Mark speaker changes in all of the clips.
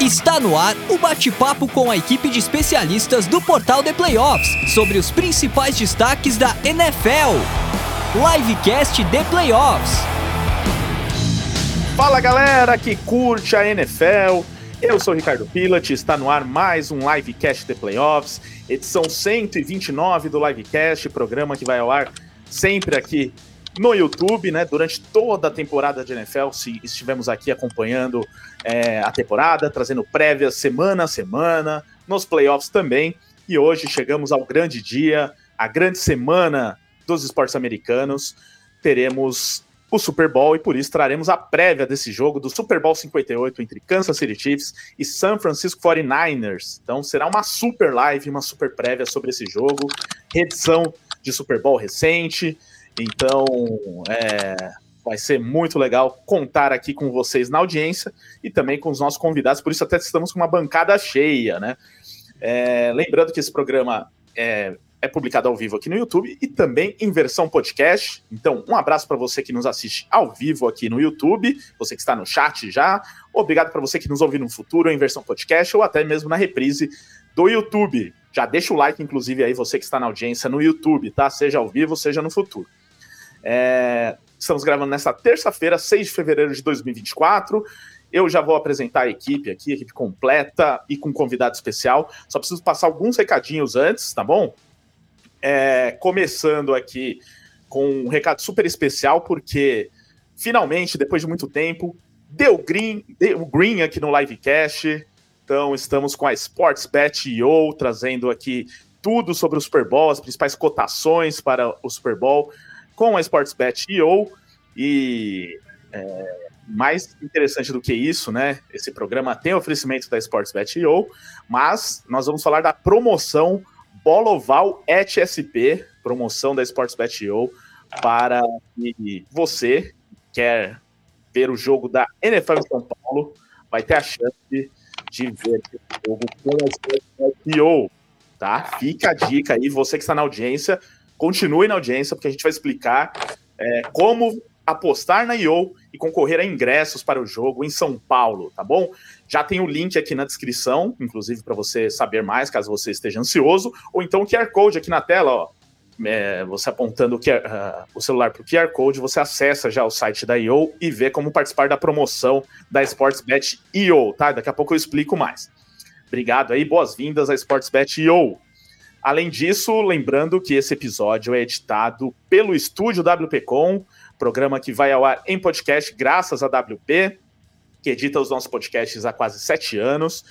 Speaker 1: Está no ar o bate-papo com a equipe de especialistas do portal The Playoffs sobre os principais destaques da NFL. Livecast The Playoffs.
Speaker 2: Fala galera que curte a NFL. Eu sou Ricardo Pilat, está no ar mais um Livecast The Playoffs, edição 129 do Livecast, programa que vai ao ar sempre aqui no YouTube, né? Durante toda a temporada de NFL, se estivemos aqui acompanhando é, a temporada, trazendo prévias semana a semana, nos playoffs também. E hoje chegamos ao grande dia, a grande semana dos esportes americanos. Teremos o Super Bowl e por isso traremos a prévia desse jogo do Super Bowl 58 entre Kansas City Chiefs e San Francisco 49ers. Então será uma super live, uma super prévia sobre esse jogo, edição de Super Bowl recente. Então, é, vai ser muito legal contar aqui com vocês na audiência e também com os nossos convidados. Por isso, até estamos com uma bancada cheia, né? É, lembrando que esse programa é, é, publicado ao vivo aqui no YouTube e também em versão podcast. Então, um abraço para você que nos assiste ao vivo aqui no YouTube, você que está no chat já. Obrigado para você que nos ouve no futuro em versão podcast ou até mesmo na reprise do YouTube. Já deixa o like, inclusive, aí, você que está na audiência no YouTube, tá? Seja ao vivo, seja no futuro. É, estamos gravando nesta terça-feira, 6 de fevereiro de 2024. Eu já vou apresentar a equipe aqui, a equipe completa e com convidado especial. Só preciso passar alguns recadinhos antes, tá bom? É, começando aqui com um recado super especial, porque finalmente, depois de muito tempo, deu green, deu green aqui no livecast. Então, estamos com a SportsBet.io trazendo aqui tudo sobre o Super Bowl, as principais cotações para o Super Bowl com a SportsBet.io e é, mais interessante do que isso, né? Esse programa tem oferecimento da SportsBet.io, mas nós vamos falar da promoção Bola Oval ETSP, promoção da SportsBet.io para que você quer ver o jogo da NFL em São Paulo, vai ter a chance de ver o jogo com a SportsBet.io, tá? Fica a dica aí, você que está na audiência, Continue na audiência, porque a gente vai explicar é, como apostar na IO e concorrer a ingressos para o jogo em São Paulo, tá bom? Já tem o link aqui na descrição, inclusive para você saber mais, caso você esteja ansioso, ou então o QR Code aqui na tela, ó. É, você apontando o, QR, uh, o celular para o QR Code, você acessa já o site da IO e vê como participar da promoção da Sportsbet IO, tá? Daqui a pouco eu explico mais. Obrigado aí, boas-vindas à Sportsbet IO. Além disso, lembrando que esse episódio é editado pelo estúdio WPcom, programa que vai ao ar em podcast graças a WP, que edita os nossos podcasts há quase sete anos.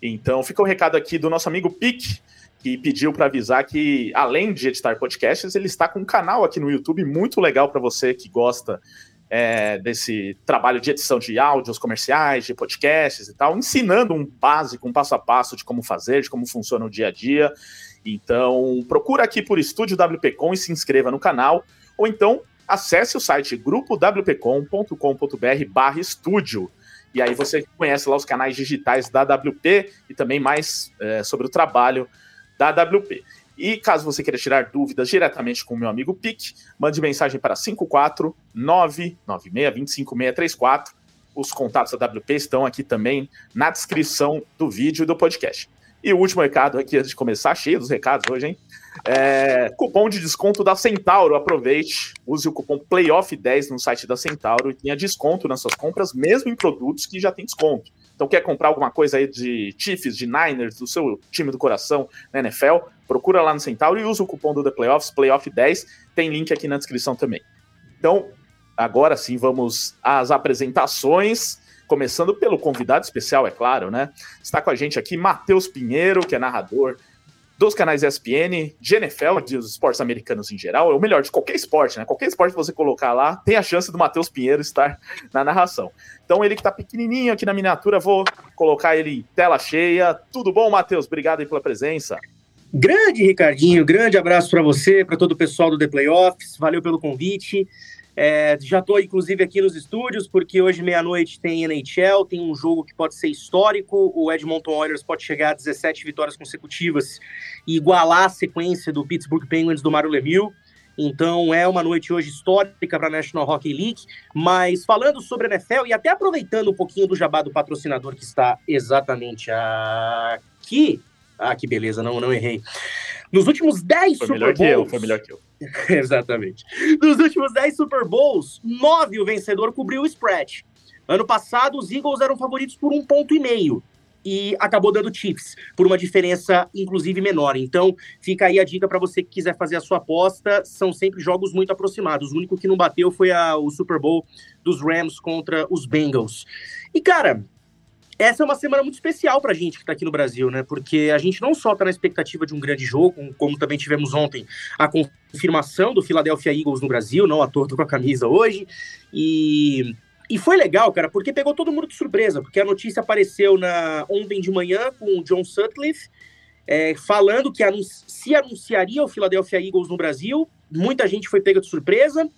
Speaker 2: Então, fica o um recado aqui do nosso amigo Pic, que pediu para avisar que, além de editar podcasts, ele está com um canal aqui no YouTube muito legal para você que gosta é, desse trabalho de edição de áudios comerciais, de podcasts e tal, ensinando um básico, um passo a passo de como fazer, de como funciona o dia a dia. Então, procura aqui por Estúdio WPcom e se inscreva no canal, ou então acesse o site grupowpcom.com.br barra estúdio. E aí você conhece lá os canais digitais da WP e também mais é, sobre o trabalho da WP. E caso você queira tirar dúvidas diretamente com o meu amigo Pic, mande mensagem para 54996256634. Os contatos da WP estão aqui também na descrição do vídeo e do podcast. E o último recado aqui antes de começar, cheio dos recados hoje, hein? É, cupom de desconto da Centauro, aproveite, use o cupom PLAYOFF10 no site da Centauro e tenha desconto nas suas compras, mesmo em produtos que já tem desconto. Então, quer comprar alguma coisa aí de Chiefs, de Niners, do seu time do coração na NFL? Procura lá no Centauro e use o cupom do The Playoffs, PLAYOFF10, tem link aqui na descrição também. Então, agora sim, vamos às apresentações começando pelo convidado especial, é claro, né? Está com a gente aqui Matheus Pinheiro, que é narrador dos canais ESPN, de NFL, dos esportes americanos em geral, é o melhor de qualquer esporte, né? Qualquer esporte que você colocar lá, tem a chance do Matheus Pinheiro estar na narração. Então, ele que está pequenininho aqui na miniatura, vou colocar ele em tela cheia. Tudo bom, Matheus? Obrigado aí pela presença.
Speaker 3: Grande Ricardinho, grande abraço para você, para todo o pessoal do The Playoffs. Valeu pelo convite. É, já estou, inclusive, aqui nos estúdios, porque hoje, meia-noite, tem NHL, tem um jogo que pode ser histórico. O Edmonton Oilers pode chegar a 17 vitórias consecutivas e igualar a sequência do Pittsburgh Penguins do Mario Lemieux.
Speaker 4: Então é uma noite hoje histórica para a National Hockey League. Mas falando sobre a NFL e até aproveitando um pouquinho do jabá do patrocinador que está exatamente aqui. Ah, que beleza, não, não errei. Nos últimos 10
Speaker 2: foi
Speaker 4: Super Bowls.
Speaker 2: Que eu, foi melhor que eu.
Speaker 4: Exatamente. Nos últimos 10 Super Bowls, 9 o vencedor cobriu o spread. Ano passado, os Eagles eram favoritos por um ponto e meio e acabou dando Chiefs por uma diferença inclusive menor. Então, fica aí a dica para você que quiser fazer a sua aposta. São sempre jogos muito aproximados. O único que não bateu foi a, o Super Bowl dos Rams contra os Bengals. E cara, essa é uma semana muito especial para a gente que está aqui no Brasil, né? Porque a gente não só está na expectativa de um grande jogo, como também tivemos ontem a confirmação do Philadelphia Eagles no Brasil, não à toa com a camisa hoje, e e foi legal, cara, porque pegou todo mundo de surpresa, porque a notícia apareceu na ontem de manhã com o John Sutcliffe, é, falando que anun se anunciaria o Philadelphia Eagles no Brasil. Muita gente foi pega de surpresa.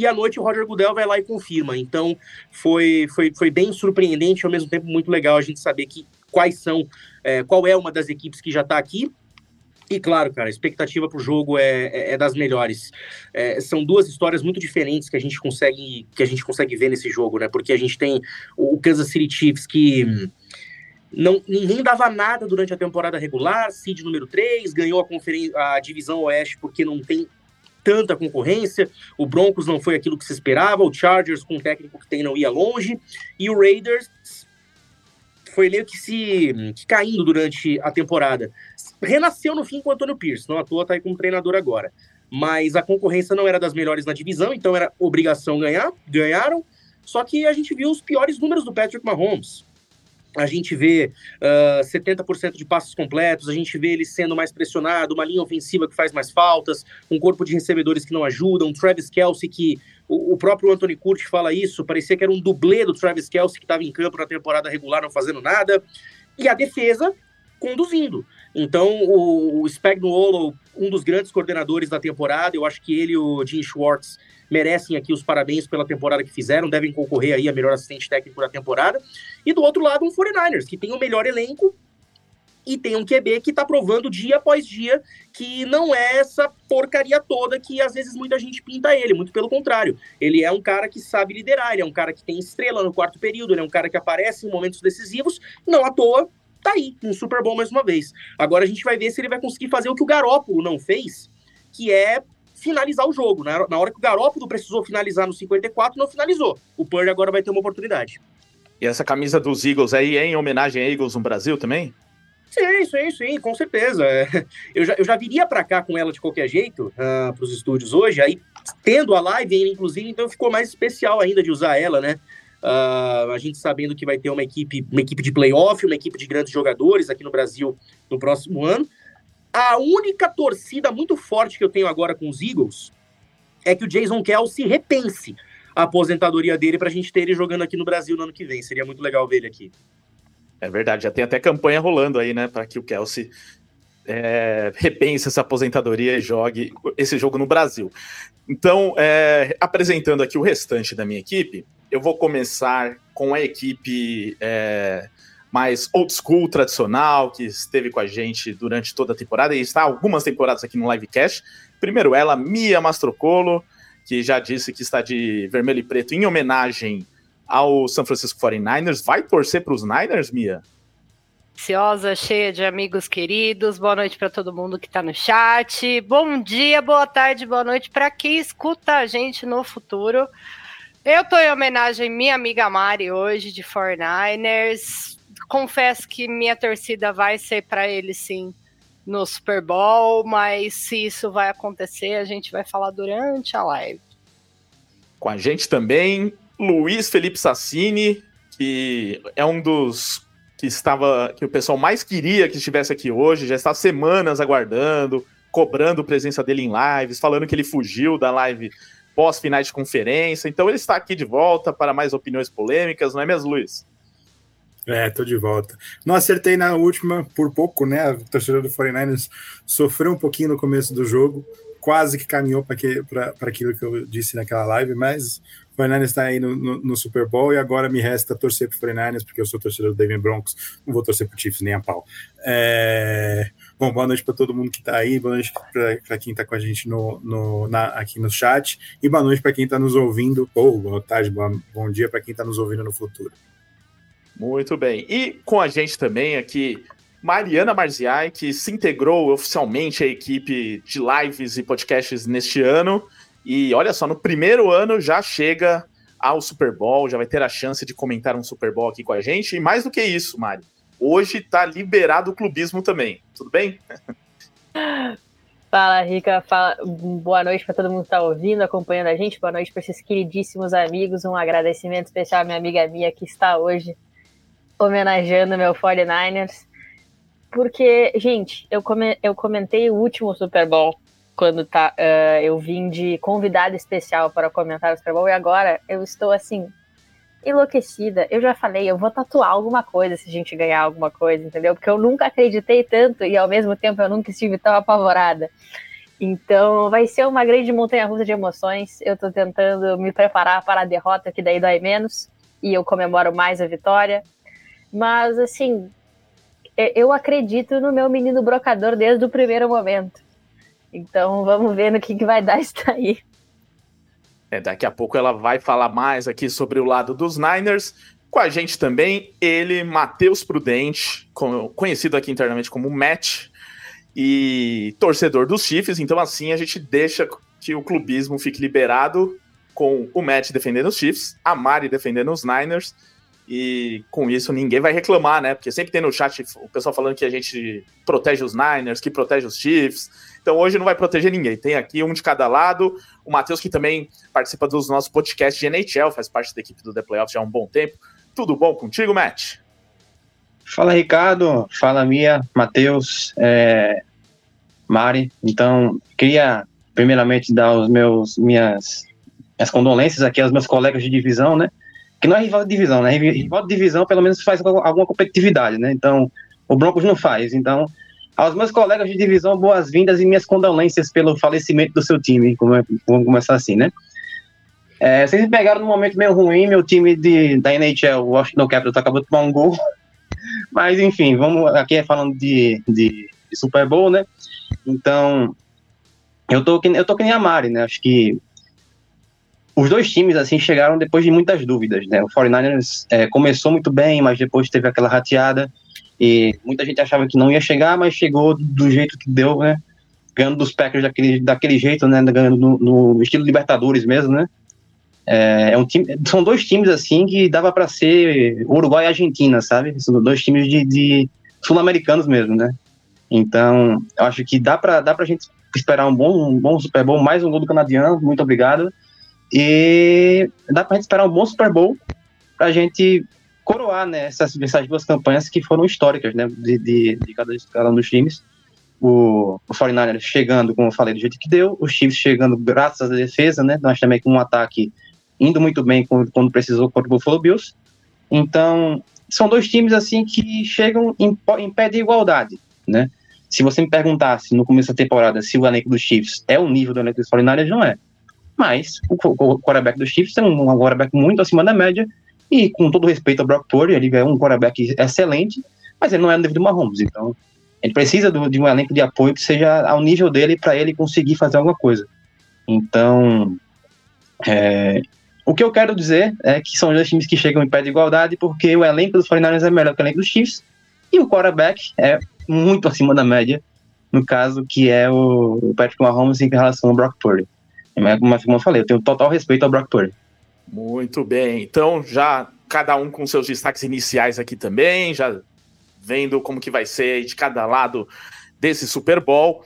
Speaker 4: E à noite o Roger Goodell vai lá e confirma. Então foi, foi, foi bem surpreendente, ao mesmo tempo muito legal a gente saber que quais são, é, qual é uma das equipes que já está aqui e claro, cara, a expectativa para o jogo é, é, é, das melhores. É, são duas histórias muito diferentes que a gente consegue que a gente consegue ver nesse jogo, né? Porque a gente tem o Kansas City Chiefs que não, ninguém dava nada durante a temporada regular, seed número 3, ganhou a, a divisão oeste porque não tem tanta concorrência, o Broncos não foi aquilo que se esperava, o Chargers com o técnico que tem não ia longe, e o Raiders foi meio que se que caindo durante a temporada renasceu no fim com o Antônio Pierce, não à toa tá aí como treinador agora. Mas a concorrência não era das melhores na divisão, então era obrigação ganhar, ganharam. Só que a gente viu os piores números do Patrick Mahomes. A gente vê uh, 70% de passos completos, a gente vê ele sendo mais pressionado, uma linha ofensiva que faz mais faltas, um corpo de recebedores que não ajudam, um Travis Kelsey que o, o próprio Anthony Curtis fala isso, parecia que era um dublê do Travis Kelsey que estava em campo na temporada regular não fazendo nada. E a defesa conduzindo. Então, o, o Spagnuolo, um dos grandes coordenadores da temporada, eu acho que ele e o Jim Schwartz merecem aqui os parabéns pela temporada que fizeram, devem concorrer aí a melhor assistente técnico da temporada. E do outro lado, um 49ers, que tem o melhor elenco e tem um QB que tá provando dia após dia que não é essa porcaria toda que às vezes muita gente pinta ele, muito pelo contrário. Ele é um cara que sabe liderar, ele é um cara que tem estrela no quarto período, ele é um cara que aparece em momentos decisivos, não à toa tá aí, um Super Bowl mais uma vez. Agora a gente vai ver se ele vai conseguir fazer o que o Garópolo não fez, que é finalizar o jogo. Na, na hora que o Garópolo precisou finalizar no 54, não finalizou. O Purdy agora vai ter uma oportunidade.
Speaker 2: E essa camisa dos Eagles aí é em homenagem a Eagles no Brasil também?
Speaker 4: Sim, sim, sim, com certeza. Eu já, eu já viria para cá com ela de qualquer jeito, uh, ah, para os estúdios hoje, aí tendo a live, inclusive, então ficou mais especial ainda de usar ela, né? Uh, a gente sabendo que vai ter uma equipe, uma equipe de playoff, uma equipe de grandes jogadores aqui no Brasil no próximo ano. A única torcida muito forte que eu tenho agora com os Eagles é que o Jason Kelsey repense a aposentadoria dele para a gente ter ele jogando aqui no Brasil no ano que vem. Seria muito legal ver ele aqui.
Speaker 2: É verdade, já tem até campanha rolando aí, né, para que o Kelsey é, repense essa aposentadoria e jogue esse jogo no Brasil. Então, é, apresentando aqui o restante da minha equipe, eu vou começar com a equipe é, mais old school, tradicional, que esteve com a gente durante toda a temporada e está algumas temporadas aqui no Livecast. Primeiro ela, Mia Mastrocolo, que já disse que está de vermelho e preto em homenagem ao San Francisco 49ers. Vai torcer para os Niners, Mia?
Speaker 5: Ansiosa, cheia de amigos queridos. Boa noite para todo mundo que está no chat. Bom dia, boa tarde, boa noite para quem escuta a gente no futuro. Eu tô em homenagem à minha amiga Mari hoje, de 49ers. Confesso que minha torcida vai ser para ele sim no Super Bowl, mas se isso vai acontecer, a gente vai falar durante a live.
Speaker 2: Com a gente também, Luiz Felipe Sassini, que é um dos que estava que o pessoal mais queria que estivesse aqui hoje, já está semanas aguardando, cobrando presença dele em lives, falando que ele fugiu da live pós-finais de conferência. Então ele está aqui de volta para mais opiniões polêmicas, não é mesmo, Luiz?
Speaker 6: É, tô de volta. Não acertei na última por pouco, né? A torcedor do 49ers sofreu um pouquinho no começo do jogo, quase que caminhou para aquilo que eu disse naquela live, mas o 49ers está aí no, no, no, Super Bowl e agora me resta torcer para o 49ers, porque eu sou torcedor do David Broncos, não vou torcer para o Chiefs nem a pau. É... Bom, boa noite para todo mundo que está aí, boa noite para quem está com a gente no, no na, aqui no chat e boa noite para quem está nos ouvindo, ou boa tarde, boa, bom dia para quem está nos ouvindo no futuro.
Speaker 2: Muito bem. E com a gente também aqui, Mariana Marziai, que se integrou oficialmente à equipe de lives e podcasts neste ano. E olha só, no primeiro ano já chega ao Super Bowl, já vai ter a chance de comentar um Super Bowl aqui com a gente. E mais do que isso, Mari, hoje está liberado o clubismo também. Tudo bem?
Speaker 7: Fala, Rica. Fala... Boa noite para todo mundo que está ouvindo, acompanhando a gente. Boa noite para esses queridíssimos amigos. Um agradecimento especial à minha amiga Mia, que está hoje homenageando meu 49ers. Porque, gente, eu, come... eu comentei o último Super Bowl quando tá, uh, eu vim de convidado especial para comentar o Super Bowl e agora eu estou assim enlouquecida. Eu já falei, eu vou tatuar alguma coisa se a gente ganhar alguma coisa, entendeu? Porque eu nunca acreditei tanto e ao mesmo tempo eu nunca estive tão apavorada. Então vai ser uma grande montanha-russa de emoções. Eu tô tentando me preparar para a derrota, que daí dói menos, e eu comemoro mais a vitória. Mas assim, eu acredito no meu menino brocador desde o primeiro momento. Então vamos ver no que, que vai dar isso aí.
Speaker 2: É, daqui a pouco ela vai falar mais aqui sobre o lado dos Niners. Com a gente também, ele, Matheus Prudente, conhecido aqui internamente como Matt, e torcedor dos Chiefs. Então, assim, a gente deixa que o clubismo fique liberado com o Matt defendendo os Chiefs, a Mari defendendo os Niners. E com isso ninguém vai reclamar, né? Porque sempre tem no chat o pessoal falando que a gente protege os Niners, que protege os Chiefs. Então hoje não vai proteger ninguém. Tem aqui um de cada lado. O Matheus, que também participa dos nossos podcasts de NHL, faz parte da equipe do The Playoffs já há um bom tempo. Tudo bom contigo, Matt?
Speaker 8: Fala, Ricardo. Fala, Mia, Matheus, é... Mari. Então, queria primeiramente dar os meus minhas, minhas condolências aqui aos meus colegas de divisão, né? Que não é rival de divisão, né? Rival de divisão pelo menos faz alguma competitividade, né? Então, o Broncos não faz. Então, aos meus colegas de divisão, boas-vindas e minhas condolências pelo falecimento do seu time. Vamos começar assim, né? É, vocês me pegaram num momento meio ruim, meu time de, da NHL, o Washington Capitals, acabou de tomar um gol. Mas, enfim, vamos aqui é falando de, de, de, Super Bowl, né? Então, eu tô, eu tô que nem a Mari, né? Acho que os dois times, assim, chegaram depois de muitas dúvidas, né? O 49ers é, começou muito bem, mas depois teve aquela rateada. E muita gente achava que não ia chegar, mas chegou do jeito que deu, né? Ganhando dos Packers daquele, daquele jeito, né? Ganhando no, no estilo Libertadores mesmo, né? É, é, um time, são dois times assim que dava para ser Uruguai e Argentina, sabe? São dois times de, de sul-americanos mesmo, né? Então, eu acho que dá para dá pra gente esperar um bom, um bom Super Bowl, mais um gol do canadiano, muito obrigado. E dá pra gente esperar um bom Super Bowl pra gente coroar né, essas, essas duas campanhas que foram históricas né, de, de, de cada, cada um dos times. O, o 49ers chegando, como eu falei, do jeito que deu, os Chiefs chegando graças à defesa, né? Nós também com um ataque indo muito bem quando, quando precisou contra o Buffalo Bills. Então, são dois times assim que chegam em, em pé de igualdade, né? Se você me perguntasse no começo da temporada se o elenco dos Chiefs é o nível do elenco dos 49ers, não é. Mas o, o quarterback dos Chiefs é um, quarterback muito acima da média e com todo respeito ao Brock Purdy, ele é um quarterback excelente, mas ele não é nível do Mahomes. Então, ele precisa do, de um elenco de apoio que seja ao nível dele para ele conseguir fazer alguma coisa. Então, é, o que eu quero dizer é que são dois times que chegam em pé de igualdade porque o elenco dos 49ers é melhor que o elenco dos Chiefs e o quarterback é muito acima da média, no caso que é o Patrick Mahomes em relação ao Brock Purdy. Mas, como eu falei, eu tenho total respeito ao Brock Purdy.
Speaker 2: Muito bem. Então, já cada um com seus destaques iniciais aqui também, já vendo como que vai ser de cada lado desse Super Bowl.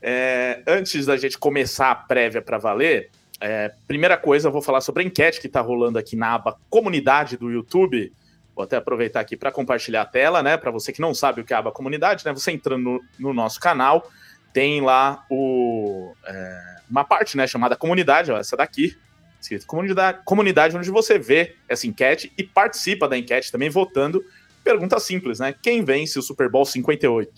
Speaker 2: É, antes da gente começar a prévia para valer, é, primeira coisa, eu vou falar sobre a enquete que está rolando aqui na aba comunidade do YouTube. Vou até aproveitar aqui para compartilhar a tela, né? Para você que não sabe o que é a aba comunidade, né? Você entrando no, no nosso canal, tem lá o, é, uma parte, né? Chamada comunidade, ó, essa daqui escrito comunidade, comunidade, onde você vê essa enquete e participa da enquete também votando. Pergunta simples, né? Quem vence o Super Bowl 58?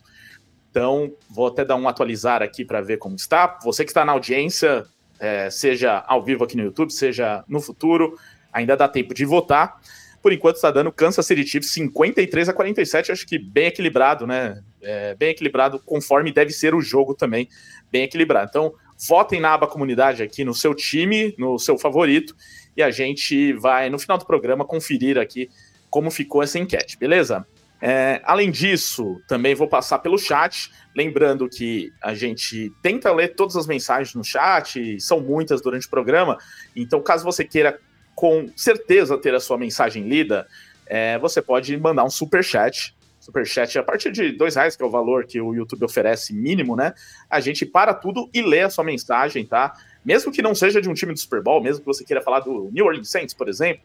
Speaker 2: Então, vou até dar um atualizar aqui para ver como está. Você que está na audiência, é, seja ao vivo aqui no YouTube, seja no futuro, ainda dá tempo de votar. Por enquanto está dando Kansas City Chiefs 53 a 47, acho que bem equilibrado, né? É, bem equilibrado, conforme deve ser o jogo também, bem equilibrado. Então, votem na aba comunidade aqui no seu time, no seu favorito, e a gente vai, no final do programa, conferir aqui como ficou essa enquete, beleza? É, além disso, também vou passar pelo chat, lembrando que a gente tenta ler todas as mensagens no chat, são muitas durante o programa, então caso você queira com certeza ter a sua mensagem lida, é, você pode mandar um super chat. Super chat a partir de dois reais, que é o valor que o YouTube oferece mínimo, né? A gente para tudo e lê a sua mensagem, tá? Mesmo que não seja de um time do Super Bowl, mesmo que você queira falar do New Orleans Saints, por exemplo,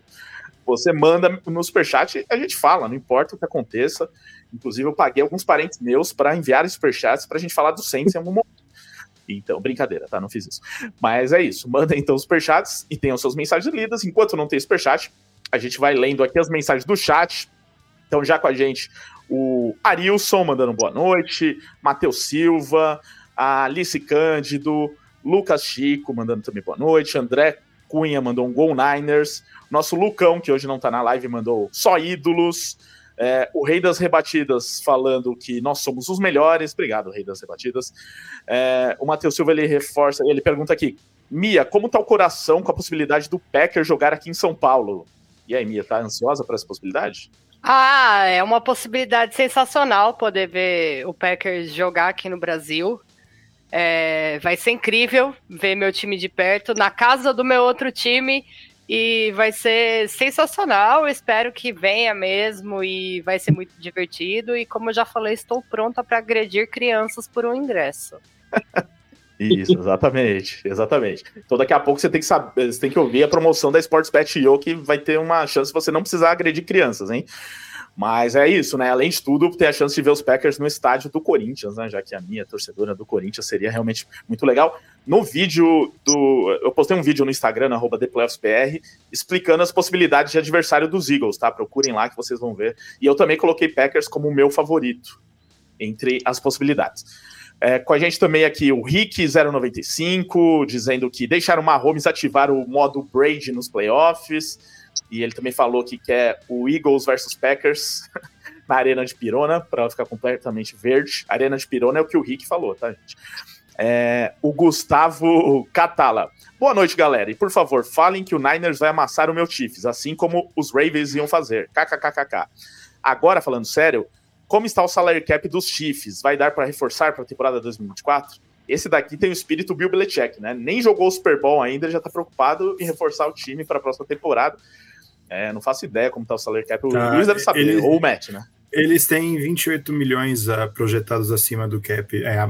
Speaker 2: você manda no superchat a gente fala, não importa o que aconteça. Inclusive, eu paguei alguns parentes meus para enviar superchats para a gente falar do Saints em algum momento. Então, brincadeira, tá? Não fiz isso. Mas é isso. Manda então os superchats e tenham suas mensagens lidas. Enquanto não tem superchat, a gente vai lendo aqui as mensagens do chat. Então, já com a gente, o Arilson mandando boa noite, Matheus Silva, a Alice Cândido, Lucas Chico mandando também boa noite, André Cunha mandou um Gol Niners. Nosso Lucão, que hoje não tá na live, mandou só ídolos. É, o Rei das Rebatidas falando que nós somos os melhores. Obrigado, Rei das Rebatidas. É, o Matheus Silva ele reforça, ele pergunta aqui: Mia, como tá o coração com a possibilidade do Packer jogar aqui em São Paulo? E aí, Mia, tá ansiosa para essa possibilidade?
Speaker 5: Ah, é uma possibilidade sensacional poder ver o Packers jogar aqui no Brasil. É, vai ser incrível ver meu time de perto na casa do meu outro time e vai ser sensacional. Espero que venha mesmo e vai ser muito divertido. E como eu já falei, estou pronta para agredir crianças por um ingresso.
Speaker 2: Isso, exatamente, exatamente. Então daqui a pouco você tem que saber, você tem que ouvir a promoção da Sportsbet.io que vai ter uma chance de você não precisar agredir crianças, hein? Mas é isso, né? Além de tudo, ter a chance de ver os Packers no estádio do Corinthians, né? Já que a minha torcedora do Corinthians seria realmente muito legal. No vídeo do. Eu postei um vídeo no Instagram, no arroba ThePlayoffsPR, explicando as possibilidades de adversário dos Eagles, tá? Procurem lá que vocês vão ver. E eu também coloquei Packers como o meu favorito entre as possibilidades. É, com a gente também aqui o Rick095, dizendo que deixaram o Mahomes ativar o modo Brady nos playoffs. E ele também falou que quer o Eagles versus Packers na Arena de Pirona, para ela ficar completamente verde. Arena de Pirona é o que o Rick falou, tá, gente? É, o Gustavo Catala. Boa noite, galera. E por favor, falem que o Niners vai amassar o meu Chiefs, assim como os Ravens iam fazer. KKKKK. Agora, falando sério, como está o salary cap dos Chiefs? Vai dar para reforçar para a temporada 2024? Esse daqui tem o espírito Bill Belichick, né? Nem jogou o Super Bowl ainda, já tá preocupado em reforçar o time para a próxima temporada. É, não faço ideia como tá o salary cap. O tá, Luiz deve saber, ou o Matt, né?
Speaker 6: Eles têm 28 milhões uh, projetados acima do cap, é,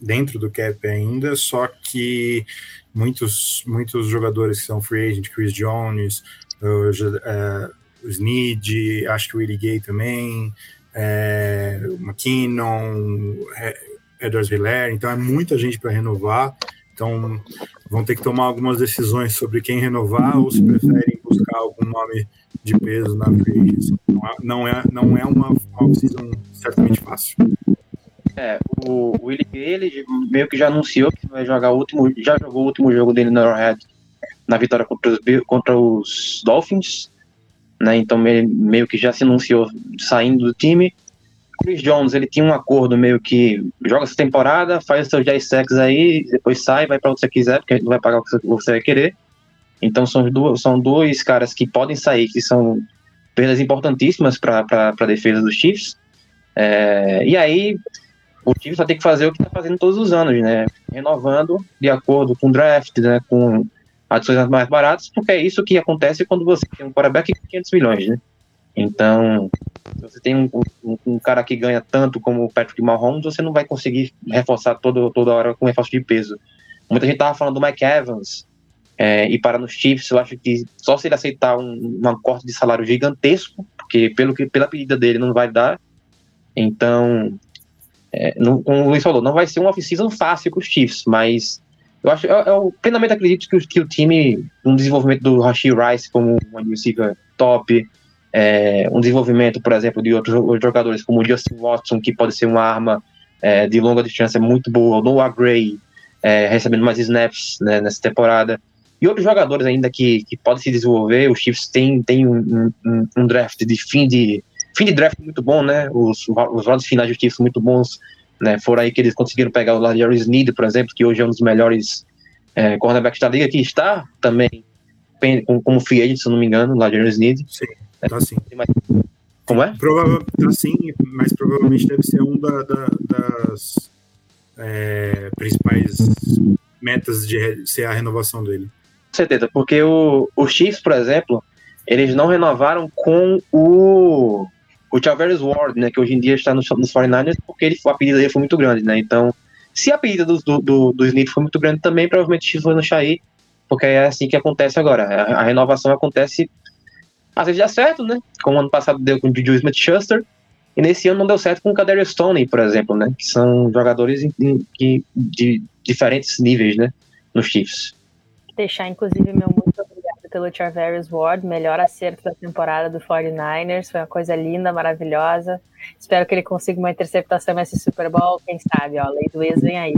Speaker 6: dentro do cap ainda, só que muitos, muitos jogadores que são free agent, Chris Jones, o, uh, o Snead, acho que o Willie Gay também, é, McKinnon, é, Edwards Hilaire, então é muita gente para renovar. Então vão ter que tomar algumas decisões sobre quem renovar ou se preferem buscar algum nome de peso na free Não é, não é uma off-season certamente fácil.
Speaker 8: É, o Willie ele meio que já anunciou que vai jogar o último, já jogou o último jogo dele no Arrowhead na vitória contra os, contra os Dolphins, né? Então meio que já se anunciou saindo do time. Chris Jones, ele tinha um acordo meio que joga essa temporada, faz seus 10 sacks aí, depois sai, vai para onde você quiser, porque não vai pagar o que você vai querer. Então são, duas, são dois caras que podem sair, que são perdas importantíssimas para a defesa dos Chiefs. É, e aí o Chiefs vai ter que fazer o que está fazendo todos os anos, né? Renovando de acordo com o draft, né? com adições mais baratas, porque é isso que acontece quando você tem um quarterback com 500 milhões, né? Então, se você tem um, um, um, cara que ganha tanto como o Patrick Mahomes, você não vai conseguir reforçar todo, toda hora com reforço de peso. Muita gente tava falando do Mike Evans é, e para nos Chiefs, eu acho que só se ele aceitar um, um corte de salário gigantesco, porque pelo que, pela pedida dele não vai dar. Então, é, não, como o Luiz falou, não vai ser uma off-season fácil com os Chiefs, mas eu acho, eu, eu plenamente acredito que, que o time, um desenvolvimento do Rashid Rice como um receiver top, é, um desenvolvimento, por exemplo, de outros jogadores como o Justin Watson, que pode ser uma arma é, de longa distância muito boa. O Noah Gray é, recebendo mais snaps né, nessa temporada. E outros jogadores ainda que, que podem se desenvolver. Os Chiefs têm tem um, um, um, draft de fim de fim de draft muito bom, né? Os, os rounds finais de Chiefs muito bons. Né? Foram aí que eles conseguiram pegar o Larry Sneed, por exemplo, que hoje é um dos melhores é, cornerbacks da liga, que está também como free agent, se não me engano, de Sneed.
Speaker 6: Sim, tá sim.
Speaker 8: Como é?
Speaker 6: Provavelmente, tá sim, mas provavelmente deve ser um da, da, das é, principais metas de ser a renovação dele.
Speaker 8: Com certeza, porque o, o Chiefs, por exemplo, eles não renovaram com o o Chavez Ward, né, que hoje em dia está nos, nos 49ers, porque ele, a pedida dele foi muito grande, né, então se a pedida do, do, do, do Smith foi muito grande também, provavelmente o Chiefs vai deixar aí porque é assim que acontece agora. A, a renovação acontece, às vezes dá certo, né? Como ano passado deu com o Juju Smith-Schuster, e nesse ano não deu certo com o Kadarius Stone, por exemplo, né? Que são jogadores em, em, de, de diferentes níveis, né? Nos Chiefs.
Speaker 7: Deixar, inclusive, meu pelo Charverius Ward, melhor acerto da temporada do 49ers. Foi uma coisa linda, maravilhosa. Espero que ele consiga uma interceptação nesse Super Bowl. Quem sabe, ó, lei do ex vem aí.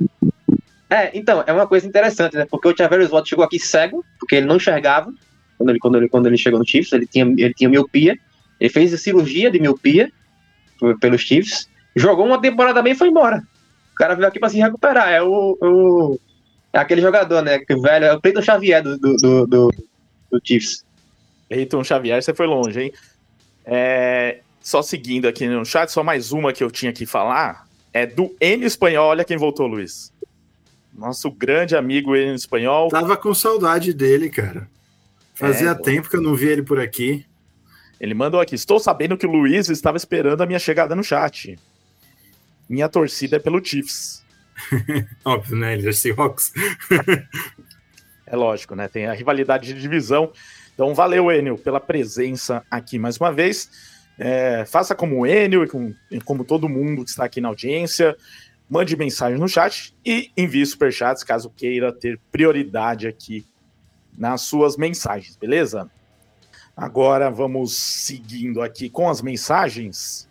Speaker 8: É, então, é uma coisa interessante, né? Porque o Tavares Watt chegou aqui cego, porque ele não enxergava quando ele, quando ele, quando ele chegou no Chiefs, ele tinha, ele tinha miopia, ele fez a cirurgia de miopia pelos Chiefs, jogou uma temporada bem e foi embora. O cara veio aqui para se recuperar. É o, o, é aquele jogador, né? Que velho, é o Cleiton Xavier do, do, do, do Chiefs.
Speaker 2: Cleiton Xavier, você foi longe, hein? É, só seguindo aqui no chat, só mais uma que eu tinha que falar. É do N espanhol, olha quem voltou, Luiz. Nosso grande amigo em espanhol.
Speaker 6: Tava com saudade dele, cara. Fazia é, tempo que eu não vi ele por aqui.
Speaker 2: Ele mandou aqui: Estou sabendo que o Luiz estava esperando a minha chegada no chat. Minha torcida é pelo Chiefs.
Speaker 6: Óbvio, né? Ele é Seahawks.
Speaker 2: é lógico, né? Tem a rivalidade de divisão. Então, valeu, Enio, pela presença aqui mais uma vez. É, faça como o Enio e com, como todo mundo que está aqui na audiência mande mensagem no chat e envie superchats caso queira ter prioridade aqui nas suas mensagens, beleza? Agora vamos seguindo aqui com as mensagens.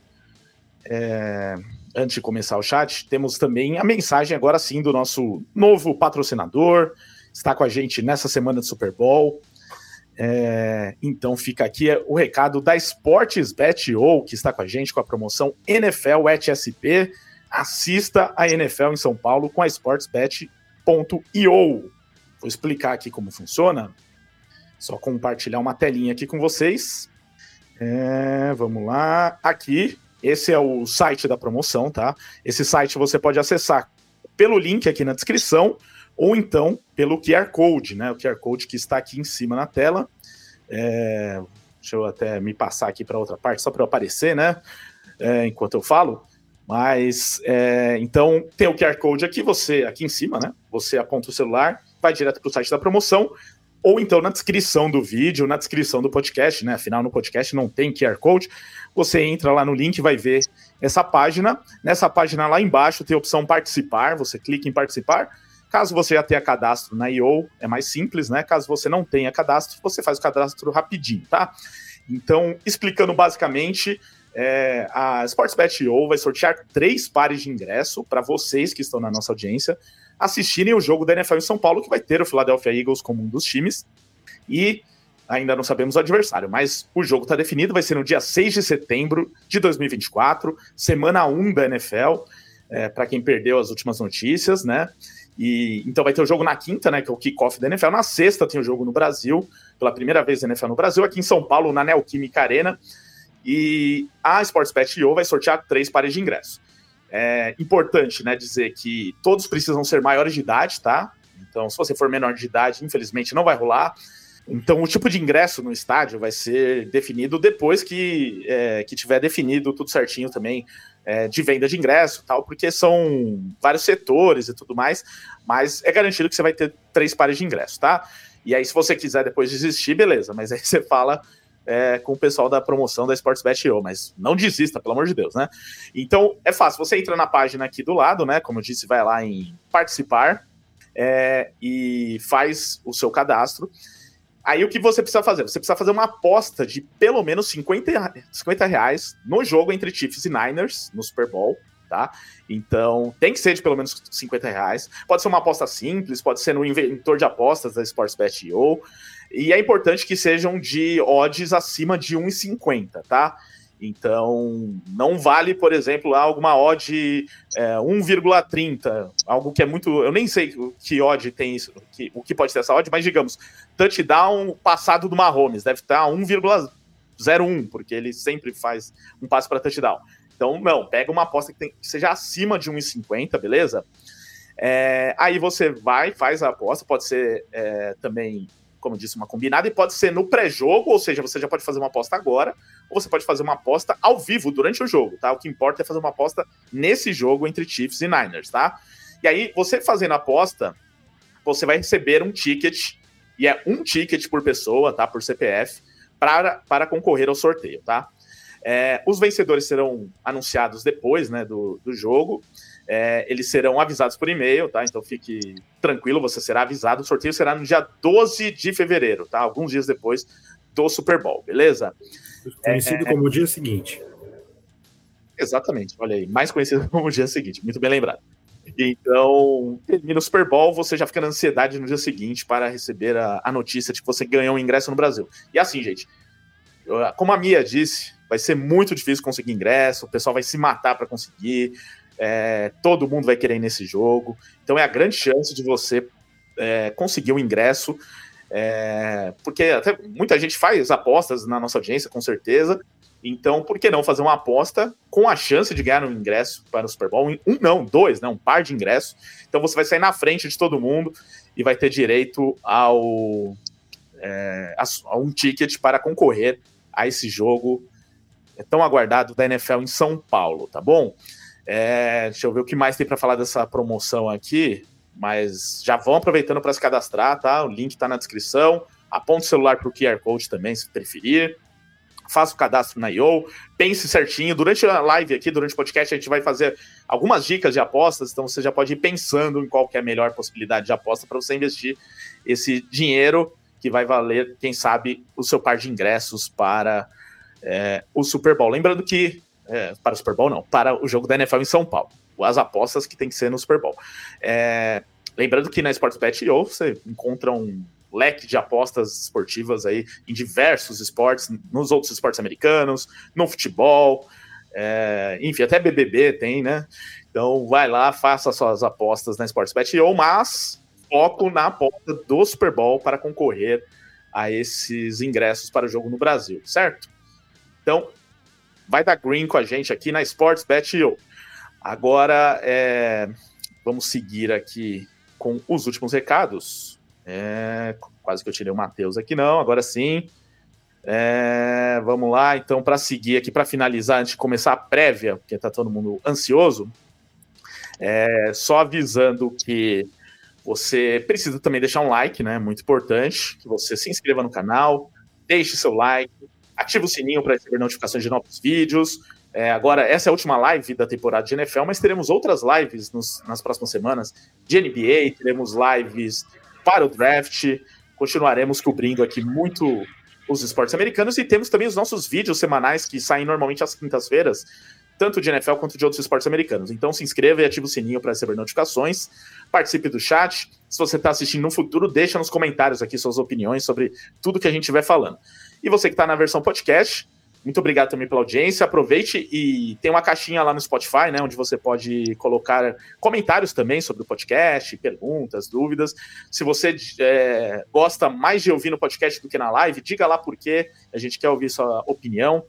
Speaker 2: É, antes de começar o chat, temos também a mensagem agora sim do nosso novo patrocinador. Está com a gente nessa semana de Super Bowl. É, então fica aqui o recado da Sports Bet.io, que está com a gente com a promoção NFL ETSP assista a NFL em São Paulo com a sportsbet.io. Vou explicar aqui como funciona. Só compartilhar uma telinha aqui com vocês. É, vamos lá. Aqui, esse é o site da promoção, tá? Esse site você pode acessar pelo link aqui na descrição ou então pelo QR Code, né? O QR Code que está aqui em cima na tela. É, deixa eu até me passar aqui para outra parte, só para aparecer, né? É, enquanto eu falo. Mas é, então tem o QR Code aqui, você aqui em cima, né? Você aponta o celular, vai direto para o site da promoção, ou então na descrição do vídeo, na descrição do podcast, né? Afinal, no podcast não tem QR Code. Você entra lá no link, vai ver essa página. Nessa página lá embaixo tem a opção participar, você clica em participar. Caso você já tenha cadastro na IO, é mais simples, né? Caso você não tenha cadastro, você faz o cadastro rapidinho, tá? Então, explicando basicamente, é, a Sportsbet.io vai sortear três pares de ingresso para vocês que estão na nossa audiência assistirem o jogo da NFL em São Paulo, que vai ter o Philadelphia Eagles como um dos times. E ainda não sabemos o adversário, mas o jogo está definido, vai ser no dia 6 de setembro de 2024, semana 1 da NFL, é, para quem perdeu as últimas notícias, né? E, então vai ter o jogo na quinta, né? Que é o kickoff da NFL. Na sexta tem o jogo no Brasil, pela primeira vez da NFL no Brasil, aqui em São Paulo, na Neoquímica Arena. E a Sportsbet.io vai sortear três pares de ingressos. É importante, né, dizer que todos precisam ser maiores de idade, tá? Então, se você for menor de idade, infelizmente não vai rolar. Então, o tipo de ingresso no estádio vai ser definido depois que, é, que tiver definido tudo certinho também é, de venda de ingresso tal, porque são vários setores e tudo mais, mas é garantido que você vai ter três pares de ingresso, tá? E aí, se você quiser depois desistir, beleza, mas aí você fala é, com o pessoal da promoção da Sportsbet.io, mas não desista, pelo amor de Deus, né? Então, é fácil, você entra na página aqui do lado, né? Como eu disse, vai lá em participar é, e faz o seu cadastro. Aí o que você precisa fazer? Você precisa fazer uma aposta de pelo menos 50, 50 reais no jogo entre Chiefs e Niners, no Super Bowl, tá? Então, tem que ser de pelo menos 50 reais. Pode ser uma aposta simples, pode ser no inventor de apostas da Sportsbet.io. E é importante que sejam de odds acima de 1,50, tá? Então, não vale, por exemplo, alguma odd é, 1,30, algo que é muito. Eu nem sei que odd tem isso, que, o que pode ter essa odd, mas digamos, touchdown passado do Mahomes, deve estar 1,01, porque ele sempre faz um passe para touchdown. Então, não, pega uma aposta que, tem, que seja acima de 1,50, beleza? É, aí você vai, faz a aposta, pode ser é, também como disse, uma combinada, e pode ser no pré-jogo, ou seja, você já pode fazer uma aposta agora, ou você pode fazer uma aposta ao vivo durante o jogo, tá? O que importa é fazer uma aposta nesse jogo entre Chiefs e Niners, tá? E aí, você fazendo a aposta, você vai receber um ticket, e é um ticket por pessoa, tá? Por CPF, para, para concorrer ao sorteio, tá? É, os vencedores serão anunciados depois né, do, do jogo. É, eles serão avisados por e-mail, tá? Então fique tranquilo, você será avisado. O sorteio será no dia 12 de fevereiro, tá? Alguns dias depois do Super Bowl, beleza?
Speaker 6: Conhecido é, como o dia seguinte.
Speaker 2: Exatamente, olha aí, mais conhecido como o dia seguinte, muito bem lembrado. Então, termina o Super Bowl, você já fica na ansiedade no dia seguinte para receber a, a notícia de que você ganhou um ingresso no Brasil. E assim, gente, como a Mia disse, vai ser muito difícil conseguir ingresso, o pessoal vai se matar para conseguir. É, todo mundo vai querer ir nesse jogo. Então é a grande chance de você é, conseguir o um ingresso. É, porque até muita gente faz apostas na nossa audiência, com certeza. Então, por que não fazer uma aposta com a chance de ganhar um ingresso para o Super Bowl? Um não, dois, né? Um par de ingressos. Então você vai sair na frente de todo mundo e vai ter direito ao é, a, um ticket para concorrer a esse jogo tão aguardado da NFL em São Paulo, tá bom? É, deixa eu ver o que mais tem para falar dessa promoção aqui. Mas já vão aproveitando para se cadastrar, tá? O link está na descrição. Aponte o celular para o QR Code também, se preferir. Faça o cadastro na IO. Pense certinho. Durante a live aqui, durante o podcast, a gente vai fazer algumas dicas de apostas. Então você já pode ir pensando em qual é a melhor possibilidade de aposta para você investir esse dinheiro que vai valer, quem sabe, o seu par de ingressos para é, o Super Bowl. Lembrando que é, para o Super Bowl, não, para o jogo da NFL em São Paulo. As apostas que tem que ser no Super Bowl. É, lembrando que na Sportsbet.io você encontra um leque de apostas esportivas aí em diversos esportes, nos outros esportes americanos, no futebol, é, enfim, até BBB tem, né? Então vai lá, faça suas apostas na Sportsbet.io, mas foco na aposta do Super Bowl para concorrer a esses ingressos para o jogo no Brasil, certo? Então, vai dar green com a gente aqui na Sportsbet.io. Agora, é, vamos seguir aqui com os últimos recados. É, quase que eu tirei o Matheus aqui, não, agora sim. É, vamos lá, então, para seguir aqui, para finalizar, antes de começar a prévia, porque está todo mundo ansioso, é, só avisando que você precisa também deixar um like, né? Muito importante, que você se inscreva no canal, deixe seu like, ative o sininho para receber notificações de novos vídeos. É, agora, essa é a última live da temporada de NFL, mas teremos outras lives nos, nas próximas semanas de NBA, teremos lives para o draft, continuaremos cobrindo aqui muito os esportes americanos e temos também os nossos vídeos semanais que saem normalmente às quintas-feiras, tanto de NFL quanto de outros esportes americanos. Então se inscreva e ative o sininho para receber notificações, participe do chat. Se você está assistindo no futuro, deixa nos comentários aqui suas opiniões sobre tudo que a gente estiver falando. E você que está na versão podcast, muito obrigado também pela audiência. Aproveite e tem uma caixinha lá no Spotify, né, onde você pode colocar comentários também sobre o podcast, perguntas, dúvidas. Se você é, gosta mais de ouvir no podcast do que na live, diga lá por quê. A gente quer ouvir sua opinião.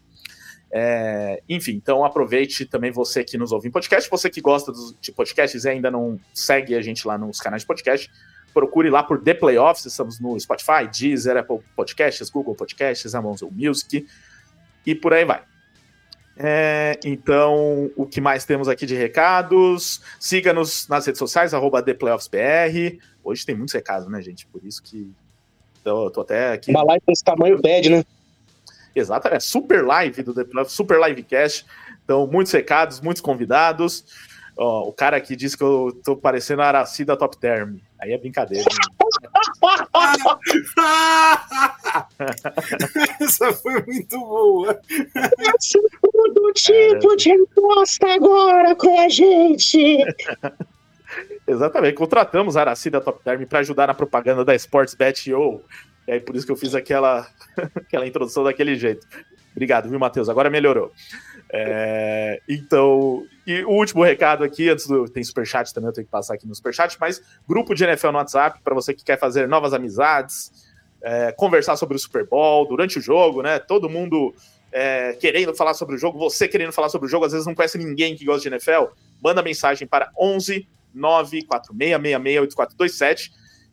Speaker 2: É, enfim, então aproveite também você que nos ouve em podcast. Você que gosta de podcasts e ainda não segue a gente lá nos canais de podcast, procure lá por The Playoffs, estamos no Spotify, Deezer, Apple Podcasts, Google Podcasts, Amazon Music e por aí vai. É, então, o que mais temos aqui de recados? Siga-nos nas redes sociais, arroba ThePlayoffsBR. Hoje tem muitos recados, né, gente? Por isso que eu tô até aqui.
Speaker 3: Uma live desse tamanho pede, né?
Speaker 2: Exato, é super live do The Playoffs, super livecast. Então, muitos recados, muitos convidados. Ó, o cara aqui disse que eu tô parecendo a Araci da Top Term. Aí é brincadeira.
Speaker 6: Essa foi muito boa.
Speaker 8: Todo tipo de aposta agora com a gente.
Speaker 2: Exatamente. Contratamos a Aracida Top Term para ajudar na propaganda da Sportsbet.io. E aí, por isso que eu fiz aquela, aquela introdução daquele jeito. Obrigado, viu, Matheus? Agora melhorou. É, então, e o último recado aqui, antes do. Tem superchat também, eu tenho que passar aqui no superchat, mas grupo de NFL no WhatsApp, para você que quer fazer novas amizades, é, conversar sobre o Super Bowl durante o jogo, né? Todo mundo é, querendo falar sobre o jogo, você querendo falar sobre o jogo, às vezes não conhece ninguém que gosta de NFL, manda mensagem para 11 946668427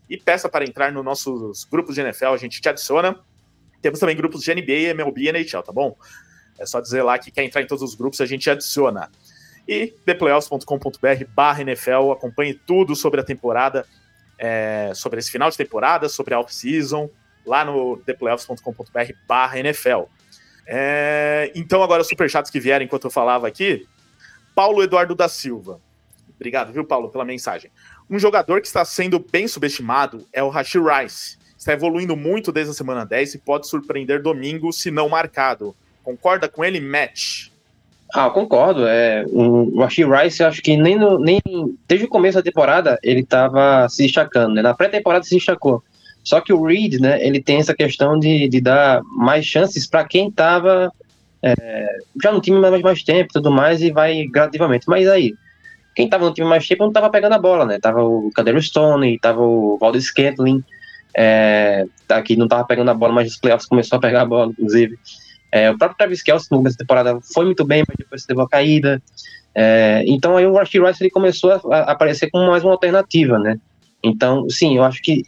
Speaker 2: e peça para entrar nos nossos grupos de NFL, a gente te adiciona. Temos também grupos de NBA, MLB e NHL, tá bom? É só dizer lá que quer entrar em todos os grupos, a gente adiciona. E theplayoffs.com.br barra NFL, acompanhe tudo sobre a temporada, é, sobre esse final de temporada, sobre a off-season, lá no theplayoffs.com.br barra NFL. É, então agora os superchats que vieram enquanto eu falava aqui, Paulo Eduardo da Silva. Obrigado, viu, Paulo, pela mensagem. Um jogador que está sendo bem subestimado é o Rashi Rice. Está evoluindo muito desde a semana 10 e pode surpreender domingo se não marcado. Concorda com ele, Match?
Speaker 8: Ah, concordo. É, o Rashi Rice, eu acho que nem, no, nem desde o começo da temporada ele estava se destacando. Né? Na pré-temporada se destacou. Só que o Reed, né, ele tem essa questão de, de dar mais chances para quem estava é, já no time mais, mais tempo tudo mais, e vai gradativamente. Mas aí, quem estava no time mais tempo não estava pegando a bola, né? Tava o Cadero Stone, tava o Valdez Scantling, é, que não estava pegando a bola, mas nos playoffs começou a pegar a bola, inclusive. É, o próprio Travis Kelce no começo da temporada foi muito bem, mas depois teve uma caída. É, então aí o Rashi Rice ele começou a, a, aparecer como mais uma alternativa, né? Então, sim, eu acho que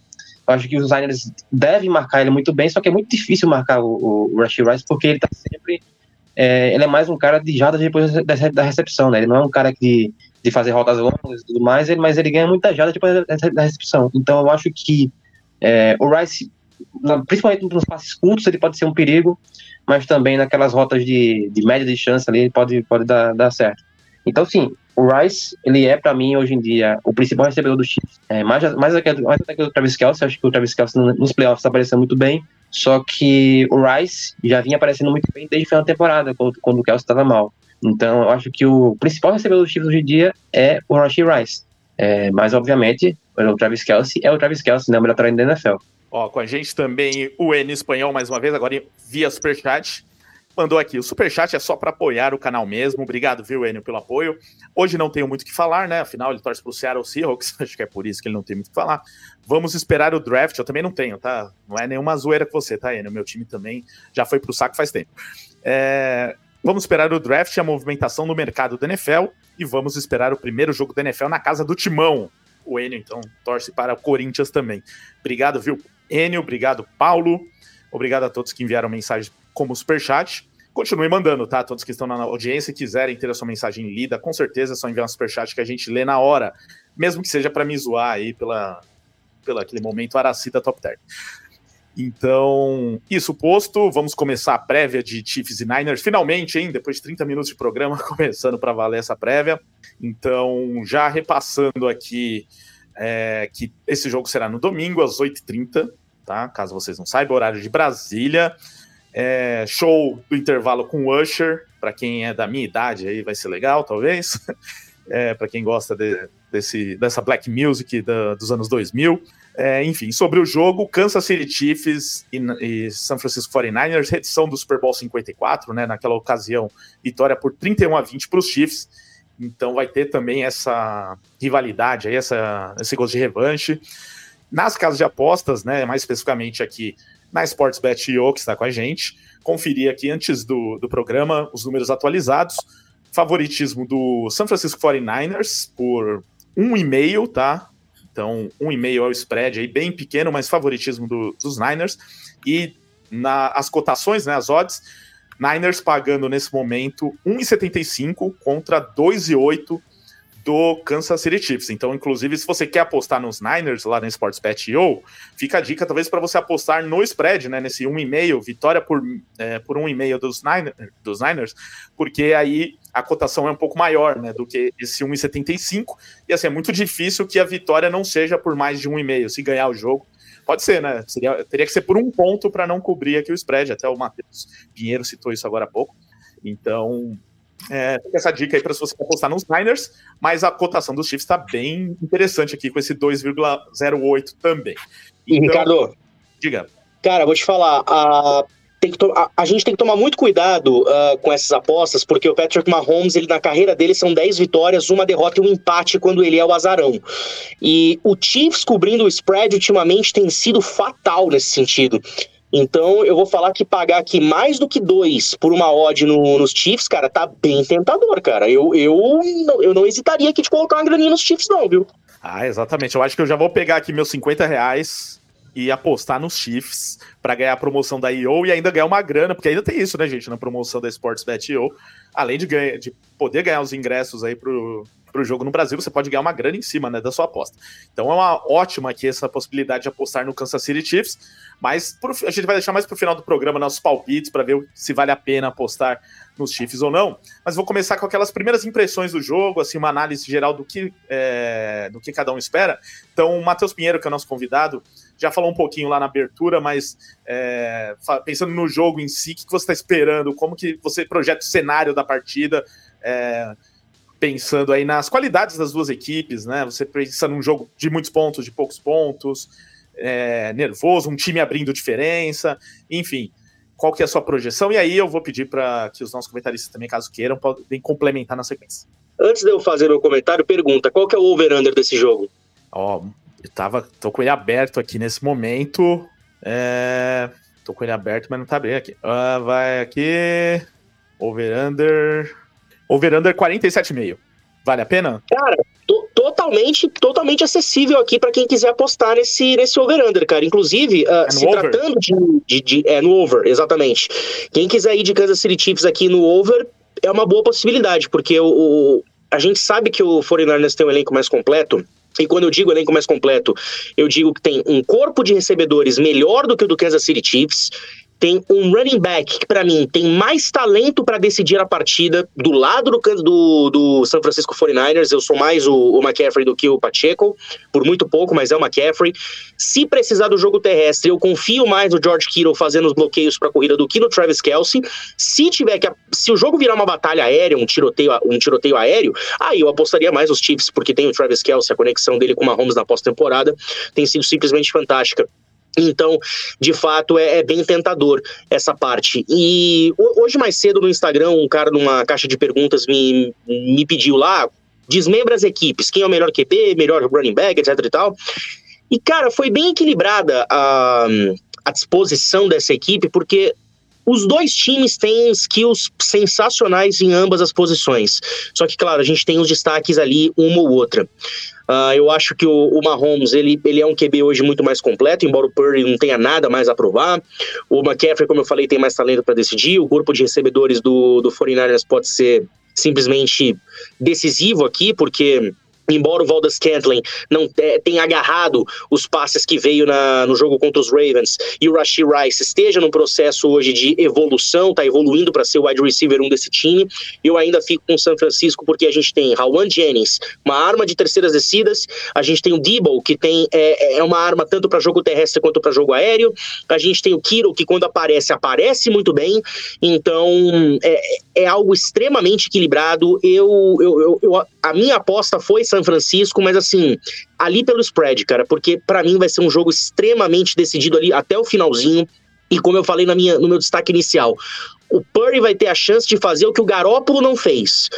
Speaker 8: eu acho que os Niners devem marcar ele muito bem, só que é muito difícil marcar o, o Rashi Rice porque ele tá sempre é, ele é mais um cara de jardas depois da, recepção, né? Ele não é um cara de, de fazer rotas longas e tudo mais, ele, mas ele ganha muita jardas depois da, recepção. Então eu acho que é, o Rice, principalmente nos passes curtos, ele pode ser um perigo, mas também naquelas rotas de, de média distância ali, ele pode, pode dar, dar certo. Então, sim, o Rice, ele é, para mim, hoje em dia, o principal recebedor do Chiefs. É, mais, mais, até, mais até que o Travis Kelce, acho que o Travis Kelce nos playoffs está aparecendo muito bem, só que o Rice já vinha aparecendo muito bem desde o final da temporada, quando, quando o Kelce estava mal. Então, eu acho que o principal recebedor do Chiefs hoje em dia é o Rashi Rice. É, mas, obviamente, o Travis Kelce é o Travis Kelce, né, o melhor da NFL.
Speaker 2: Ó, com a gente também o N Espanhol, mais uma vez, agora via Superchat mandou aqui. O superchat é só para apoiar o canal mesmo. Obrigado, viu, Enio, pelo apoio. Hoje não tenho muito o que falar, né? Afinal, ele torce pro Seattle Seahawks. Acho que é por isso que ele não tem muito o que falar. Vamos esperar o draft. Eu também não tenho, tá? Não é nenhuma zoeira com você, tá, Enio? Meu time também já foi pro saco faz tempo. É... Vamos esperar o draft e a movimentação no mercado do NFL. E vamos esperar o primeiro jogo do NFL na casa do Timão. O Enio, então, torce para o Corinthians também. Obrigado, viu, Enio? Obrigado, Paulo. Obrigado a todos que enviaram mensagem como superchat. Continue mandando, tá? Todos que estão na audiência e quiserem ter a sua mensagem lida, com certeza é só enviar um superchat que a gente lê na hora, mesmo que seja para me zoar aí pela, pela aquele momento Aracida Top Term. Então, isso posto, vamos começar a prévia de Chiefs e Niners. Finalmente, hein? Depois de 30 minutos de programa, começando para valer essa prévia. Então, já repassando aqui é, que esse jogo será no domingo, às 8h30, tá? Caso vocês não saibam, horário de Brasília. É, show do intervalo com Usher, para quem é da minha idade aí vai ser legal, talvez. É, para quem gosta de, desse, dessa black music da, dos anos 2000. É, enfim, sobre o jogo, Kansas City Chiefs e, e San Francisco 49ers, redição do Super Bowl 54, né? Naquela ocasião, vitória por 31 a 20 para os Chiefs. Então vai ter também essa rivalidade aí, essa, esse gosto de revanche. Nas casas de apostas, né? Mais especificamente aqui na Sportsbet.io, que está com a gente. Conferir aqui antes do, do programa os números atualizados. Favoritismo do San Francisco 49ers por 1,5, tá? Então, 1,5 é o spread aí, bem pequeno, mas favoritismo do, dos Niners. E na, as cotações, né, as odds, Niners pagando nesse momento 1,75 contra 2,8 do Kansas City Chiefs. Então, inclusive, se você quer apostar nos Niners lá na Sportsbet.io, fica a dica talvez para você apostar no spread, né, nesse 1,5, vitória por, é, por 1,5 dos, Niners, dos Niners, porque aí a cotação é um pouco maior, né, do que esse 1,75, e assim, é muito difícil que a vitória não seja por mais de 1,5, se ganhar o jogo, Pode ser, né? Seria, teria que ser por um ponto para não cobrir aqui o spread. Até o Matheus Pinheiro citou isso agora há pouco. Então, é, essa dica aí para se você apostar nos Niners, mas a cotação dos Chiefs está bem interessante aqui com esse 2,08 também.
Speaker 4: Então, e Ricardo,
Speaker 2: diga.
Speaker 4: Cara, vou te falar, a a, a, gente tem que tomar muito cuidado uh, com essas apostas, porque o Patrick Mahomes, ele, na carreira dele, são 10 vitórias, uma derrota e um empate quando ele é o azarão. E o Chiefs cobrindo o spread ultimamente tem sido fatal nesse sentido. Então, eu vou falar que pagar aqui mais do que dois por uma odd no, nos Chiefs, cara, tá bem tentador, cara. Eu, eu, eu não hesitaria aqui de colocar uma graninha nos Chiefs, não, viu?
Speaker 2: Ah, exatamente. Eu acho que eu já vou pegar aqui meus 50 reais e apostar nos Chiefs para ganhar a promoção da IO e ainda ganhar uma grana, porque ainda tem isso, né, gente, na promoção da Sportsbet IO. Além de, ganhar, de poder ganhar os ingressos aí pro, pro jogo no Brasil, você pode ganhar uma grana em cima, né, da sua aposta. Então é uma ótima aqui essa possibilidade de apostar no Kansas City Chiefs, mas pro, a gente vai deixar mais pro final do programa nossos palpites para ver se vale a pena apostar nos Chiefs ou não. Mas vou começar com aquelas primeiras impressões do jogo, assim, uma análise geral do que, é, do que cada um espera. Então, o Matheus Pinheiro, que é o nosso convidado, já falou um pouquinho lá na abertura, mas é, pensando no jogo em si, o que você está esperando? Como que você projeta o cenário da partida? É, pensando aí nas qualidades das duas equipes, né? Você pensa num jogo de muitos pontos, de poucos pontos, é, nervoso, um time abrindo diferença, enfim. Qual que é a sua projeção? E aí eu vou pedir para que os nossos comentaristas também, caso queiram, podem complementar na sequência.
Speaker 4: Antes de eu fazer o comentário, pergunta: qual que é o over-under desse jogo?
Speaker 2: Ó, eu tava, tô com ele aberto aqui nesse momento. É, tô com ele aberto, mas não tá abrindo aqui. Uh, vai aqui. Over-under. Over-under 47,5. Vale a pena?
Speaker 4: Cara, to totalmente, totalmente acessível aqui para quem quiser apostar nesse, nesse over-under, cara. Inclusive, uh, é se over? tratando de, de, de, É, no over, exatamente. Quem quiser ir de Kansas City Chiefs aqui no over, é uma boa possibilidade, porque o, o a gente sabe que o 49ers tem um elenco mais completo, e quando eu digo elenco mais completo, eu digo que tem um corpo de recebedores melhor do que o do Kansas City Chiefs tem um running back que, para mim, tem mais talento para decidir a partida do lado do, do, do San Francisco 49ers. Eu sou mais o, o, McCaffrey do que o Pacheco, por muito pouco, mas é o McCaffrey. Se precisar do jogo terrestre, eu confio mais no George Kittle fazendo os bloqueios para a corrida do que no Travis Kelsey. Se tiver que. Se o jogo virar uma batalha aérea, um tiroteio, um tiroteio aéreo, aí eu apostaria mais nos Chiefs, porque tem o Travis Kelsey, a conexão dele com o Mahomes na pós-temporada tem sido simplesmente fantástica. Então, de fato, é, é, bem tentador essa parte. E hoje mais cedo no Instagram, um cara numa caixa de perguntas me, me pediu lá, desmembra as equipes, quem é o melhor QB, melhor running back, etc e tal. E, cara, foi bem equilibrada a, a disposição dessa equipe, porque os dois times têm skills sensacionais em ambas as posições. Só que, claro, a gente tem os destaques ali, uma ou outra. Uh, eu acho que o, o, Mahomes ele, ele é um QB hoje muito mais completo, embora o Purdy não tenha nada mais a provar. O McCaffrey, como eu falei, tem mais talento para decidir. O corpo de recebedores do, do 49ers pode ser simplesmente decisivo aqui, porque embora o Valdes Scantling não tenha agarrado os passes que veio na, no jogo contra os Ravens e o Rashid Rice esteja num processo hoje de evolução, tá evoluindo para ser o wide receiver um desse time, eu ainda fico com o São Francisco porque a gente tem Rawan Jennings, uma arma de terceiras descidas, a gente tem o Debo, que tem é, é uma arma tanto para jogo terrestre quanto para jogo aéreo, a gente tem o Kiro, que quando aparece, aparece muito bem, então é, é algo extremamente equilibrado, eu, eu, eu, eu a minha aposta foi São Francisco, mas assim, ali pelo spread, cara, porque para mim vai ser um jogo extremamente decidido ali até o finalzinho. E como eu falei na minha, no meu destaque inicial, o Purdy vai ter a chance de fazer o que o Garópolo não fez.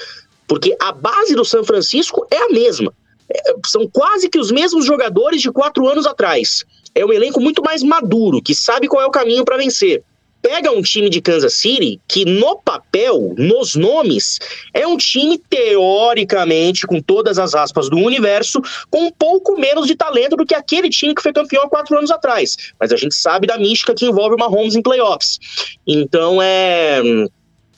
Speaker 4: Porque a base do São Francisco é a mesma. É, são quase que os mesmos jogadores de quatro anos atrás. É um elenco muito mais maduro, que sabe qual é o caminho para vencer pega um time de Kansas City que no papel, nos nomes, é um time teoricamente, com todas as aspas do universo, com um pouco menos de talento do que aquele time que foi campeão há quatro anos atrás. Mas a gente sabe da mística que envolve o Mahomes em playoffs. Então é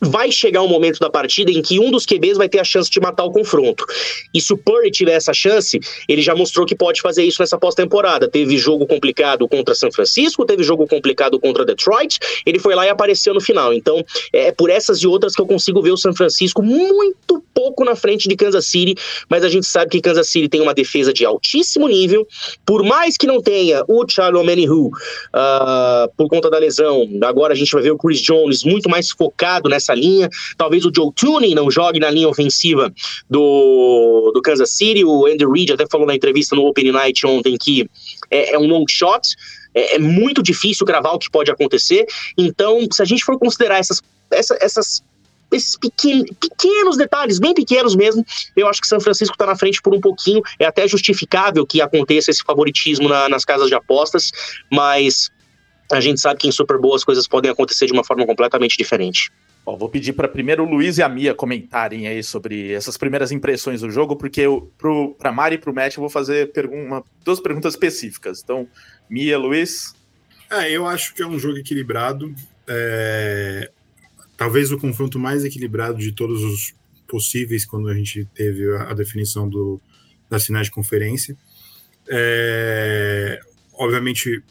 Speaker 4: vai chegar um momento da partida em que um dos QBs vai ter a chance de matar o confronto. E se o Purdy tiver essa chance, ele já mostrou que pode fazer isso nessa pós-temporada. Teve jogo complicado contra São Francisco, teve jogo complicado contra Detroit, ele foi lá e apareceu no final. Então, é por essas e outras que eu consigo ver o São Francisco muito pouco na frente de Kansas City, mas a gente sabe que Kansas City tem uma defesa de altíssimo nível, por mais que não tenha o Charlie Omenihu uh, por conta da lesão, agora a gente vai ver o Chris Jones muito mais focado nessa linha, talvez o Joe Tooney não jogue na linha ofensiva do, do Kansas City, o Andy Reid até falou na entrevista no Open Night ontem que é, é um long shot, é, é, muito difícil gravar o que pode acontecer, então se a gente for considerar essas, essa, essas esses pequenos detalhes, bem pequenos mesmo, eu acho que São Francisco está na frente por um pouquinho. É até justificável que aconteça esse favoritismo na, nas casas de apostas, mas a gente sabe que em Super Bowl as coisas podem acontecer de uma forma completamente diferente.
Speaker 2: Bom, vou pedir para primeiro o Luiz e a Mia comentarem aí sobre essas primeiras impressões do jogo, porque para Mari e para o Matt eu vou fazer uma, duas perguntas específicas. Então, Mia, Luiz.
Speaker 6: É, eu acho que é um jogo equilibrado. É, talvez o confronto mais equilibrado de todos os possíveis quando a gente teve a, a definição do, da sinais de conferência. É, obviamente,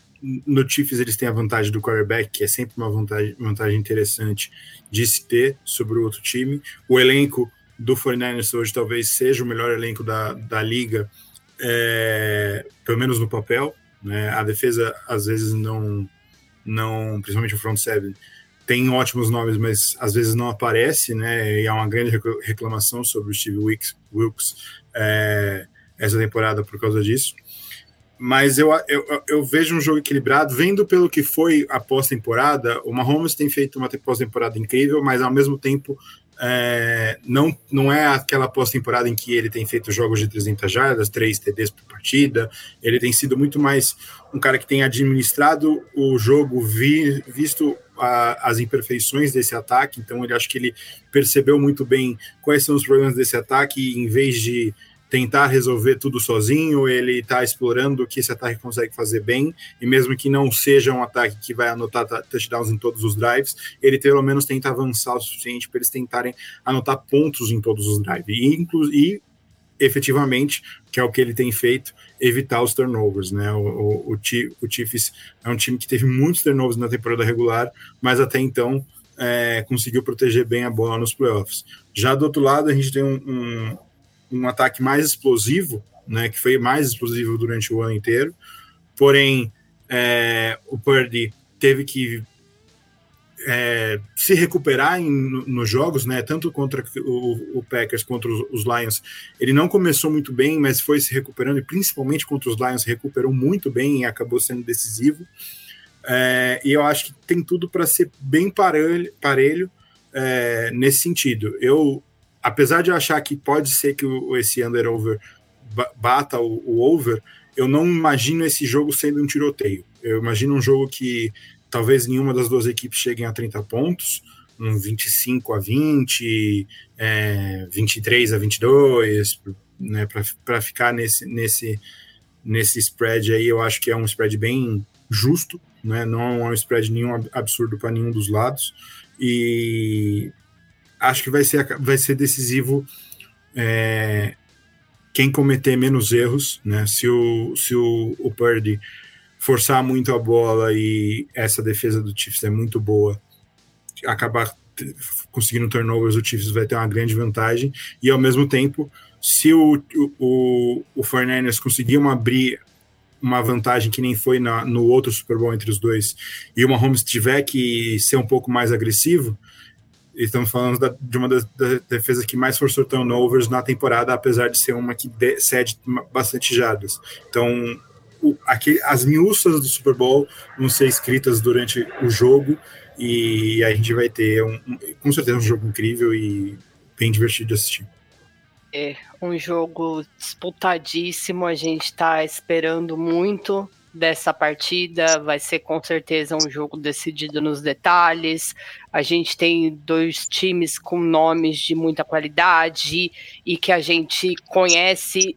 Speaker 6: no Chiefs eles têm a vantagem do quarterback, que é sempre uma vantagem, vantagem interessante de se ter sobre o outro time. O elenco do 49ers hoje talvez seja o melhor elenco da, da liga, é, pelo menos no papel. Né? A defesa, às vezes, não, não principalmente o front seven, tem ótimos nomes, mas às vezes não aparece, né? E há uma grande reclamação sobre o Steve Wilkes, Wilkes é, essa temporada por causa disso. Mas eu, eu, eu, vejo um jogo equilibrado, vendo pelo que foi a pós-temporada, o Mahomes tem feito uma pós-temporada incrível, mas ao mesmo tempo é, não, não é aquela pós-temporada em que ele tem feito jogos de 300 jardas, 3 TDs por partida, ele tem sido muito mais um cara que tem administrado o jogo, vi, visto a, as imperfeições desse ataque, então ele acho que ele percebeu muito bem quais são os problemas desse ataque, em vez de tentar resolver tudo sozinho, ele está explorando o que esse ataque consegue fazer bem, e mesmo que não seja um ataque que vai anotar touchdowns em todos os drives, ele pelo menos tenta avançar o suficiente para eles tentarem anotar pontos em todos os drives, e, e efetivamente, que é o que ele tem feito, evitar os turnovers, né? O, o, o, o Chiefs é um time que teve muitos turnovers na temporada regular, mas até então é, conseguiu proteger bem a bola nos playoffs. Já do outro lado, a gente tem um, um, um ataque mais explosivo, né? Que foi mais explosivo durante o ano inteiro, porém é, o Purdy teve que é, se recuperar em, nos jogos, né? Tanto contra o, o Packers contra os, os, Lions, ele não começou muito bem, mas foi se recuperando e principalmente contra os Lions recuperou muito bem e acabou sendo decisivo. É, e eu acho que tem tudo para ser bem parelho, parelho é, nesse sentido. Eu, apesar de achar que pode ser que o, esse under over bata o, o over, eu não imagino esse jogo sendo um tiroteio. Eu imagino um jogo que talvez nenhuma das duas equipes cheguem a 30 pontos, um 25 a 20, é, 23 a 22, né, para ficar nesse, nesse, nesse spread aí, eu acho que é um spread bem justo, né, não é um spread nenhum absurdo para nenhum dos lados, e acho que vai ser, vai ser decisivo é, quem cometer menos erros, né, se o, se o, o Purdy forçar muito a bola e essa defesa do Chiefs é muito boa, acabar conseguindo turnovers, o Chiefs vai ter uma grande vantagem. E ao mesmo tempo, se o, o, o 49ers conseguir uma abrir uma vantagem que nem foi na, no outro Super Bowl entre os dois, e o Mahomes tiver que ser um pouco mais agressivo, estamos falando da, de uma das, das, defesas que mais forçou turnovers na temporada, apesar de ser uma que de, cede bastante jardas. Então, o, as miúças do Super Bowl vão ser escritas durante o jogo e a gente vai ter um, um, com certeza um jogo incrível e bem divertido de assistir.
Speaker 5: É um jogo disputadíssimo, a gente está esperando muito dessa partida. Vai ser com certeza um jogo decidido nos detalhes. A gente tem dois times com nomes de muita qualidade e que a gente conhece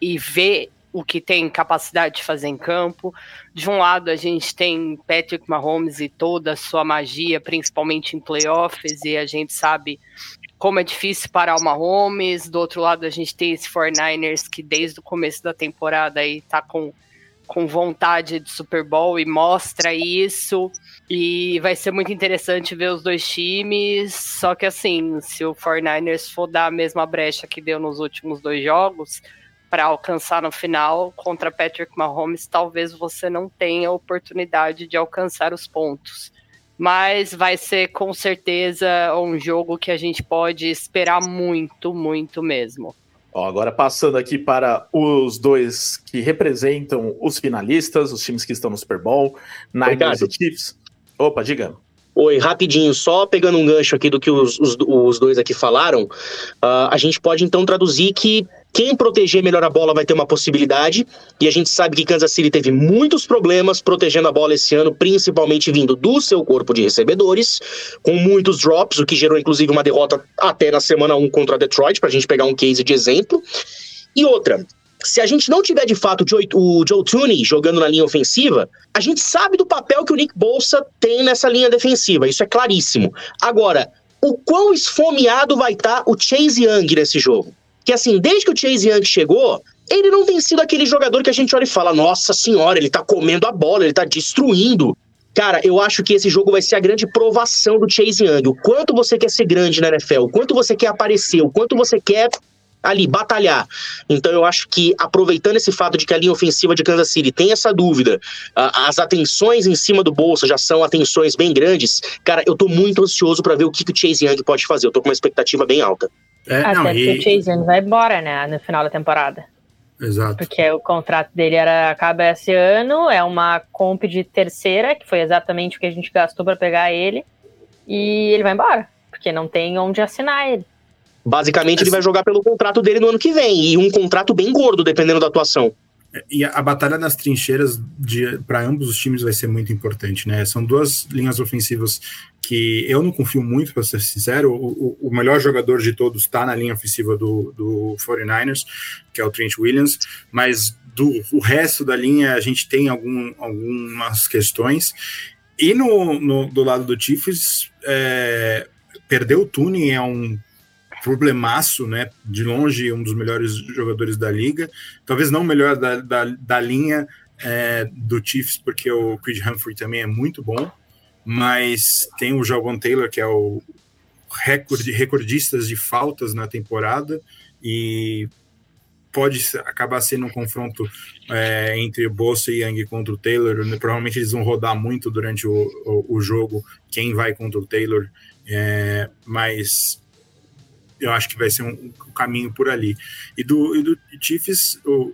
Speaker 5: e vê o que tem capacidade de fazer em campo. De um lado, a gente tem Patrick Mahomes e toda a sua magia, principalmente em playoffs, e a gente sabe como é difícil parar o Mahomes. Do outro lado, a gente tem esse 49ers que desde o começo da temporada aí tá com, com vontade de Super Bowl e mostra isso. E vai ser muito interessante ver os dois times. Só que assim, se o 49ers for dar a mesma brecha que deu nos últimos dois jogos, para alcançar no final contra Patrick Mahomes, talvez você não tenha oportunidade de alcançar os pontos. Mas vai ser com certeza um jogo que a gente pode esperar muito, muito mesmo.
Speaker 2: Ó, agora passando aqui para os dois que representam os finalistas, os times que estão no Super Bowl, Niners e Chiefs. Opa, diga.
Speaker 4: Oi, rapidinho, só pegando um gancho aqui do que os, os, os dois aqui falaram, uh, a gente pode então traduzir que quem proteger melhor a bola vai ter uma possibilidade, e a gente sabe que Kansas City teve muitos problemas protegendo a bola esse ano, principalmente vindo do seu corpo de recebedores, com muitos drops, o que gerou inclusive uma derrota até na semana 1 contra Detroit, para a gente pegar um case de exemplo. E outra, se a gente não tiver de fato o Joe Tooney jogando na linha ofensiva, a gente sabe do papel que o Nick Bolsa tem nessa linha defensiva, isso é claríssimo. Agora, o quão esfomeado vai estar tá o Chase Young nesse jogo? Que assim, desde que o Chase Young chegou, ele não tem sido aquele jogador que a gente olha e fala: nossa senhora, ele tá comendo a bola, ele tá destruindo. Cara, eu acho que esse jogo vai ser a grande provação do Chase Young. O quanto você quer ser grande na NFL, o quanto você quer aparecer, o quanto você quer ali batalhar. Então eu acho que aproveitando esse fato de que a linha ofensiva de Kansas City tem essa dúvida, as atenções em cima do bolso já são atenções bem grandes. Cara, eu tô muito ansioso para ver o que, que o Chase Young pode fazer. Eu tô com uma expectativa bem alta.
Speaker 7: É, Até não, porque e... o Chase Young vai embora, né, no final da temporada.
Speaker 6: Exato.
Speaker 7: Porque o contrato dele era acaba esse ano, é uma comp de terceira, que foi exatamente o que a gente gastou para pegar ele, e ele vai embora, porque não tem onde assinar ele.
Speaker 4: Basicamente, ele vai jogar pelo contrato dele no ano que vem, e um contrato bem gordo, dependendo da atuação.
Speaker 6: E a, batalha nas trincheiras para ambos os times vai ser muito importante, né? São duas linhas ofensivas que eu não confio muito, para ser sincero. O, o, o, melhor jogador de todos está na linha ofensiva do, do 49ers, que é o Trent Williams, mas do o resto da linha a gente tem algum, algumas questões. E no, no do lado do Chiefs, é, perder o Tuning é um problemaço, né? De longe, um dos melhores jogadores da liga. Talvez não o melhor da, da, da linha é, do Chiefs, porque o Creed Humphrey também é muito bom, mas tem o Jalgon Taylor, que é o recorde, recordistas de faltas na temporada, e pode acabar sendo um confronto é, entre Bossa e Young contra o Taylor. Provavelmente eles vão rodar muito durante o, o, o jogo quem vai contra o Taylor, é, mas eu acho que vai ser um, um caminho por ali. E do, e do Chiefs, o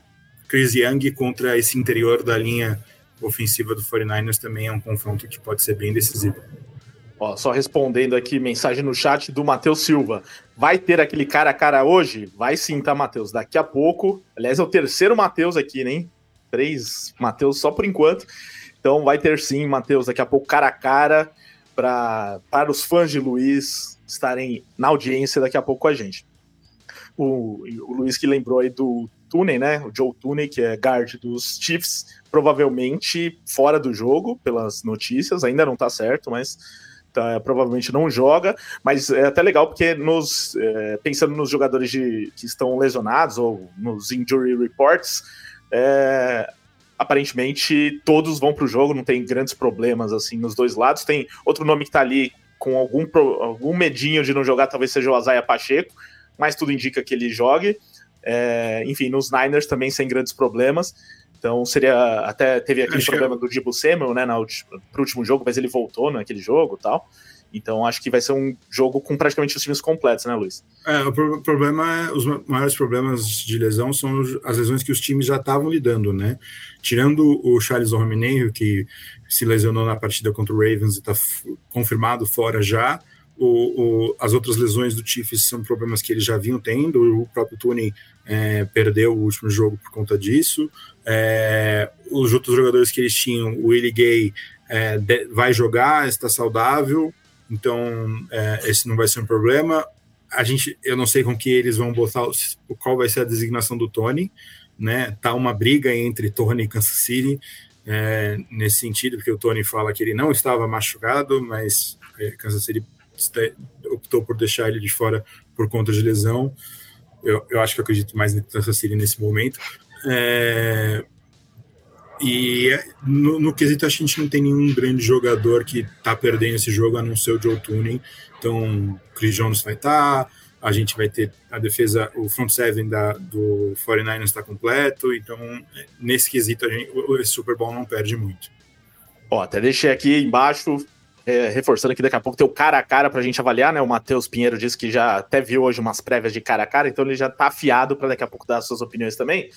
Speaker 6: Chris Young contra esse interior da linha ofensiva do 49ers também é um confronto que pode ser bem decisivo.
Speaker 2: Ó, só respondendo aqui, mensagem no chat do Matheus Silva. Vai ter aquele cara a cara hoje? Vai sim, tá, Matheus? Daqui a pouco. Aliás, é o terceiro Matheus aqui, né? Três Matheus só por enquanto. Então vai ter sim, Matheus, daqui a pouco cara a cara pra, para os fãs de Luiz estarem na audiência daqui a pouco com a gente. O, o Luiz que lembrou aí do Tooney, né? O Joe Tooney, que é guard dos Chiefs, provavelmente fora do jogo, pelas notícias, ainda não tá certo, mas tá, provavelmente não joga. Mas é até legal porque nos é, pensando nos jogadores de, que estão lesionados ou nos injury reports, é, aparentemente todos vão para o jogo, não tem grandes problemas assim nos dois lados. Tem outro nome que está ali com algum, algum medinho de não jogar, talvez seja o Azaia Pacheco, mas tudo indica que ele jogue. É, enfim, nos Niners também sem grandes problemas. Então seria. Até teve aquele acho problema que... do Dibu Samuel, né? No último jogo, mas ele voltou naquele jogo tal. Então acho que vai ser um jogo com praticamente os times completos, né, Luiz?
Speaker 6: É, o pro problema é, os maiores problemas de lesão são as lesões que os times já estavam lidando, né? Tirando o Charles Romineiro, que se lesionou na partida contra o Ravens e está confirmado fora já. O, o, as outras lesões do Chiefs são problemas que eles já vinham tendo. O próprio Tony é, perdeu o último jogo por conta disso. É, os outros jogadores que eles tinham, o Willie Gay é, de, vai jogar, está saudável então é, esse não vai ser um problema. A gente, eu não sei com que eles vão botar qual vai ser a designação do Tony, né? Tá uma briga entre Tony e Kansas City é, nesse sentido, porque o Tony fala que ele não estava machucado, mas é, Kansas City optou por deixar ele de fora por conta de lesão. Eu, eu acho que eu acredito mais em Kansas City nesse momento. É, e no, no quesito, a gente não tem nenhum grande jogador que está perdendo esse jogo, a não ser o Joe Tuning. Então, Chris Jones vai estar, tá, a gente vai ter a defesa, o front seven da, do 49ers está completo, então nesse quesito a gente, o, Super Bowl não perde muito.
Speaker 2: Ó, até deixei aqui embaixo, é, reforçando que daqui a pouco tem o cara a cara para a gente avaliar, né? O Matheus Pinheiro disse que já até viu hoje umas prévias de cara a cara, então ele já está afiado para daqui a pouco dar as suas opiniões também.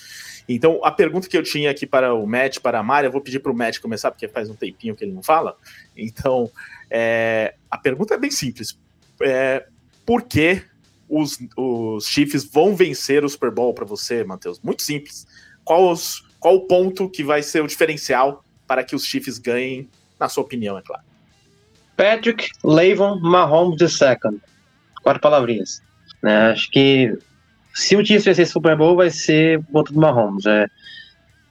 Speaker 2: Então, a pergunta que eu tinha aqui para o Matt, para a Mari, eu vou pedir para o Matt começar, porque faz um tempinho que ele não fala. Então, é, a pergunta é bem simples. É, por que os, os Chiefs vão vencer o Super Bowl para você, Matheus? Muito simples. Qual, os, qual o ponto que vai ser o diferencial para que os Chiefs ganhem, na sua opinião, é claro?
Speaker 8: Patrick Levon Mahomes II. Quatro palavrinhas. Né? Acho que se o Chiefs vencer Super Bowl, vai ser o ponto do Mahomes. É,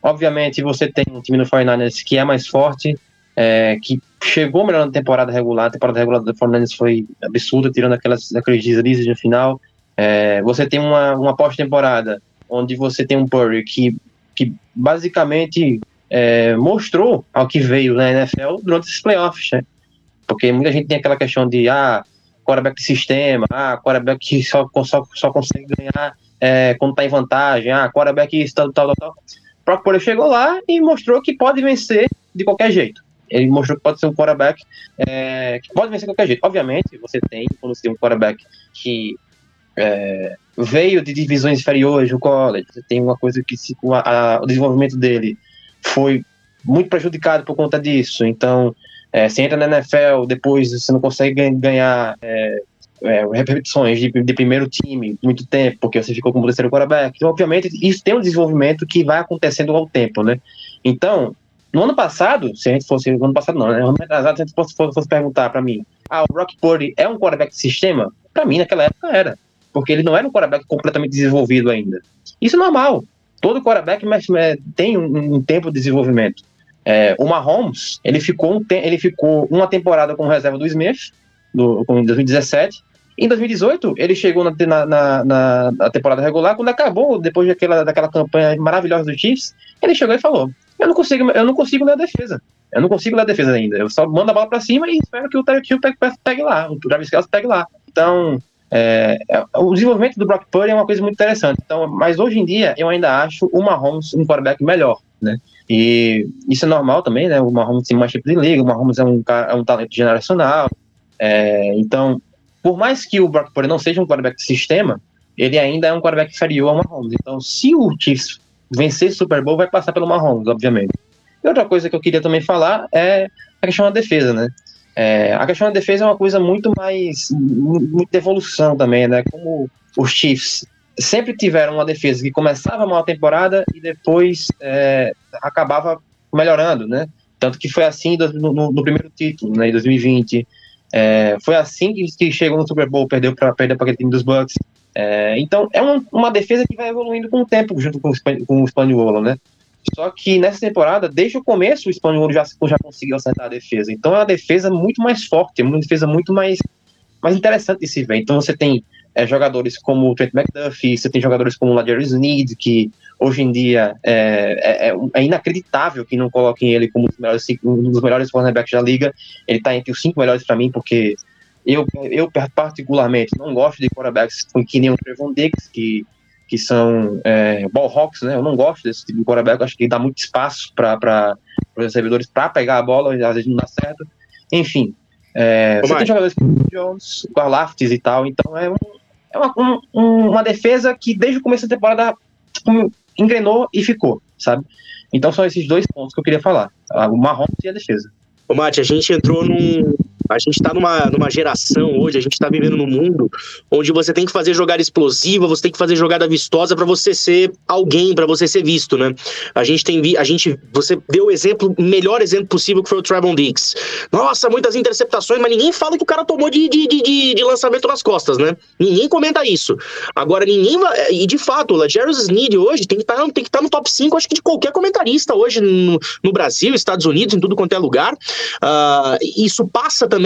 Speaker 8: obviamente, você tem um time do 49ers que é mais forte, é, que chegou melhor na temporada regular. A temporada regular do Fernandes foi absurda, tirando aquelas, aqueles deslizes no final. É, você tem uma, uma pós-temporada onde você tem um Purdy que, que basicamente é, mostrou ao que veio na NFL durante esses playoffs, né? Porque muita gente tem aquela questão de, ah, quarterback de sistema, ah, quarterback que só, só, só consegue ganhar é, quando tá em vantagem, ah, quarterback tal, tal, tal, tal. Próprio Purdy chegou lá e mostrou que pode vencer de qualquer jeito ele mostrou que pode ser um quarterback é, que pode vencer de qualquer jeito. Obviamente, você tem, quando você tem um quarterback que é, veio de divisões inferiores do college, tem uma coisa que se, a, o desenvolvimento dele foi muito prejudicado por conta disso. Então, é, você entra na NFL, depois você não consegue ganhar é, é, repetições de, de, primeiro time muito tempo, porque você ficou como terceiro quarterback. Então, obviamente, isso tem um desenvolvimento que vai acontecendo ao tempo, né? Então, no ano passado, se a gente fosse. No ano passado não, né? No ano atrasado, se a gente fosse, fosse perguntar para mim, ah, o Brock Purdy é um quarterback de sistema? Para mim, naquela época era. Porque ele não era um quarterback completamente desenvolvido ainda. Isso é normal. Todo quarterback tem um, um, tempo de desenvolvimento. É, o Mahomes, ele ficou, ele ficou uma temporada com reserva do Smith, do, em 2017. Em 2018, ele chegou na, na, na, na, temporada regular, quando acabou, depois daquela, daquela campanha maravilhosa do Chiefs, ele chegou e falou: eu não consigo, eu não consigo ler a defesa. Eu não consigo ler a defesa ainda. Eu só mando a bola para cima e espero que o Hill pegue, pegue, lá, o Travis Kelce pegue lá. Então, é, é, o desenvolvimento do Brock Purdy é uma coisa muito interessante. Então, mas hoje em dia eu ainda acho o Mahomes um quarterback melhor, né? E isso é normal também, né? O Mahomes tem mais tipo de liga, o Mahomes é um, é um talento generacional. É, então, por mais que o Brock Purdy não seja um quarterback de sistema, ele ainda é um quarterback inferior ao Mahomes. Então, se o Chiefs vencer Super Bowl vai passar pelo Mahomes, obviamente. E outra coisa que eu queria também falar é a questão da defesa, né? É, a questão da defesa é uma coisa muito mais. muita evolução também, né? Como os Chiefs sempre tiveram uma defesa que começava mal a temporada e depois é, acabava melhorando, né? Tanto que foi assim no, no, no primeiro título, né, em 2020. É, foi assim que, que, chegou no Super Bowl, perdeu para perdeu aquele time dos Bucks. É, então, é uma, uma, defesa que vai evoluindo com o tempo, junto com o, com o Spaniolo, né? Só que nessa temporada, desde o começo, o Spaniolo já, já conseguiu acertar a defesa. Então, é uma defesa muito mais forte, é uma defesa muito mais, mais interessante de se ver. Então, você tem é, jogadores como o Trent McDuffie, você tem jogadores como o Ladarius Need, que hoje em dia é, é, é, é inacreditável que não coloquem ele como um dos melhores cornerbacks da liga. Ele está entre os cinco melhores para mim, porque eu, eu particularmente não gosto de quarterbacks que nem o Trevon Diggs, que, que são é, ball hawks, né? Eu não gosto desse tipo de quarterback, acho que dá muito espaço para os recebedores para pegar a bola, às vezes não dá certo. Enfim, é, você tem jogadores como Jones, Garlaftis e tal, então é, um, é uma, um, uma defesa que desde o começo da temporada engrenou e ficou, sabe? Então são esses dois pontos que eu queria falar, o Mahomes e a defesa.
Speaker 4: Ô, Mate, a gente entrou num, A gente tá numa, numa geração hoje, a gente tá vivendo num mundo onde você tem que fazer jogada explosiva, você tem que fazer jogada vistosa para você ser alguém, para você ser visto, né? A gente tem a gente, você deu o exemplo, melhor exemplo possível que foi o Trevon Diggs. Nossa, muitas interceptações, mas ninguém fala que o cara tomou de, de, de, de lançamento nas costas, né? Ninguém comenta isso. Agora, ninguém vai, e de fato, o Lajarius Sneed hoje tem que tá, estar tá no top 5, acho que de qualquer comentarista hoje no, no Brasil, Estados Unidos, em tudo quanto é lugar. Uh, isso passa também,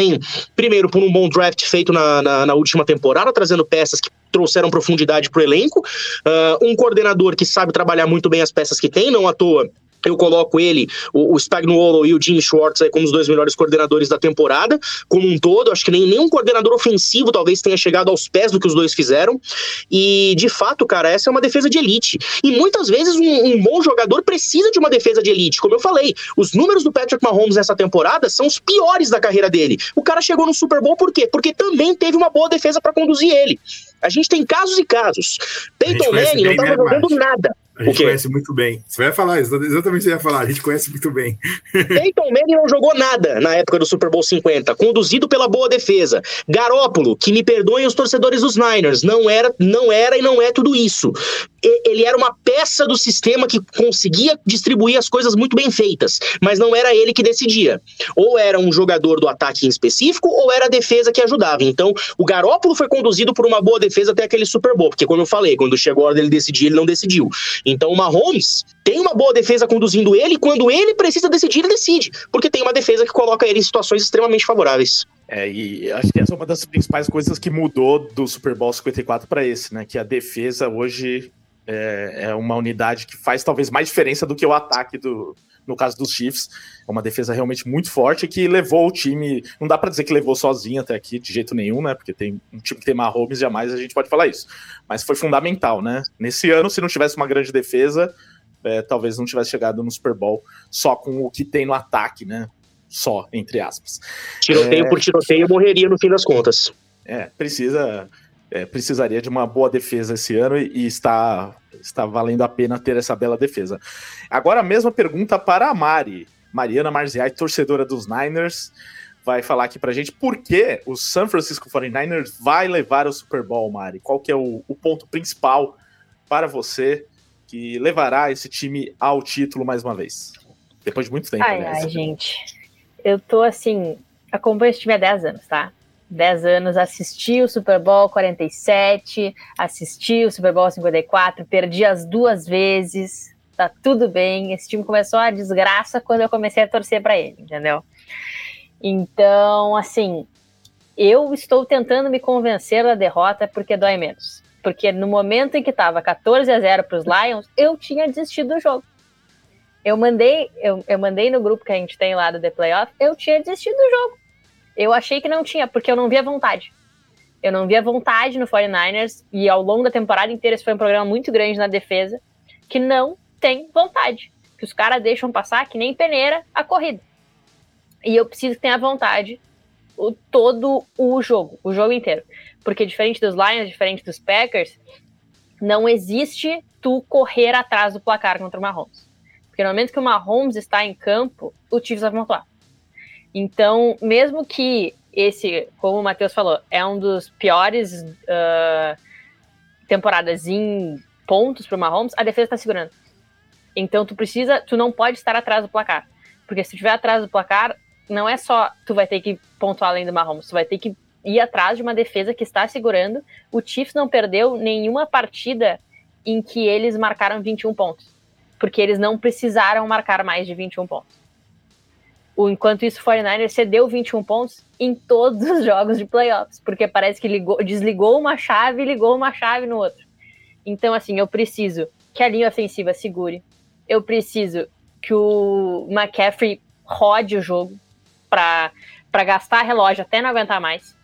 Speaker 4: primeiro, por um bom draft feito na, na, na última temporada, trazendo peças que trouxeram profundidade para o elenco. Uh, um coordenador que sabe trabalhar muito bem as peças que tem, não à toa eu coloco ele, o, o Spagnuolo e o Jim Schwartz aí como os dois melhores coordenadores da temporada, como um todo. Acho que nem nenhum coordenador ofensivo talvez tenha chegado aos pés do que os dois fizeram. E, de fato, cara, essa é uma defesa de elite. E muitas vezes um, um bom jogador precisa de uma defesa de elite. Como eu falei, os números do Patrick Mahomes nessa temporada são os piores da carreira dele. O cara chegou no Super Bowl por quê? Porque também teve uma boa defesa para conduzir ele. A gente tem casos e casos. Peyton Manning não estava jogando nada.
Speaker 6: A gente conhece muito bem. Você vai falar, exatamente você ia falar, a gente conhece muito bem.
Speaker 4: Peyton Manning não jogou nada na época do Super Bowl 50, conduzido pela boa defesa. Garópolo, que me perdoem os torcedores dos Niners, não era, não era e não é tudo isso. Ele era uma peça do sistema que conseguia distribuir as coisas muito bem feitas, mas não era ele que decidia. Ou era um jogador do ataque em específico, ou era a defesa que ajudava. Então, o Garópolo foi conduzido por uma boa defesa até aquele Super Bowl, porque como eu falei, quando chegou a hora dele decidir, ele não decidiu. Então o Mahomes tem uma boa defesa conduzindo ele, quando ele precisa decidir, ele decide, porque tem uma defesa que coloca ele em situações extremamente favoráveis.
Speaker 2: É, e acho que essa é uma das principais coisas que mudou do Super Bowl 54 para esse, né? Que a defesa hoje é, é, uma unidade que faz talvez mais diferença do que o ataque do, no caso dos Chiefs. É uma defesa realmente muito forte que levou o time. Não dá para dizer que levou sozinho até aqui, de jeito nenhum, né? Porque tem um time que tem Mahomes, jamais a gente pode falar isso. Mas foi fundamental, né? Nesse ano, se não tivesse uma grande defesa, é, talvez não tivesse chegado no Super Bowl só com o que tem no ataque, né? Só, entre aspas.
Speaker 4: Tiroteio é... por tiroteio morreria no fim das contas.
Speaker 2: É, precisa é, precisaria de uma boa defesa esse ano e, e, está, está valendo a pena ter essa bela defesa. Agora a mesma pergunta para a Mari. Mariana Marziai, torcedora dos Niners, vai falar aqui pra gente por que o San Francisco 49ers vai levar o Super Bowl, Mari. Qual que é o, o ponto principal para você que levará esse time ao título mais uma vez? Depois de muito tempo,
Speaker 7: ai, aliás. Ai, gente. Eu tô assim, acompanho esse time há 10 anos, tá? 10 anos, assisti o Super Bowl 47, assisti o Super Bowl 54, perdi as duas vezes, tá tudo bem. Esse time começou a desgraça quando eu comecei a torcer para ele, entendeu? Então, assim, eu estou tentando me convencer da derrota porque dói menos. Porque no momento em que estava 14 a 0 para os Lions, eu tinha desistido do jogo. Eu mandei, eu, eu mandei no grupo que a gente tem lá do The Playoff, eu tinha desistido do jogo eu achei que não tinha, porque eu não via vontade. Eu não via vontade no 49ers, e ao longo da temporada inteira, esse foi um programa muito grande na defesa, que não tem vontade. Que os caras deixam passar que nem peneira a corrida. E eu preciso que tenha vontade o, todo o jogo, o jogo inteiro. Porque diferente dos Lions, diferente dos Packers, não existe tu correr atrás do placar contra o Mahomes. Porque no momento que o Mahomes está em campo, o Chiefs vai pontuar. Então, mesmo que esse, como o Matheus falou, é um dos piores uh, temporadas em pontos para o Mahomes, a defesa está segurando. Então, tu precisa, tu não pode estar atrás do placar. Porque se tu estiver atrás do placar, não é só tu vai ter que pontuar além do Mahomes, tu vai ter que ir atrás de uma defesa que está segurando. O Chiefs não perdeu nenhuma partida em que eles marcaram 21 pontos, porque eles não precisaram marcar mais de 21 pontos. O, enquanto isso, o 49ers cedeu 21 pontos em todos os jogos de playoffs, porque parece que ligou, desligou uma chave e ligou uma chave no outro. Então, assim, eu preciso que a linha ofensiva segure, eu preciso que o McCaffrey rode o jogo para gastar relógio até não aguentar mais.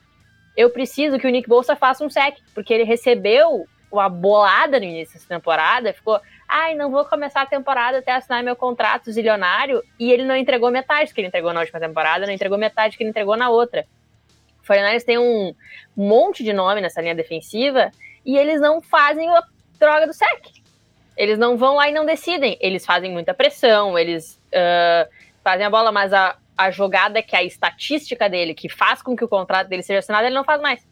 Speaker 7: Eu preciso que o Nick Bolsa faça um sec, porque ele recebeu uma bolada no início da temporada, ficou ai, não vou começar a temporada até assinar meu contrato zilionário, e ele não entregou metade que ele entregou na última temporada, não entregou metade que ele entregou na outra. O Fortnite tem um monte de nome nessa linha defensiva, e eles não fazem a droga do sec. Eles não vão lá e não decidem. Eles fazem muita pressão, eles uh, fazem a bola, mas a, a jogada que a estatística dele, que faz com que o contrato dele seja assinado, ele não faz mais.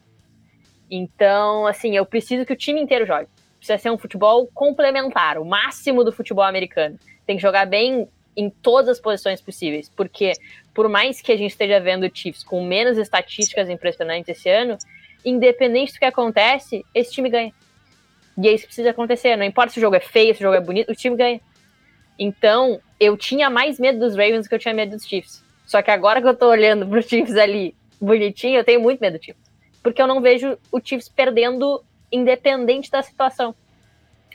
Speaker 7: Então, assim, eu preciso que o time inteiro jogue. Precisa ser um futebol complementar, o máximo do futebol americano. Tem que jogar bem em todas as posições possíveis, porque por mais que a gente esteja vendo o Chiefs com menos estatísticas impressionantes esse ano, independente do que acontece, esse time ganha. E é isso que precisa acontecer. Não importa se o jogo é feio, se o jogo é bonito, o time ganha. Então, eu tinha mais medo dos Ravens do que eu tinha medo dos Chiefs. Só que agora que eu tô olhando pro Chiefs ali bonitinho, eu tenho muito medo do Chiefs. Porque eu não vejo o Chiefs perdendo independente da situação.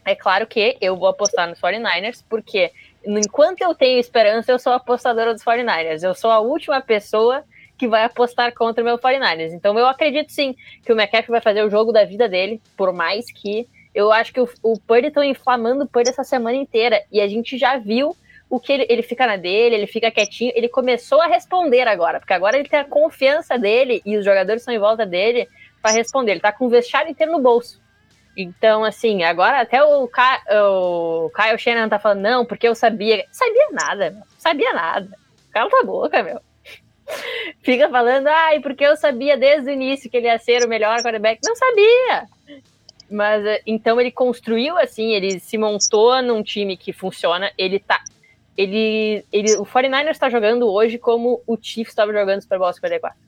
Speaker 7: É claro que eu vou apostar nos 49ers, porque enquanto eu tenho esperança, eu sou apostadora dos 49ers. Eu sou a última pessoa que vai apostar contra o meu 49ers. Então eu acredito sim que o McCaffrey vai fazer o jogo da vida dele, por mais que eu acho que o, o Purdy estão inflamando o Purdy essa semana inteira. E a gente já viu o que ele, ele fica na dele, ele fica quietinho, ele começou a responder agora, porque agora ele tem a confiança dele e os jogadores estão em volta dele para responder. Ele tá com o vestiário inteiro no bolso. Então, assim, agora até o, Ka o Kyle Shannon tá falando, não, porque eu sabia. Sabia nada, meu. Sabia nada. Cala tua boca, meu. Fica falando, ai, porque eu sabia desde o início que ele ia ser o melhor quarterback. Não sabia. Mas eh, então ele construiu assim, ele se montou num time que funciona, ele tá ele, ele o 49ers está jogando hoje como o Chiefs estava jogando Super Bowl 54.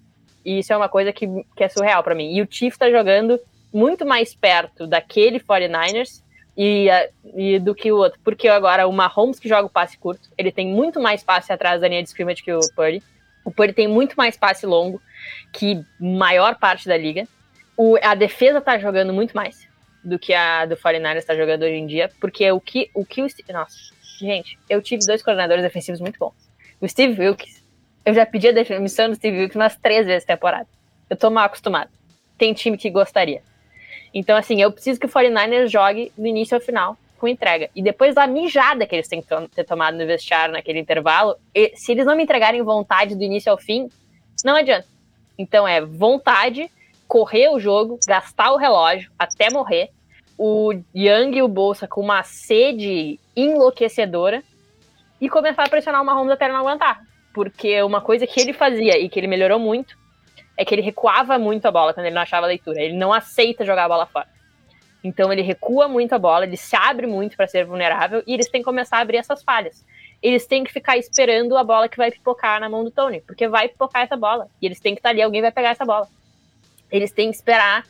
Speaker 7: E isso é uma coisa que, que é surreal para mim. E o Chiefs está jogando muito mais perto daquele 49ers e, e, do que o outro. Porque agora o Mahomes que joga o passe curto, ele tem muito mais passe atrás da linha de scrimmage que o Purdy. O Purdy tem muito mais passe longo que maior parte da liga. O, a defesa tá jogando muito mais do que a do 49ers está jogando hoje em dia, porque o que o que o nossa, gente, eu tive dois coordenadores defensivos muito bons. O Steve Wilkes, eu já pedi a demissão do Steve Wilkes umas três vezes temporada. Eu tô mal acostumado. Tem time que gostaria. Então, assim, eu preciso que o 49ers jogue do início ao final com entrega. E depois da mijada que eles têm que ter tomado no vestiário naquele intervalo, se eles não me entregarem vontade do início ao fim, não adianta. Então é vontade, correr o jogo, gastar o relógio até morrer. O Young e o Bolsa com uma sede enlouquecedora e começar a pressionar o Mahomes até não aguentar. Porque uma coisa que ele fazia e que ele melhorou muito é que ele recuava muito a bola quando ele não achava a leitura. Ele não aceita jogar a bola fora. Então ele recua muito a bola, ele se abre muito para ser vulnerável e eles têm que começar a abrir essas falhas. Eles têm que ficar esperando a bola que vai pipocar na mão do Tony, porque vai pipocar essa bola. E eles têm que estar ali, alguém vai pegar essa bola eles têm que esperar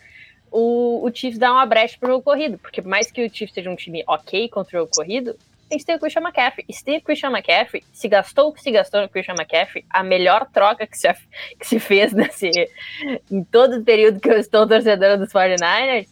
Speaker 7: o, o Chiefs dar uma brecha pro jogo corrido, porque por mais que o Chiefs seja um time ok contra o jogo corrido, a gente tem o Christian McCaffrey. E se tem o Christian McCaffrey, se gastou o que se gastou no Christian McCaffrey, a melhor troca que se, que se fez nesse, em todo o período que eu estou torcedor dos 49ers,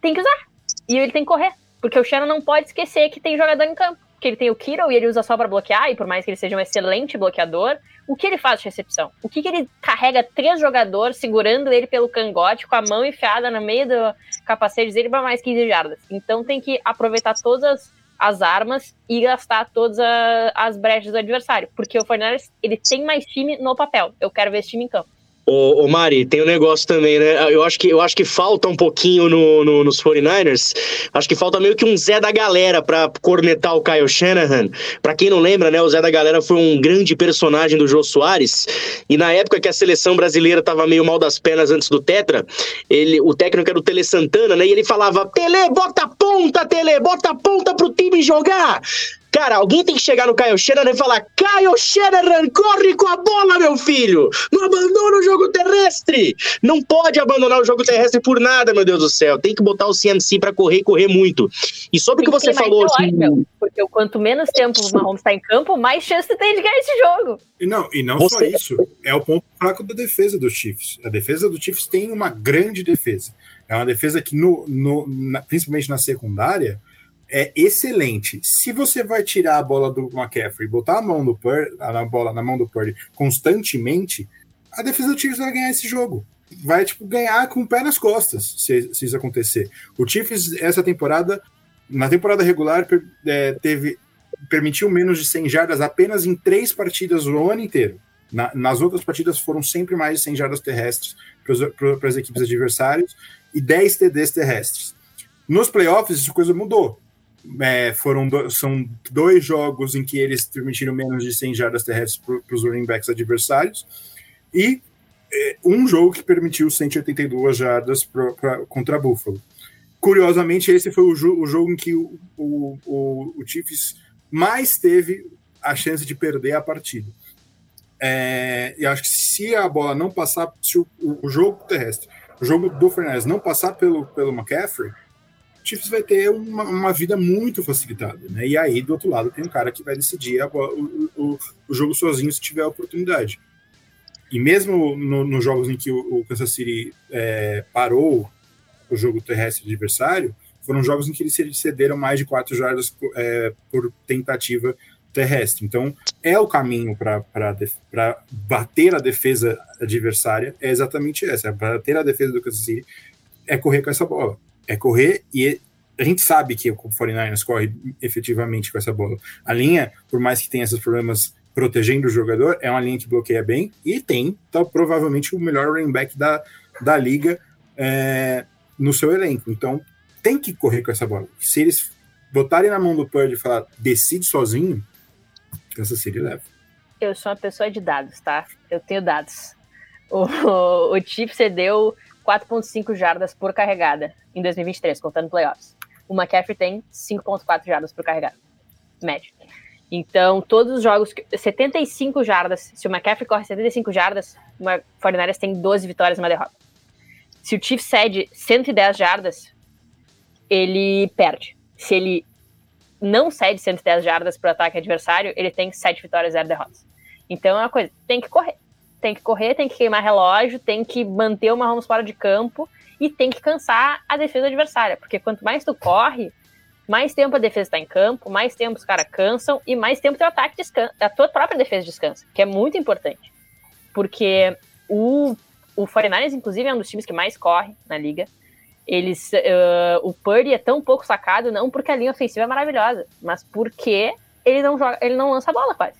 Speaker 7: tem que usar. E ele tem que correr. Porque o Shannon não pode esquecer que tem jogador em campo. Que ele tem o Kittle e ele usa só para bloquear, e por mais que ele seja um excelente bloqueador, o que ele faz de recepção? O que, que ele carrega três jogadores segurando ele pelo cangote com a mão enfiada no meio do capacete dele para mais 15 jardas? Então tem que aproveitar todas as armas e gastar todas a, as brechas do adversário, porque o Fornells ele tem mais time no papel. Eu quero ver esse time em campo.
Speaker 4: Ô, ô, Mari, tem um negócio também, né? Eu acho que, eu acho que falta um pouquinho no, no, nos 49ers. Acho que falta meio que um Zé da Galera pra cornetar o Kyle Shanahan. Pra quem não lembra, né? O Zé da Galera foi um grande personagem do Jô Soares. E na época que a seleção brasileira tava meio mal das pernas antes do Tetra, ele, o técnico era o Tele Santana, né? E ele falava: Tele, bota a ponta, Tele, bota a ponta pro time jogar. Cara, alguém tem que chegar no Kyle Shanahan e falar: Kyle Shanahan, corre com a bola, meu filho! Não abandona o jogo terrestre! Não pode abandonar o jogo terrestre por nada, meu Deus do céu. Tem que botar o CMC para correr e correr muito. E sobre o que você falou.
Speaker 7: Assim, porque quanto menos tempo o Mahomes está em campo, mais chance tem de ganhar esse jogo.
Speaker 6: E não, e não você... só isso. É o ponto fraco da defesa dos Chiefs. A defesa dos Chiefs tem uma grande defesa. É uma defesa que, no, no na, principalmente na secundária, é excelente. Se você vai tirar a bola do McCaffrey e botar a mão do Purdy, na bola na mão do Purdy constantemente, a defesa do Chiefs vai ganhar esse jogo. Vai tipo ganhar com o pé nas costas, se, se isso acontecer. O Chiefs essa temporada, na temporada regular, é, teve permitiu menos de 100 jardas apenas em três partidas o ano inteiro. Na, nas outras partidas foram sempre mais de 100 jardas terrestres para as equipes adversárias e 10 TDs terrestres. Nos playoffs, essa coisa mudou é, foram do, são dois jogos em que eles permitiram menos de 100 jardas terrestres para os running backs adversários e é, um jogo que permitiu 182 jardas pra, pra, contra Buffalo. Curiosamente, esse foi o, o jogo em que o, o, o, o Chiefs mais teve a chance de perder a partida. É, e acho que se a bola não passar, se o, o jogo terrestre, o jogo do Fernandes não passar pelo, pelo McCaffrey, Chiefs vai ter uma, uma, vida muito facilitada. Né? E aí, do outro lado, tem um cara que vai decidir o, o, o, jogo sozinho se tiver a oportunidade. E mesmo nos no jogos em que o, Kansas City é, parou o jogo terrestre adversário, foram jogos em que eles cederam mais de quatro jardas é, por tentativa terrestre. Então, é o caminho para bater a defesa adversária, é exatamente essa. É bater a defesa do Kansas City é correr com essa bola. É correr e a gente sabe que o 49ers corre efetivamente com essa bola. A linha, por mais que tenha esses problemas protegendo o jogador, é uma linha que bloqueia bem e tem tá, provavelmente o melhor running back da, da liga é, no seu elenco. Então, tem que correr com essa bola. Se eles botarem na mão do Purdy e falar decide sozinho, Kansas City leva.
Speaker 7: Eu sou uma pessoa de dados, tá? Eu tenho dados. O, o, o Chiefs cedeu 4.5 jardas por carregada em 2023, contando playoffs. O McCaffrey tem 5.4 jardas por carregada, médio. Então, todos os jogos, 75 jardas, se o McCaffrey corre 75 jardas, o 49ers tem 12 vitórias e uma derrota. Se o Chiefs cede 110 jardas, ele perde. Se ele não cede 110 jardas para o ataque adversário, ele tem 7 vitórias e 0 derrotas. Então é uma coisa, tem que correr. Tem que correr, tem que queimar relógio, tem que manter o Mahomes fora de campo e tem que cansar a defesa adversária. Porque quanto mais tu corre, mais tempo a defesa está em campo, mais tempo os caras cansam e mais tempo teu ataque descansa, a tua própria defesa descansa, que é muito importante. Porque o, o 49ers, inclusive, é um dos times que mais corre na liga. Eles, uh, o Purdy é tão pouco sacado, não porque a linha ofensiva é maravilhosa, mas porque ele não joga, ele não lança a bola quase.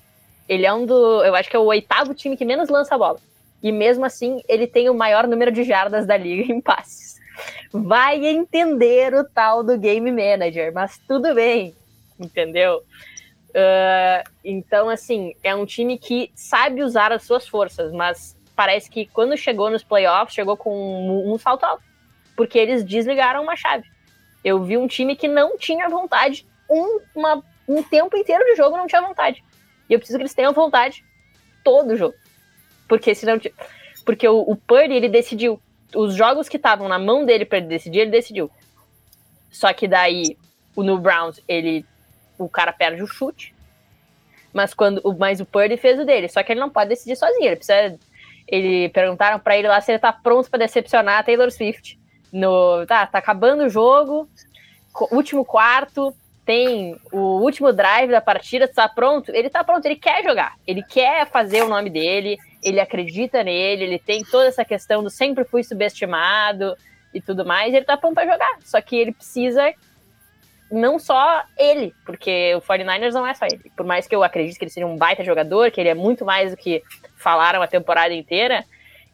Speaker 7: Ele é um do, eu acho que é o oitavo time que menos lança a bola. E mesmo assim, ele tem o maior número de jardas da liga em passes. Vai entender o tal do game manager, mas tudo bem, entendeu? Uh, então, assim, é um time que sabe usar as suas forças, mas parece que quando chegou nos playoffs, chegou com um, um salto alto porque eles desligaram uma chave. Eu vi um time que não tinha vontade, um, uma, um tempo inteiro de jogo não tinha vontade. E eu preciso que eles tenham vontade todo o jogo. Porque senão. Porque o, o Purdy, ele decidiu. Os jogos que estavam na mão dele para ele decidir, ele decidiu. Só que daí, no Browns, ele. O cara perde o chute. Mas quando. Mas o Purdy fez o dele. Só que ele não pode decidir sozinho. Ele precisa. Ele perguntaram para ele lá se ele tá pronto para decepcionar a Taylor Swift no tá, tá acabando o jogo, último quarto, tem o último drive da partida, tá pronto? Ele tá pronto, ele quer jogar, ele quer fazer o nome dele, ele acredita nele, ele tem toda essa questão do sempre fui subestimado e tudo mais, ele tá pronto para jogar. Só que ele precisa não só ele, porque o 49ers não é só ele. Por mais que eu acredite que ele seja um baita jogador, que ele é muito mais do que falaram a temporada inteira,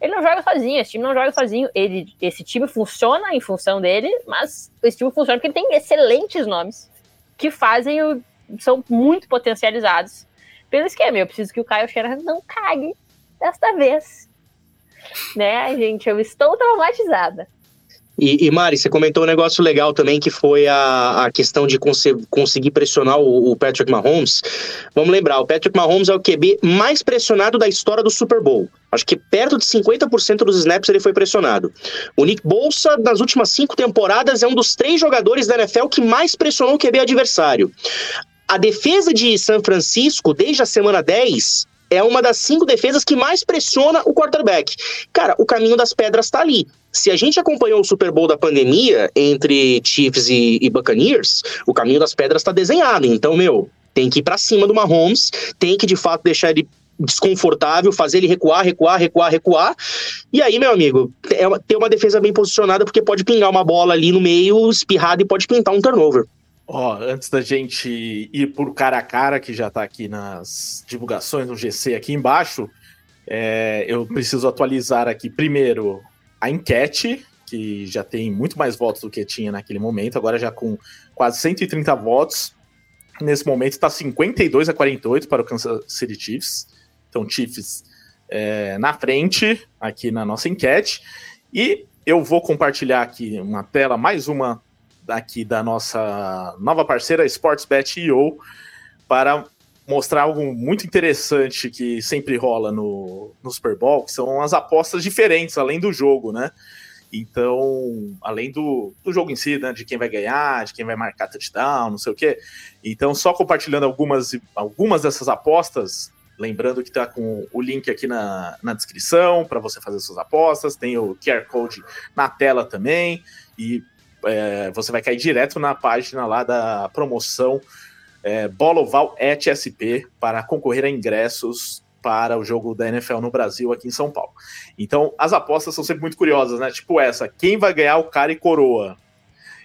Speaker 7: ele não joga sozinho, esse time não joga sozinho. Ele, esse time funciona em função dele, mas esse time funciona porque ele tem excelentes nomes que fazem o. são muito potencializados pelo esquema. Eu preciso que o Kyle Shanahan não cague desta vez. Né, gente? Eu estou traumatizada.
Speaker 4: E, e, Mari, você comentou um negócio legal também, que foi a, a questão de cons conseguir pressionar o, o, Patrick Mahomes. Vamos lembrar, o Patrick Mahomes é o QB mais pressionado da história do Super Bowl. Acho que perto de 50% dos snaps ele foi pressionado. O Nick Bolsa, nas últimas cinco temporadas, é um dos três jogadores da NFL que mais pressionou o QB adversário. A defesa de São Francisco, desde a semana 10, é uma das cinco defesas que mais pressiona o quarterback. Cara, o caminho das pedras tá ali. Se a gente acompanhou o Super Bowl da pandemia entre Chiefs e, e Buccaneers, o caminho das pedras tá desenhado. Então, meu, tem que ir para cima do Mahomes, tem que de fato deixar ele desconfortável, fazer ele recuar, recuar, recuar, recuar. E aí, meu amigo, é uma, ter uma defesa bem posicionada, porque pode pingar uma bola ali no meio, espirrada, e pode pintar um turnover.
Speaker 2: Ó, antes da gente ir por cara a cara, que já tá aqui nas divulgações no GC aqui embaixo, é, eu preciso atualizar aqui primeiro a enquete que já tem muito mais votos do que tinha naquele momento, agora já com quase 130 votos. Nesse momento está 52 a 48 para o Kansas City Chiefs. Então, Chiefs é, na frente aqui na nossa enquete. E eu vou compartilhar aqui uma tela, mais uma aqui da nossa nova parceira SportsBet.io para mostrar algo muito interessante que sempre rola no, no Super Bowl, que são as apostas diferentes, além do jogo, né? Então, além do, do jogo em si, né, de quem vai ganhar, de quem vai marcar touchdown, não sei o quê. Então, só compartilhando algumas, algumas dessas apostas, lembrando que tá com o link aqui na, na descrição para você fazer suas apostas, tem o QR Code na tela também, e é, você vai cair direto na página lá da promoção é, Bola Oval ETSP para concorrer a ingressos para o jogo da NFL no Brasil aqui em São Paulo. Então, as apostas são sempre muito curiosas, né? Tipo essa, quem vai ganhar o cara e coroa?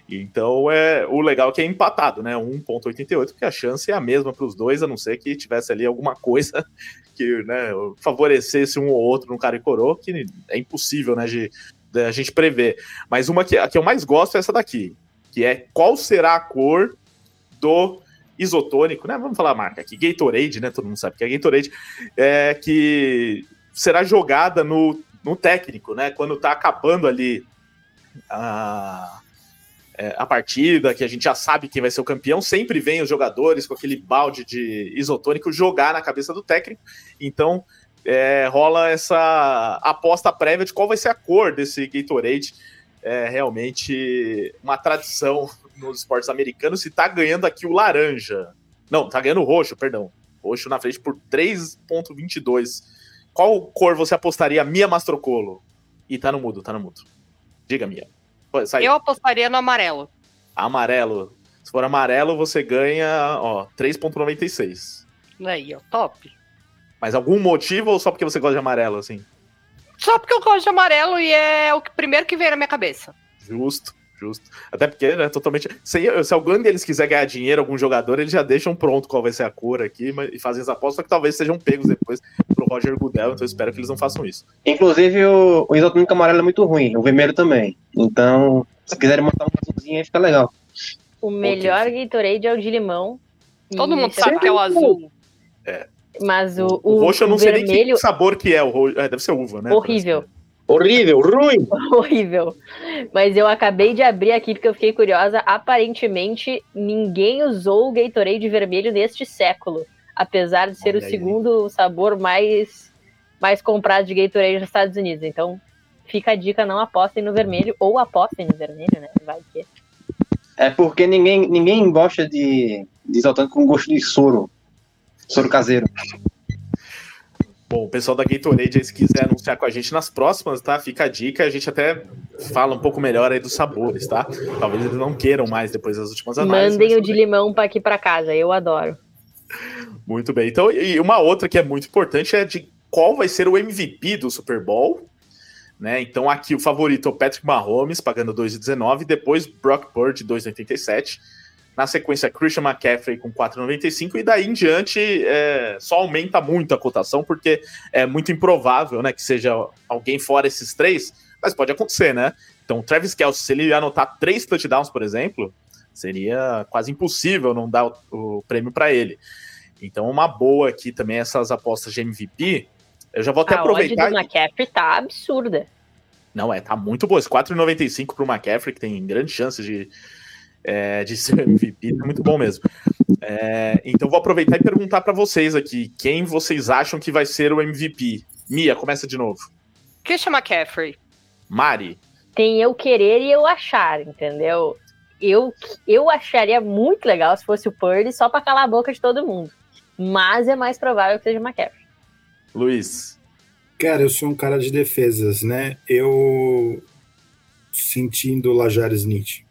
Speaker 2: Então, é o legal é que é empatado, né? 1.88, porque a chance é a mesma para os dois, a não ser que tivesse ali alguma coisa que né, favorecesse um ou outro no cara e coroa, que é impossível, né, de a gente prever. Mas uma que, que eu mais gosto é essa daqui, que é qual será a cor do isotônico, né? Vamos falar a marca aqui, Gatorade, né? Todo mundo sabe que é Gatorade, é, que será jogada no, no técnico, né? Quando tá acabando ali a, é, a partida, que a gente já sabe quem vai ser o campeão, sempre vem os jogadores com aquele balde de isotônico jogar na cabeça do técnico. Então é, rola essa aposta prévia de qual vai ser a cor desse Gatorade. É realmente uma tradição nos esportes americanos se tá ganhando aqui o laranja. Não, tá ganhando o roxo, perdão. Roxo na frente por 3,22. Qual cor você apostaria, Mia Mastrocolo? E tá no mudo, tá no mudo. Diga, Mia.
Speaker 5: Sai. Eu apostaria no amarelo.
Speaker 2: Amarelo. Se for amarelo, você ganha, ó, 3,96.
Speaker 5: Aí, ó, top.
Speaker 2: Mas algum motivo ou só porque você gosta de amarelo, assim?
Speaker 5: Só porque eu gosto de amarelo e é o primeiro que vem na minha cabeça.
Speaker 2: Justo. Justo. Até porque, né, totalmente. Se, se algum deles quiser ganhar dinheiro, algum jogador, eles já deixam pronto qual vai ser a cor aqui mas, e fazem as apostas, só que talvez sejam pegos depois pro Roger Goodell, então eu espero que eles não façam isso.
Speaker 8: Inclusive, o, o isotônico amarelo é muito ruim, o vermelho também. Então, se quiserem montar um azulzinho aí, fica legal.
Speaker 7: O melhor okay. Gatorade é o de limão.
Speaker 5: Todo mundo sabe que é o azul.
Speaker 2: É.
Speaker 7: Mas o,
Speaker 2: o, o roxo eu não
Speaker 7: vermelho...
Speaker 2: sei nem que sabor que é. O roxo, é, deve ser uva, né?
Speaker 7: Horrível.
Speaker 4: Horrível, ruim.
Speaker 7: Horrível. Mas eu acabei de abrir aqui porque eu fiquei curiosa. Aparentemente, ninguém usou o Gatorade vermelho neste século. Apesar de ser Olha o aí. segundo sabor mais, mais comprado de Gatorade nos Estados Unidos. Então, fica a dica: não apostem no vermelho ou apostem no vermelho, né? Vai que.
Speaker 8: É porque ninguém, ninguém gosta de, de isotônico com gosto de soro. Soro caseiro.
Speaker 2: Bom, o pessoal da Gatorade, se quiser anunciar com a gente nas próximas, tá? Fica a dica, a gente até fala um pouco melhor aí dos sabores, tá? Talvez eles não queiram mais depois das últimas análises.
Speaker 7: Mandem o de limão para aqui para casa, eu adoro.
Speaker 2: Muito bem. Então, e uma outra que é muito importante é de qual vai ser o MVP do Super Bowl. Né? Então, aqui o favorito é o Patrick Mahomes, pagando 2,19, depois Brock Purdy, 2,87 na sequência, Christian McCaffrey com 4,95 e daí em diante é, só aumenta muito a cotação, porque é muito improvável né, que seja alguém fora esses três, mas pode acontecer, né? Então, o Travis Kelce, se ele anotar três touchdowns, por exemplo, seria quase impossível não dar o, o prêmio para ele. Então, uma boa aqui também essas apostas de MVP. Eu já vou até
Speaker 7: a
Speaker 2: aproveitar.
Speaker 7: A do McCaffrey tá absurda.
Speaker 2: Não, é, tá muito boa. Esse 4,95 pro McCaffrey, que tem grande chance de, é, de ser MVP, é muito bom mesmo. É, então vou aproveitar e perguntar para vocês aqui, quem vocês acham que vai ser o MVP? Mia, começa de novo.
Speaker 5: Christian McCaffrey.
Speaker 2: Mari.
Speaker 7: Tem eu querer e eu achar, entendeu? Eu, eu acharia muito legal se fosse o Purdy só para calar a boca de todo mundo. Mas é mais provável que seja o McCaffrey.
Speaker 2: Luiz.
Speaker 6: Cara, eu sou um cara de defesas, né? Eu sentindo o Lajares Nietzsche.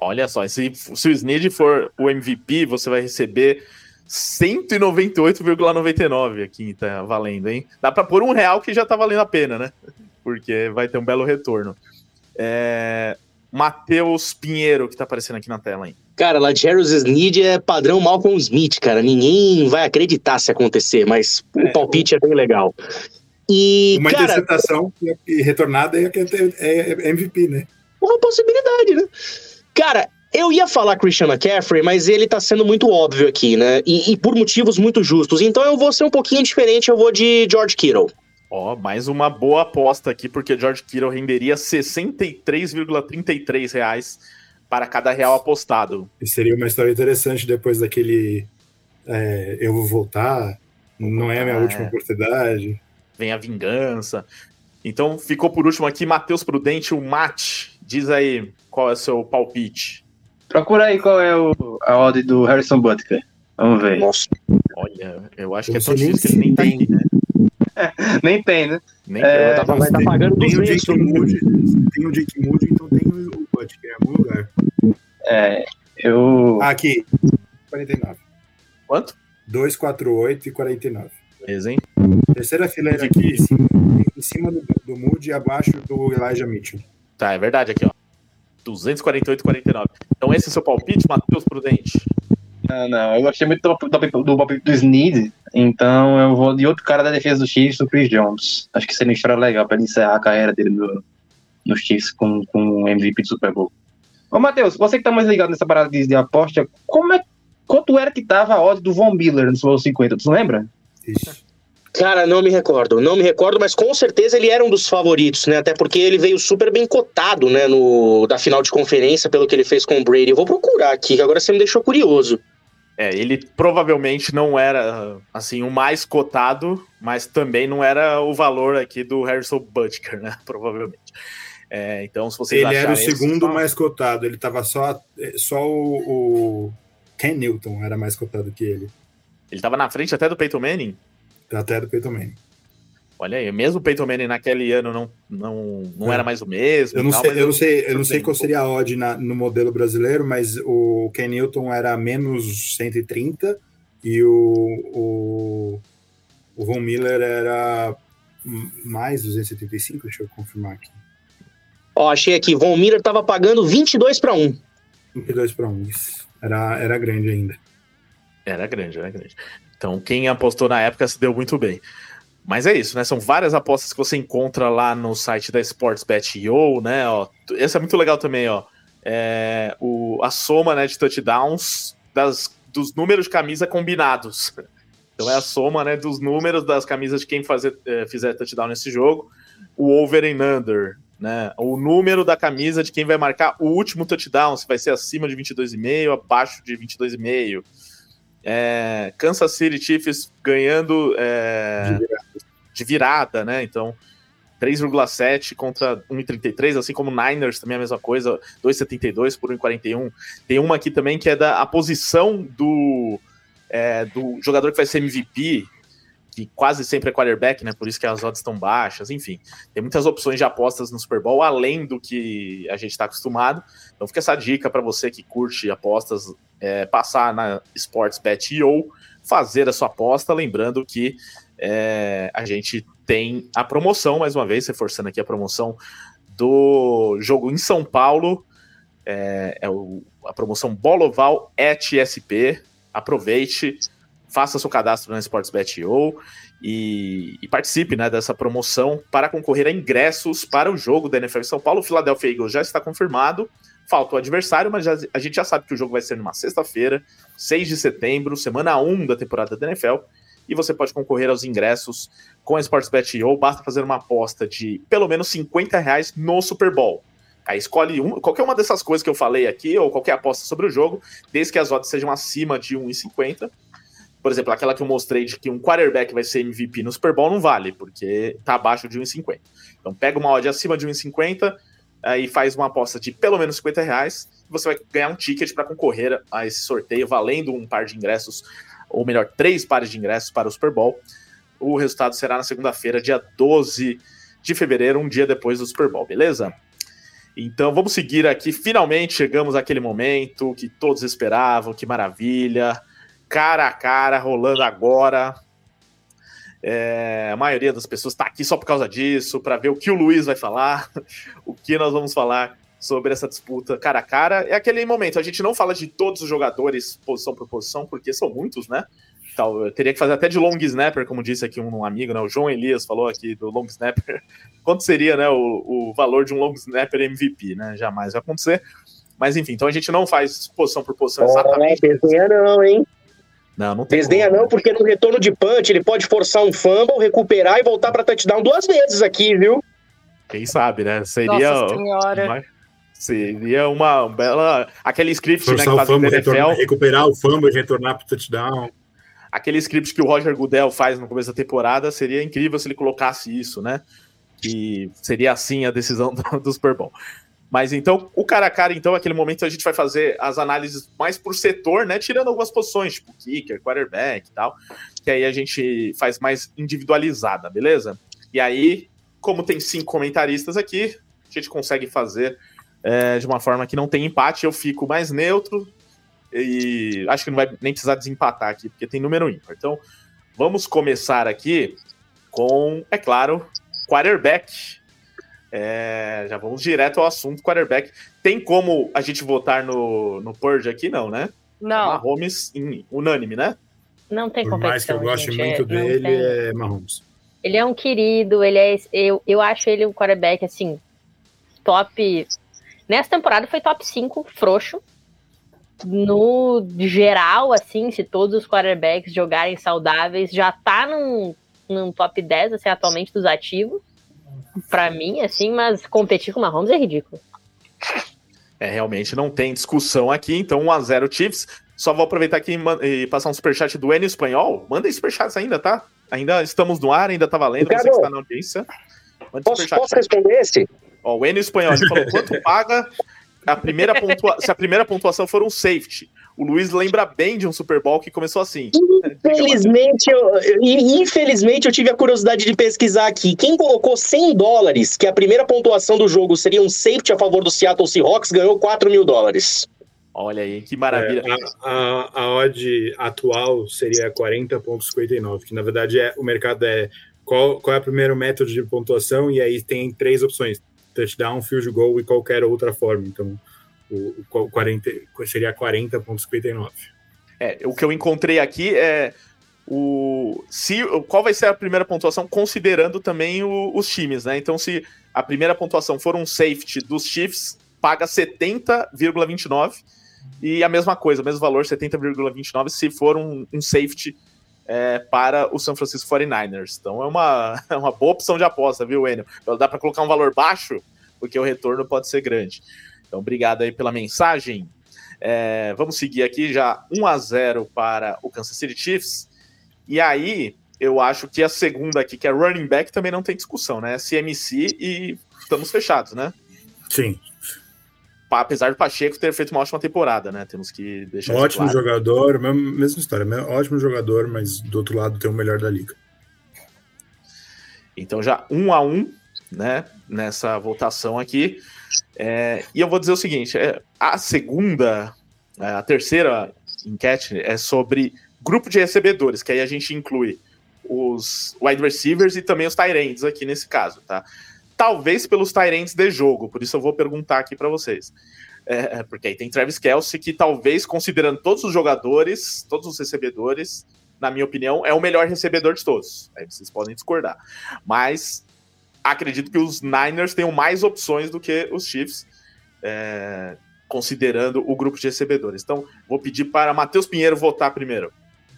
Speaker 2: Olha só, se, se o Snead for o MVP, você vai receber 198,99 aqui, tá valendo, hein? Dá para pôr um real que já tá valendo a pena, né? Porque vai ter um belo retorno. É... Matheus Pinheiro, que tá aparecendo aqui na tela, hein?
Speaker 4: Cara, lá Jarvis Snead é padrão Malcolm Smith, cara. Ninguém vai acreditar se acontecer, mas é, o palpite o... é bem legal. E,
Speaker 6: Uma
Speaker 4: cara,
Speaker 6: interceptação e retornada é, é, é MVP, né?
Speaker 4: uma possibilidade, né? Cara, eu ia falar Christian McCaffrey, mas ele tá sendo muito óbvio aqui, né? E, e por motivos muito justos. Então eu vou ser um pouquinho diferente, eu vou de George Kittle.
Speaker 2: Ó, mais uma boa aposta aqui, porque George Kittle renderia 63,33 reais para cada real apostado.
Speaker 6: E seria uma história interessante depois daquele é, eu vou voltar, não é a minha
Speaker 2: Ah,
Speaker 6: última
Speaker 2: é.
Speaker 6: oportunidade.
Speaker 2: Vem a vingança. Então ficou por último aqui Matheus Prudente, o Mate. Diz aí qual é o seu palpite.
Speaker 8: Procura aí qual é o, a odd do Harrison Butker. Vamos ver.
Speaker 4: Nossa.
Speaker 2: Olha, eu acho
Speaker 6: Eu
Speaker 2: que é tão
Speaker 6: nem
Speaker 2: difícil que ele nem
Speaker 6: se
Speaker 2: tá
Speaker 6: tem.
Speaker 2: aqui, né?
Speaker 8: Nem tem, né?
Speaker 2: Nem
Speaker 8: É,
Speaker 2: tava-
Speaker 4: vai tá pagando
Speaker 6: tem o
Speaker 4: 200
Speaker 6: Jake Moody, tem o Jake Moody, então tem o o Butker em algum lugar.
Speaker 8: É, eu.
Speaker 6: Aqui, 49.
Speaker 2: Quanto?
Speaker 6: 248 e 49.
Speaker 2: Beleza, hein?
Speaker 6: Terceira fileira aqui, em cima, em cima do, do Moody e abaixo do Elijah Mitchell.
Speaker 2: Tá, é verdade aqui, ó. 248,49. Então esse é o seu palpite, Matheus Prudente?
Speaker 8: Não, não, eu gostei muito do, do, do palpite do Snead, então eu vou de outro cara da defesa do Chiefs, o Chris Jones. Acho que seria uma história legal pra ele encerrar a carreira dele no, nos Chiefs com, com o MVP do Super Bowl. Ô, Matheus, você que tá mais ligado nessa parada de, de aposta, como é, quanto era que tava a odd do Von Miller no Super Bowl 50? Tu lembra?
Speaker 6: Ixi.
Speaker 4: Cara, não me recordo, não me recordo, mas com certeza ele era um dos favoritos, né? Até porque ele veio super bem cotado, né? No, da final de conferência, pelo que ele fez com o Brady. Eu vou procurar aqui, que agora você me deixou curioso.
Speaker 2: É, ele provavelmente não era, assim, o mais cotado, mas também não era o valor aqui do Harrison Butker, né? Provavelmente. É, então, se vocês
Speaker 6: Ele era o segundo
Speaker 2: fala.
Speaker 6: mais cotado. Ele tava só, só o, o Ken Newton era mais cotado que ele.
Speaker 2: Ele tava na frente até do Peyton Manning.
Speaker 6: Até do Peyton Manning.
Speaker 2: Olha aí, mesmo o Peyton Manning naquele ano não, não, não
Speaker 6: É.
Speaker 2: era mais o mesmo.
Speaker 6: Eu não
Speaker 2: tal,
Speaker 6: sei, eu não sei, eu não sei qual seria a odd na- no modelo brasileiro, mas o Ken Newton era menos 130 e o, o, o Von Miller era mais 275, deixa eu confirmar aqui.
Speaker 4: Ó, achei aqui, Von Miller tava pagando 22 para 1.
Speaker 6: 22 para 1, isso. Era, era grande ainda.
Speaker 2: Era grande, era grande. Então, quem apostou na época se deu muito bem. Mas é isso, né? São várias apostas que você encontra lá no site da SportsBet.io, né? Ó, esse é muito legal também, ó. É o, a soma né, de touchdowns das, dos números de camisa combinados. Então é a soma né, dos números das camisas de quem fazer, eh, fizer touchdown nesse jogo. O over and under, né? O número da camisa de quem vai marcar o último touchdown, se vai ser acima de 22,5, abaixo de 22,5. É, Kansas City Chiefs ganhando é, de virada, né? Então, 3,7 contra 1,33, assim como Niners também é a mesma coisa, 2,72 por 1,41. Tem uma aqui também que é da a posição do, é, do jogador que vai ser MVP, que quase sempre é quarterback, né? Por isso que as odds estão baixas, enfim. Tem muitas opções de apostas no Super Bowl, além do que a gente está acostumado. Então fica essa dica para você que curte apostas, é, passar na SportsBet.io, fazer a sua aposta, lembrando que é, a gente tem a promoção, mais uma vez, reforçando aqui a promoção do jogo em São Paulo, é, é o- a promoção Boloval at SP. Aproveite, faça seu cadastro na SportsBet.io e, e participe né, dessa promoção para concorrer a ingressos para o jogo da NFL São Paulo. O Philadelphia Eagles já está confirmado. Falta o adversário, mas já- a gente já sabe que o jogo vai ser numa sexta-feira, 6 de setembro, semana 1 da temporada da NFL. E você pode concorrer aos ingressos com a SportsBet.io. Basta fazer uma aposta de pelo menos 50 reais no Super Bowl. Aí escolhe um, qualquer uma dessas coisas que eu falei aqui, ou qualquer aposta sobre o jogo, desde que as odds sejam acima de 1,50. Por exemplo, aquela que eu mostrei de que um quarterback vai ser MVP no Super Bowl não vale, porque tá abaixo de 1,50. Então pega uma odd acima de 1,50, aí faz uma aposta de pelo menos 50 reais, e você vai ganhar um ticket para concorrer a esse sorteio, valendo um par de ingressos, ou melhor, três pares de ingressos para o Super Bowl. O resultado será na segunda-feira, dia 12 de fevereiro, um dia depois do Super Bowl, beleza? Então vamos seguir aqui. Finalmente chegamos àquele momento que todos esperavam, que maravilha. Cara a cara, rolando agora. É, a maioria das pessoas está aqui só por causa disso, para ver o que o Luiz vai falar, o que nós vamos falar sobre essa disputa cara a cara. É aquele momento, a gente não fala de todos os jogadores posição por posição, porque são muitos, né? Tal, eu teria que fazer até de long snapper, como disse aqui um amigo, né? O João Elias falou aqui do long snapper. Quanto seria, né, o, o valor de um long snapper MVP, né? Jamais vai acontecer. Mas enfim, então a gente não faz posição por posição exatamente.
Speaker 4: Oh, desenha não, hein?
Speaker 2: Não, não tem
Speaker 4: Desdenha
Speaker 2: como,
Speaker 4: não,
Speaker 2: né?
Speaker 4: porque no retorno de punch ele pode forçar um fumble, recuperar e voltar pra touchdown duas vezes aqui, viu?
Speaker 2: Quem sabe, né? Seria.
Speaker 5: Nossa senhora.
Speaker 2: uma- seria uma bela. Aquele script né, que
Speaker 6: Forçar o
Speaker 2: fazem no
Speaker 6: fumble, retornar, recuperar o fumble e retornar pro touchdown.
Speaker 2: aquele script que o Roger Goodell faz no começo da temporada, seria incrível se ele colocasse isso, né? Que seria assim a decisão do, do Super Bowl. Mas então, o cara a cara, então, aquele momento a gente vai fazer as análises mais por setor, né? Tirando algumas posições, tipo kicker, quarterback e tal, que aí a gente faz mais individualizada, beleza? E aí, como tem cinco comentaristas aqui, a gente consegue fazer é, de uma forma que não tem empate, eu fico mais neutro, e acho que não vai nem precisar desempatar aqui, porque tem número ímpar. Então, vamos começar aqui com, é claro, quarterback. É, já vamos direto ao assunto quarterback. Tem como a gente votar no, no Purge aqui? Não, né?
Speaker 5: Não,
Speaker 2: Mahomes em unânime, né?
Speaker 7: Não tem
Speaker 6: Por mais que eu goste
Speaker 7: gente,
Speaker 6: muito
Speaker 7: é-
Speaker 6: dele,
Speaker 7: tem.
Speaker 6: é Mahomes.
Speaker 7: Ele é um querido, ele é. Eu, eu acho ele um quarterback, assim, top. Nessa temporada foi top 5, frouxo. No geral, assim, se todos os quarterbacks jogarem saudáveis, já tá num, num top 10, assim, atualmente dos ativos. Pra mim, assim, mas competir com o Mahomes é ridículo.
Speaker 2: É, realmente não tem discussão aqui, então 1x0 Chiefs. Só vou aproveitar aqui e e passar um superchat do N espanhol. Manda superchats ainda, tá? Ainda estamos no ar, ainda tá valendo. Você que
Speaker 4: Ricardo,
Speaker 2: está na audiência. Manda
Speaker 4: Posso,
Speaker 2: superchat.
Speaker 4: posso responder esse?
Speaker 2: Ó, o N espanhol ele falou quanto paga a primeira pontua... se a primeira pontuação for um safety. O Luiz lembra bem de um Super Bowl que começou assim.
Speaker 4: Infelizmente eu, eu- infelizmente, eu tive a curiosidade de pesquisar aqui. Quem colocou 100 dólares, que a primeira pontuação do jogo seria um safety a favor do Seattle Seahawks, ganhou 4 mil dólares.
Speaker 2: Olha aí, que maravilha.
Speaker 6: É, a, a, a odd atual seria 40,59, que na verdade é, o mercado é qual, qual é o primeiro método de pontuação, e aí tem três opções: touchdown, field goal e qualquer outra forma. Então, o, o 40, seria 40,59.
Speaker 2: É, o que eu encontrei aqui é o se qual vai ser a primeira pontuação considerando também o- os times, né? Então, se a primeira pontuação for um safety dos Chiefs, paga 70,29 e a mesma coisa, o mesmo valor, 70,29 se for um, um safety é, para o San Francisco 49ers. Então é uma, é uma boa opção de aposta, viu, Enio? Dá para colocar um valor baixo, porque o retorno pode ser grande. Então, obrigado aí pela mensagem. É, vamos seguir aqui já 1 a 0 para o Kansas City Chiefs. E aí, eu acho que a segunda aqui, que é running back, também não tem discussão, né? CMC e estamos fechados, né?
Speaker 6: Sim,
Speaker 2: Apesar do Pacheco ter feito uma ótima temporada, né? Temos que deixar
Speaker 6: ótimo
Speaker 2: claro.
Speaker 6: jogador, mesma, história, me- ótimo jogador, mas do outro lado tem o melhor da liga.
Speaker 2: Então já um a um, né? Nessa votação aqui. É, e eu vou dizer o seguinte: é, a segunda, é, a terceira enquete é sobre grupo de recebedores, que aí a gente inclui os wide receivers e também os tight aqui nesse caso, tá? Talvez pelos tight de jogo, por isso eu vou perguntar aqui para vocês. É, é, porque aí tem Travis Kelsey, que talvez, considerando todos os jogadores, todos os recebedores, na minha opinião, é o melhor recebedor de todos. Aí vocês podem discordar. Mas acredito que os Niners tenham mais opções do que os Chiefs, é, considerando o grupo de recebedores. Então, vou pedir para Matheus Pinheiro votar primeiro.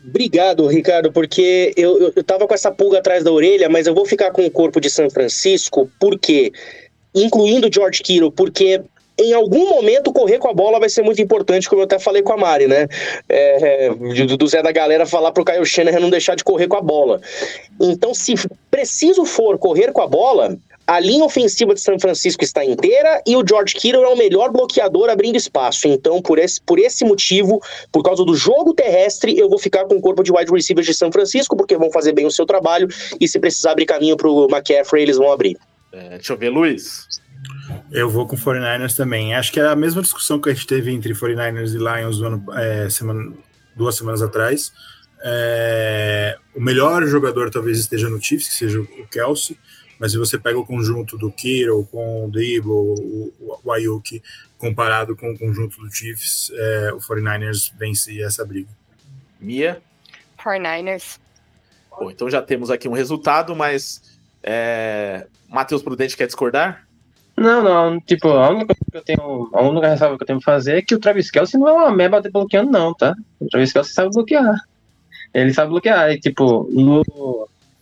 Speaker 4: Obrigado, Ricardo, porque eu, eu, eu tava com essa pulga atrás da orelha, mas eu vou ficar com o corpo de São Francisco, porque, incluindo George Kittle, porque em algum momento correr com a bola vai ser muito importante, como eu até falei com a Mari, né? É, é, do, Zé da Galera falar pro Kyle Shanahan não deixar de correr com a bola. Então, se preciso for correr com a bola, a linha ofensiva de São Francisco está inteira e o George Kittle é o melhor bloqueador abrindo espaço. Então, por esse, por esse motivo, por causa do jogo terrestre, eu vou ficar com o corpo de wide receivers de São Francisco, porque vão fazer bem o seu trabalho e se precisar abrir caminho pro McCaffrey, eles vão abrir.
Speaker 2: É, deixa eu ver, Luiz.
Speaker 6: Eu vou com 49ers também. Acho que é a mesma discussão que a gente teve entre 49ers e Lions no ano, é, semana, duas semanas atrás. É, o melhor jogador talvez esteja no Chiefs, que seja o Kelsey, mas se você pega o conjunto do Kittle com o Debo, o, o Ayuki, comparado com o conjunto do Chiefs, é, o 49ers vence essa briga.
Speaker 2: Mia.
Speaker 5: 49ers.
Speaker 2: Bom, então já temos aqui um resultado, mas é... Matheus Prudente quer discordar?
Speaker 8: Não, não, tipo, a única coisa que eu tenho, a única ressalva que eu tenho que fazer é que o Travis Kelsey não é uma meba bloqueando, não, tá? O Travis Kelsey sabe bloquear. Ele sabe bloquear. E, tipo, no,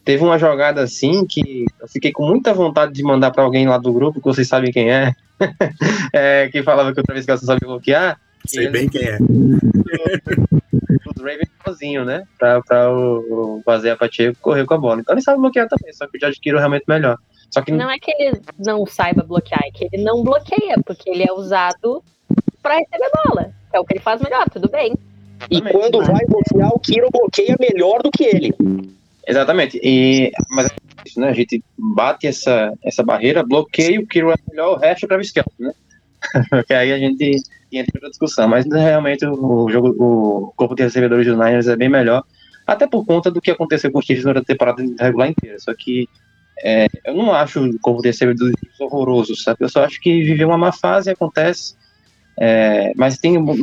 Speaker 8: teve uma jogada assim que eu fiquei com muita vontade de mandar para alguém lá do grupo, que vocês sabem quem é, é que falava que o Travis Kelsey sabe bloquear.
Speaker 6: Sei bem quem é.
Speaker 8: Os Ravens sozinho, né? Pra, pra o, o Vazia Pacheco correr com a bola. Então ele sabe bloquear também, só que o George Kittle realmente melhor. Só que
Speaker 7: Não é que ele não saiba bloquear, é que ele não bloqueia, porque ele é usado para receber bola. É o que ele faz melhor, tudo bem.
Speaker 4: E quando vai bloquear, o Kiro bloqueia melhor do que ele.
Speaker 8: Exatamente. E, mas é isso, né? A gente bate essa, essa barreira, bloqueia o Kiro é melhor, o resto é Travis Kelce, né? Porque aí a gente entra em outra discussão. Mas realmente o jogo, o corpo de recebedores dos Niners é bem melhor, até por conta do que aconteceu com os Chiefs durante a temporada regular inteira. Só que é, eu não acho o corpo de recebedores horroroso, sabe? Eu só acho que viveu uma má fase, acontece. É, mas tem bons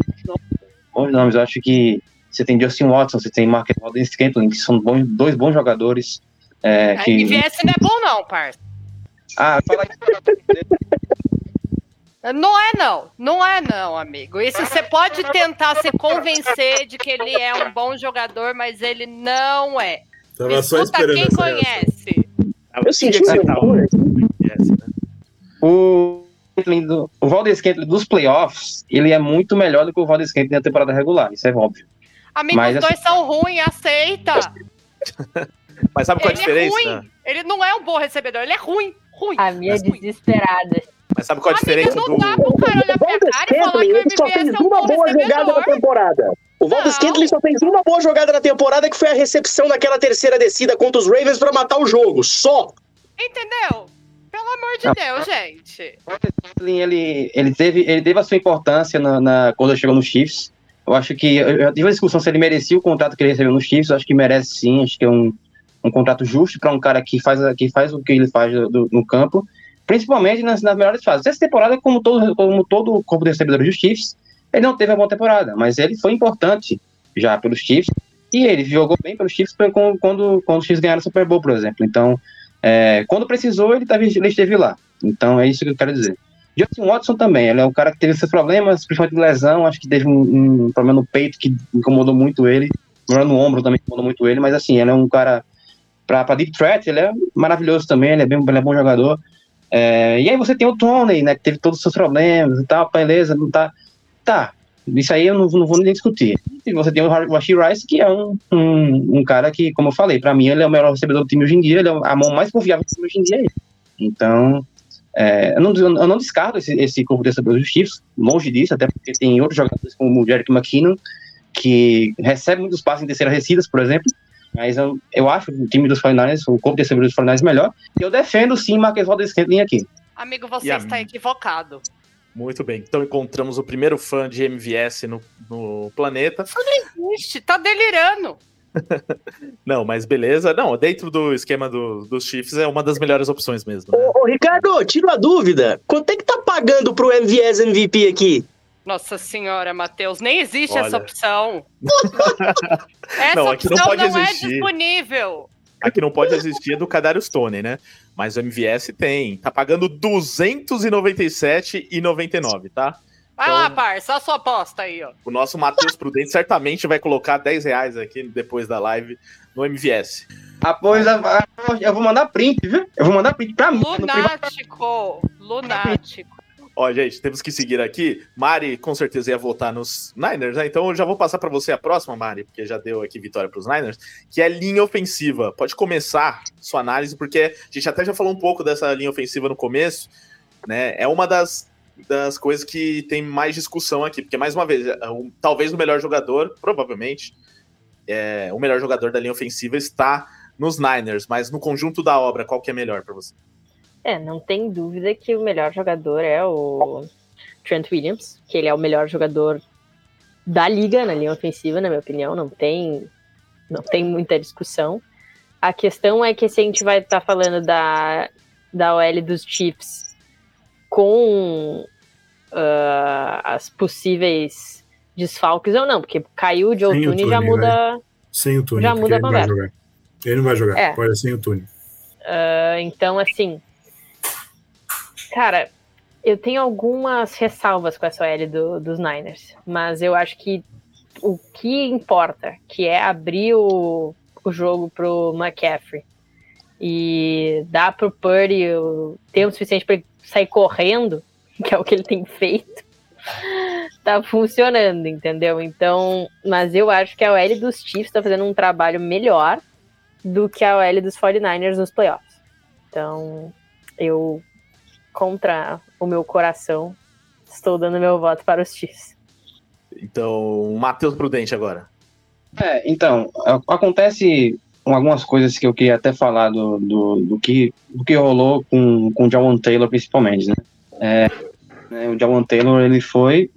Speaker 8: nomes. Eu acho que você tem Justin Watson, você tem Mark Walden Scantling, que são bons, dois bons jogadores. É,
Speaker 5: A
Speaker 8: que...
Speaker 5: MVS não é bom, não, parça.
Speaker 8: Ah, fala aí.
Speaker 5: Não é não, não é não, amigo. Isso você pode tentar se convencer de que ele é um bom jogador, mas ele não é.
Speaker 6: Tava só
Speaker 5: Escuta
Speaker 6: esperando
Speaker 5: quem
Speaker 6: essa
Speaker 5: conhece.
Speaker 4: Eu senti
Speaker 2: que
Speaker 4: que
Speaker 2: você tá né?
Speaker 8: O, Scantling do- o Valdes Scantling dos playoffs, ele é muito melhor do que o Valdes Scantling da temporada regular, isso é óbvio.
Speaker 5: Amigo,
Speaker 8: Mas
Speaker 5: os dois são ruins, aceita.
Speaker 2: Mas sabe qual é a
Speaker 5: Ele é
Speaker 2: diferença?
Speaker 5: ruim. Ele não é um bom recebedor, ele é ruim. Ruim.
Speaker 7: A minha
Speaker 5: Mas ruim.
Speaker 7: desesperada.
Speaker 2: Mas sabe qual é a
Speaker 5: Amigo,
Speaker 2: diferença
Speaker 5: não
Speaker 2: do.
Speaker 5: dá pro cara olhar pra cara e falar que o
Speaker 4: fez
Speaker 5: é um
Speaker 4: uma
Speaker 5: bom
Speaker 4: boa jogada na temporada. O Valdes
Speaker 5: Não.
Speaker 4: Scantling só fez uma boa jogada na temporada, que foi a recepção daquela terceira descida contra os Ravens pra matar o jogo. Só.
Speaker 5: Entendeu? Pelo amor de
Speaker 8: Não.
Speaker 5: Deus, gente.
Speaker 8: O Valdes Scantling, ele, ele, teve, ele teve a sua importância na, na- quando ele chegou no Chiefs. Eu acho que. Eu eu tive uma discussão se ele merecia o contrato que ele recebeu no Chiefs. Eu acho que merece sim. Acho que é um, um contrato justo para um cara que faz, que faz o que ele faz do- do- no campo, principalmente nas, nas melhores fases. Essa temporada, como todo, como todo corpo de recebedores dos Chiefs, ele não teve uma boa temporada, mas ele foi importante já pelos Chiefs. E ele jogou bem pelos Chiefs quando, quando, os Chiefs ganharam o Super Bowl, por exemplo. Então, é, quando precisou, ele, tava, ele esteve lá. Então, é isso que eu quero dizer. Justin Watson também, ele é um cara que teve seus problemas, principalmente de lesão, acho que teve um, um problema no peito que incomodou muito ele, problema no ombro também incomodou muito ele, mas assim, ele é um cara, pra deep threat, ele é maravilhoso também, ele é, bem, ele é bom jogador. É, e aí você tem o Tony, né, que teve todos os seus problemas e tal, beleza, não tá, tá, isso aí eu não, não vou nem discutir. E você tem o Rashid Rice, que é um, um, um cara que, como eu falei, pra mim ele é o melhor recebedor do time hoje em dia, ele é a mão mais confiável do time hoje em dia. é. Então, é, eu, não, eu não descarto esse, esse corpo de recebedores dos Chiefs, longe disso, até porque tem outros jogadores como o Jerick McKinnon, que recebe muitos passes em terceira descidas, por exemplo, mas eu, eu acho o time dos 49ers, o corpo de recebedores dos 49ers melhor, e eu defendo sim Marquez Valdez Scantling aqui.
Speaker 5: Amigo, você
Speaker 2: E a
Speaker 5: está
Speaker 2: mim?
Speaker 5: equivocado.
Speaker 2: Muito bem. Então encontramos o primeiro fã de MVS no, no planeta.
Speaker 5: Ixi, tá delirando.
Speaker 2: Não, mas beleza. Não, dentro do esquema do- dos Chiefs é uma das melhores opções mesmo. né?
Speaker 4: Ô, ô, Ricardo, tira uma dúvida. Quanto é que tá pagando pro MVS MVP aqui?
Speaker 5: Nossa senhora, Matheus, nem existe
Speaker 2: Olha.
Speaker 5: essa opção. essa
Speaker 2: Não, não
Speaker 5: opção
Speaker 2: pode
Speaker 5: não, é disponível.
Speaker 2: A que não pode existir é do Kadarius Stone, né? Mas o MVS tem. Tá pagando R$ 297,99, tá?
Speaker 5: Vai
Speaker 2: Então-
Speaker 5: lá, parça, a sua aposta aí, ó.
Speaker 2: O nosso Matheus Prudente certamente vai colocar 10 reais aqui depois da live no MVS.
Speaker 8: Após a, eu vou mandar print, viu? Eu vou mandar print pra mim.
Speaker 5: Lunático, lunático.
Speaker 2: Ó, gente, temos que seguir aqui. Mari com certeza ia votar nos Niners, né? Então eu já vou passar pra você a próxima, Mari, porque já deu aqui vitória pros Niners, que é linha ofensiva. Pode começar sua análise, porque a gente até já falou um pouco dessa linha ofensiva no começo, né? É uma das, das coisas que tem mais discussão aqui, porque mais uma vez, é talvez o melhor jogador, provavelmente, é, o melhor jogador da linha ofensiva está nos Niners, mas no conjunto da obra, qual que é melhor pra você?
Speaker 7: É, não tem dúvida que o melhor jogador é o Trent Williams, que ele é o melhor jogador da liga na linha ofensiva, na minha opinião, não tem não tem muita discussão. A questão é que se a gente vai estar falando da, da OL dos Chiefs com ah, as possíveis desfalques ou não, porque caiu o Joe
Speaker 6: Sem o
Speaker 7: Tooney já muda
Speaker 6: Sem o túnel.
Speaker 7: Já muda a
Speaker 6: ele não vai
Speaker 7: conversa.
Speaker 6: jogar. Ele não vai jogar,
Speaker 7: É.
Speaker 6: pode ser sem o túnel.
Speaker 7: Ah, então, assim. Cara, eu tenho algumas ressalvas com essa OL do- dos Niners, mas eu acho que o que importa, que é abrir o, o jogo pro McCaffrey e dar pro Purdy o tempo suficiente para sair correndo, que é o que ele tem feito, tá funcionando, entendeu? Então, mas eu acho que a OL dos Chiefs tá fazendo um trabalho melhor do que a OL dos 49ers nos playoffs. Então, eu, contra o meu coração, estou dando meu voto para os Chiefs.
Speaker 2: Então, Matheus Prudente agora.
Speaker 8: É, então, acontece algumas coisas que eu queria até falar do, do, do que, do que rolou com, com o Jawan Taylor, principalmente, né? É, né, o Jawan Taylor, ele foi,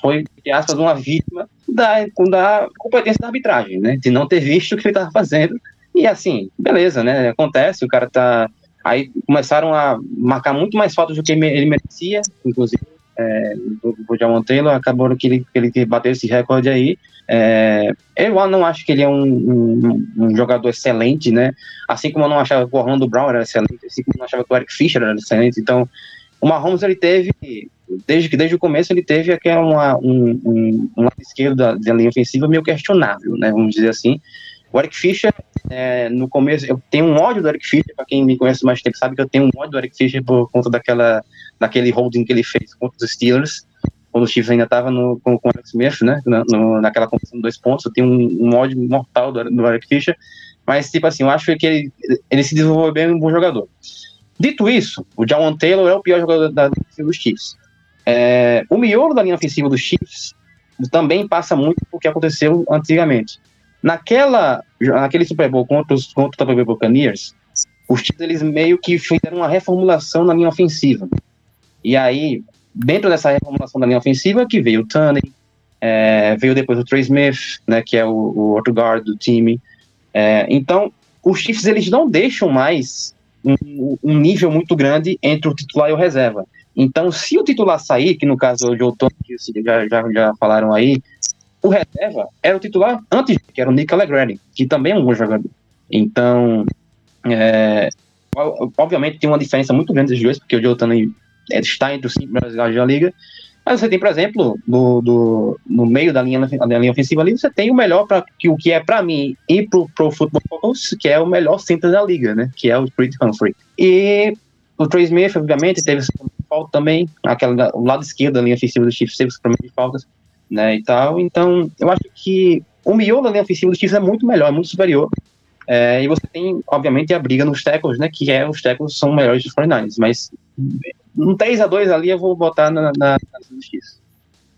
Speaker 8: foi, entre aspas, uma vítima da, da competência da arbitragem, né? De não ter visto o que ele estava fazendo. E assim, beleza, né? Acontece, o cara tá... Aí começaram a marcar muito mais faltas do que ele merecia, inclusive, é, o, o Jawan Taylor, acabou que ele, ele bateu esse recorde aí, é, eu não acho que ele é um, um- um jogador excelente, né? Assim como eu não achava que o Orlando Brown era excelente, assim como eu não achava que o Eric Fischer era excelente. Então, o Mahomes, ele teve, desde, desde o começo, ele teve aquela uma, um, um, um lado esquerdo da, da linha ofensiva meio questionável, né? Vamos dizer assim. O Eric Fischer, é, no começo, eu tenho um ódio do Eric Fischer, para quem me conhece mais tempo sabe que eu tenho um ódio do Eric Fischer por conta daquela, daquele holding que ele fez contra os Steelers quando o Chiefs ainda estava com, com o Alex Smith, né, na, no- naquela competição de dois pontos, eu tenho um, um ódio mortal do, do Eric Fischer, mas, tipo assim, eu acho que ele, ele se desenvolveu bem um bom jogador. Dito isso, o Jawan Taylor é o pior jogador da ofensiva dos Chiefs. É, o miolo da linha ofensiva dos Chiefs também passa muito por que aconteceu antigamente. Naquela, naquele Super Bowl contra, os, contra o Tampa Bay Buccaneers, os Chiefs, eles meio que fizeram uma reformulação na linha ofensiva. E aí, dentro dessa reformulação da linha ofensiva, que veio o Tunney, é, veio depois o Trey Smith, né, que é o, o outro guard do time. É, então, os Chiefs eles não deixam mais um, um nível muito grande entre o titular e o reserva. Então, se o titular sair, que no caso é o Joe Tony, que já, já, já falaram aí, o reserva era o titular antes, que era o Nick Allegretti, que também é um bom jogador. Então, é, obviamente tem uma diferença muito grande dos dois, porque o Joe é, está entre os cinco melhores da liga. Mas você tem, por exemplo, no, do, no meio da linha, da linha ofensiva ali, você tem o melhor que o que é para mim e pro, pro Focus, que é o melhor center da liga, né? Que é o Creed Humphrey. E o Trey Smith, obviamente, teve falta também, aquela, o lado esquerdo da linha ofensiva do Chiefs teve esse problema de faltas, né? E tal. Então, eu acho que o miolo da linha ofensiva do Chiefs é muito melhor, é muito superior. É, e você tem, obviamente, a briga nos tackles, né? Que é os tackles são melhores dos 49ers, mas um 3 a 2 ali eu vou botar na, na, na Chiefs.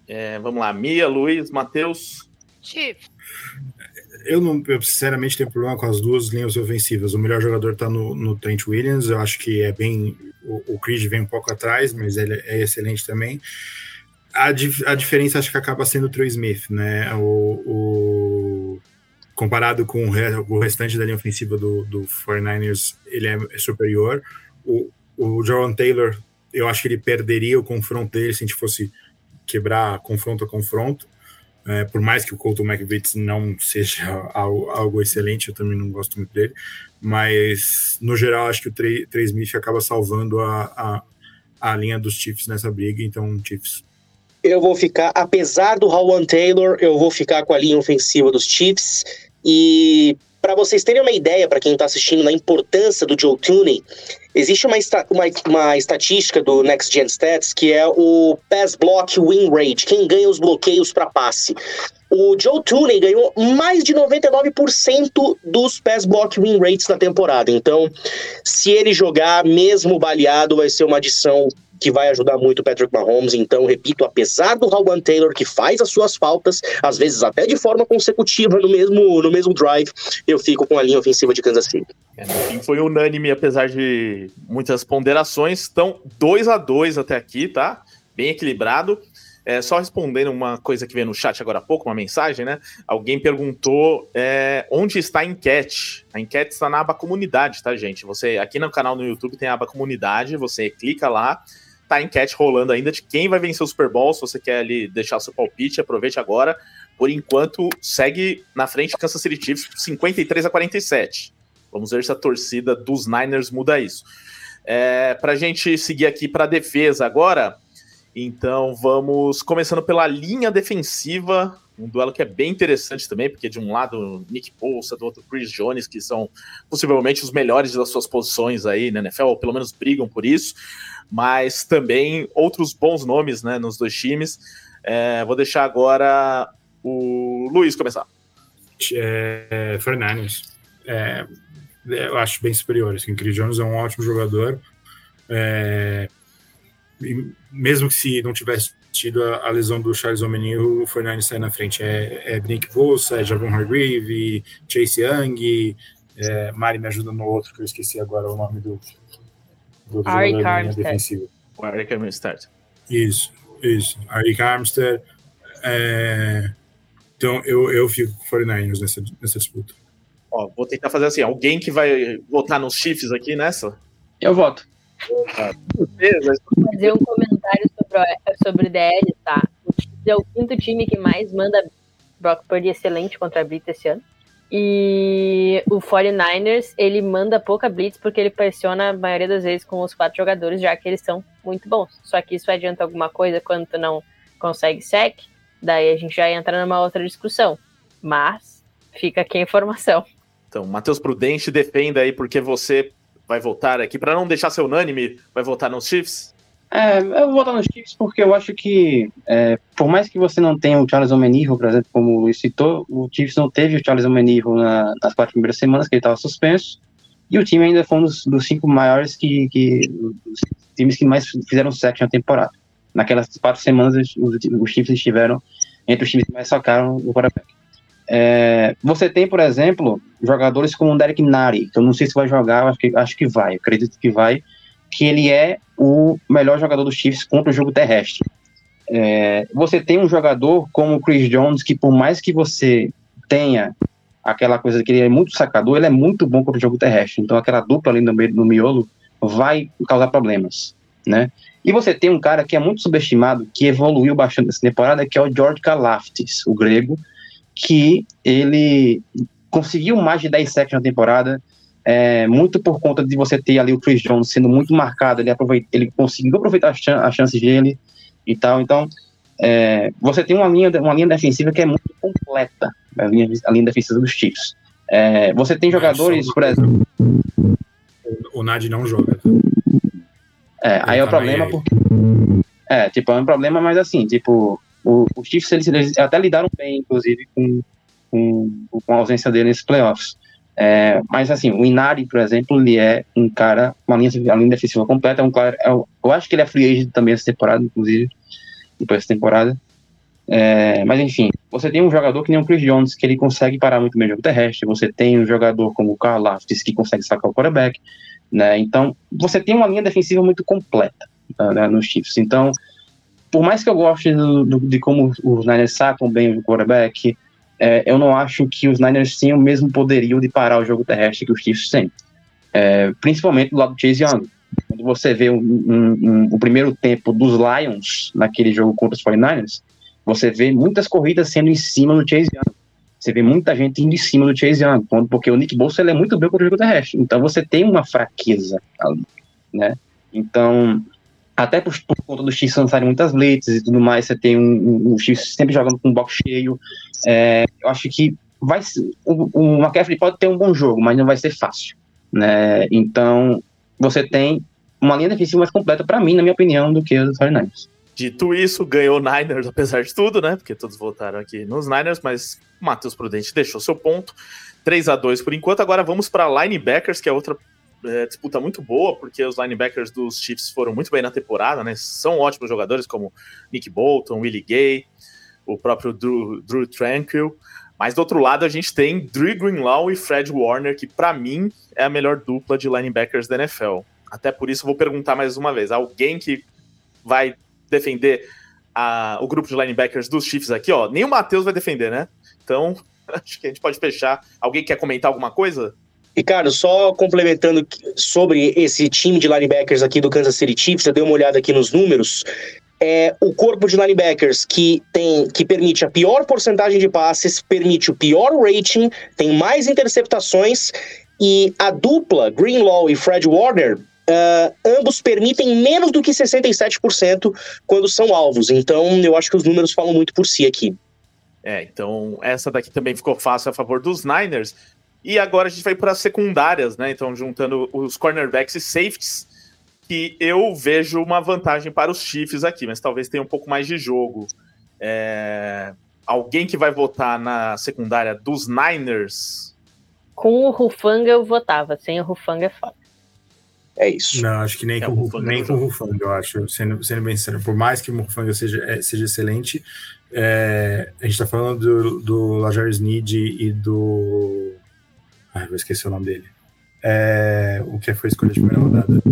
Speaker 2: É, vamos lá, Mia, Luiz, Matheus.
Speaker 5: Chiefs.
Speaker 6: Eu, não, eu sinceramente tenho problema com as duas linhas ofensivas. O melhor jogador está no, no Trent Williams. Eu acho que é bem. O, o Creed vem um pouco atrás, mas ele é excelente também. A, a diferença acho que acaba sendo o Trey Smith, né? O, o- comparado com o, re- o restante da linha ofensiva do, do 49ers, ele é superior. O, o Jaron Taylor, eu acho que ele perderia o confronto dele se a gente fosse quebrar confronto a confronto. É, por mais que o Colton McVitz não seja algo, algo excelente, eu também não gosto muito dele, mas no geral acho que o Trey, Trey Smith acaba salvando a, a, a linha dos Chiefs nessa briga, então Chiefs.
Speaker 4: Eu vou ficar, apesar do Rowan Taylor, eu vou ficar com a linha ofensiva dos Chiefs. E para vocês terem uma ideia, para quem está assistindo, da importância do Joe Tooney, existe uma, uma, uma estatística do Next Gen Stats que é o Pass Block Win Rate, quem ganha os bloqueios para passe. O Joe Tooney ganhou mais de 99% dos Pass Block Win Rates na temporada. Então, se ele jogar mesmo baleado, vai ser uma adição que vai ajudar muito o Patrick Mahomes. Então, repito, apesar do Rowan Taylor, que faz as suas faltas, às vezes até de forma consecutiva no mesmo, no mesmo drive, eu fico com a linha ofensiva de Kansas City.
Speaker 2: É, foi unânime, apesar de muitas ponderações. Então, 2 a 2 até aqui, tá? Bem equilibrado. É, só respondendo uma coisa que veio no chat agora há pouco, uma mensagem, né? Alguém perguntou é, onde está a enquete. A enquete está na aba comunidade, tá, gente? Você aqui no canal no YouTube tem a aba comunidade, você clica lá, tá a enquete rolando ainda de quem vai vencer o Super Bowl. Se você quer ali deixar seu palpite, aproveite agora, por enquanto, segue na frente Kansas City Chiefs 53 a 47. Vamos ver se a torcida dos Niners muda isso. É, para a gente seguir aqui para a defesa agora, então vamos começando pela linha defensiva, um duelo que é bem interessante também, porque de um lado Nick Bolsa, do outro Chris Jones, que são possivelmente os melhores das suas posições aí na NFL, ou pelo menos brigam por isso, mas também outros bons nomes né, nos dois times. É, vou deixar agora o Luiz começar.
Speaker 6: É, 49ers. É, eu acho bem superior. Assim, Chris Jones é um ótimo jogador. É, mesmo que se não tivesse tido a, a lesão do Charles Omenihu, o Fernandes sai na frente. É, é Nick Bosa, é Javon Hargrave, Chase Young, é, Mari me ajuda no outro, que eu esqueci agora o nome do,
Speaker 7: do Arik Armstead.
Speaker 2: O Arik Armstead.
Speaker 6: Isso, isso. Arik Armstead. É, então eu, eu fico com 49ers nessa, nessa disputa.
Speaker 2: Ó, vou tentar fazer assim, alguém que vai votar nos Chiefs aqui nessa?
Speaker 8: Eu voto.
Speaker 7: Ah, fazer um comentário sobre, sobre o DL, tá? O Chiefs é o quinto time que mais manda Brock Purdy excelente contra a Blitz esse ano. E o 49ers, ele manda pouca blitz porque ele pressiona a maioria das vezes com os quatro jogadores, já que eles são muito bons. Só que isso adianta alguma coisa quando tu não consegue sec, daí a gente já entra numa outra discussão. Mas fica aqui a informação.
Speaker 2: Então, Matheus Prudente, defenda aí porque você vai votar aqui, para não deixar ser unânime, vai votar nos Chiefs?
Speaker 8: É, eu vou votar nos Chiefs porque eu acho que, é, por mais que você não tenha o Charles Omenivo, por exemplo, como o citou, o Chiefs não teve o Charles Omenivo na, nas quatro primeiras semanas, que ele estava suspenso, e o time ainda foi um dos, dos cinco maiores que, que os times que mais fizeram sexo na temporada. Naquelas quatro semanas, os, os Chiefs estiveram entre os times que mais sacaram o quarterback. É, você tem, por exemplo, jogadores como o Derek Nari, que eu não sei se vai jogar, acho que, acho que vai, acredito que vai, que ele é o melhor jogador dos Chiefs contra o jogo terrestre. É, você tem um jogador como o Chris Jones, que por mais que você tenha aquela coisa que ele é muito sacador, ele é muito bom contra o jogo terrestre. Então aquela dupla ali no, meio, no miolo vai causar problemas, né? E você tem um cara que é muito subestimado, que evoluiu bastante nessa temporada, que é o George Kalaftis, o grego, que ele conseguiu mais de 10 sacks na temporada, é, muito por conta de você ter ali o Chris Jones sendo muito marcado, ele, aproveita, ele conseguiu aproveitar as, chan as chances dele e tal, então é, você tem uma linha, uma linha defensiva que é muito completa, a linha, a linha defensiva dos Chiefs. É, você tem jogadores, por exemplo...
Speaker 6: O Nad não joga.
Speaker 8: É, aí é o problema aí. porque... É, tipo, é um problema, mas assim, tipo, o, os Chiefs eles, eles, até lidaram bem, inclusive, com, com, com a ausência dele nesses playoffs. É, mas assim, o Inari, por exemplo, ele é um cara, uma linha, uma linha defensiva completa, é um cara, é, eu acho que ele é free agent também essa temporada, inclusive, depois dessa temporada. É, mas enfim, você tem um jogador que nem o Chris Jones, que ele consegue parar muito bem o jogo terrestre, você tem um jogador como o Carl Laftis, que consegue sacar o quarterback, né, então você tem uma linha defensiva muito completa né, nos Chiefs, então por mais que eu goste do, do, de como os Niners sacam bem o quarterback, é, eu não acho que os Niners tenham o mesmo poderio de parar o jogo terrestre que os Chiefs têm. É, principalmente do lado do Chase Young. Quando você vê um, um, um, o primeiro tempo dos Lions naquele jogo contra os 49ers, você vê muitas corridas sendo em cima do Chase Young. Você vê muita gente indo em cima do Chase Young, porque o Nick Bolsa é muito bem contra o jogo terrestre. Então você tem uma fraqueza ali, né? Então, até por, por conta do X lançarem muitas blitz e tudo mais, você tem um, um, um X sempre jogando com um box cheio. É, eu acho que vai o, o McCaffrey pode ter um bom jogo, mas não vai ser fácil. Né? Então, você tem uma linha defensiva mais completa, para mim, na minha opinião, do que os 49ers.
Speaker 2: Dito isso, ganhou o Niners, apesar de tudo, né? Porque todos votaram aqui nos Niners, mas o Matheus Prudente deixou seu ponto. 3 a 2 por enquanto. Agora vamos para linebackers, que é outra é, disputa muito boa, porque os linebackers dos Chiefs foram muito bem na temporada, né? São ótimos jogadores, como Nick Bolton, Willie Gay, o próprio Drew, Drew Tranquil. Mas do outro lado, a gente tem Drew Greenlaw e Fred Warner, que para mim é a melhor dupla de linebackers da NFL. Até por isso, vou perguntar mais uma vez: alguém que vai defender a, o grupo de linebackers dos Chiefs aqui, ó? Nem o Matheus vai defender, né? Então, acho que a gente pode fechar. Alguém quer comentar alguma coisa?
Speaker 4: Ricardo, só complementando sobre esse time de linebackers aqui do Kansas City Chiefs, eu dei uma olhada aqui nos números. é o corpo de linebackers que tem que permite a pior porcentagem de passes, permite o pior rating, tem mais interceptações e a dupla Greenlaw e Fred Warner Uh, ambos permitem menos do que 67% quando são alvos. Então, eu acho que os números falam muito por si aqui.
Speaker 2: É, então essa daqui também ficou fácil a favor dos Niners. E agora a gente vai para as secundárias, né? Então, juntando os cornerbacks e safeties, que eu vejo uma vantagem para os Chiefs aqui, mas talvez tenha um pouco mais de jogo. É... Alguém que vai votar na secundária dos Niners?
Speaker 7: Com o Rufanga eu votava, sem o Rufanga é foda.
Speaker 4: É isso.
Speaker 6: Não, acho que nem, é, com, o nem com o Rufanga, eu acho, sendo, sendo bem sincero. Por mais que o Rufanga seja, é, seja excelente, é, a gente está falando do, do Lajar Sneed e do. Ai, vou esquecer o nome dele. É, o que foi escolha de primeira rodada?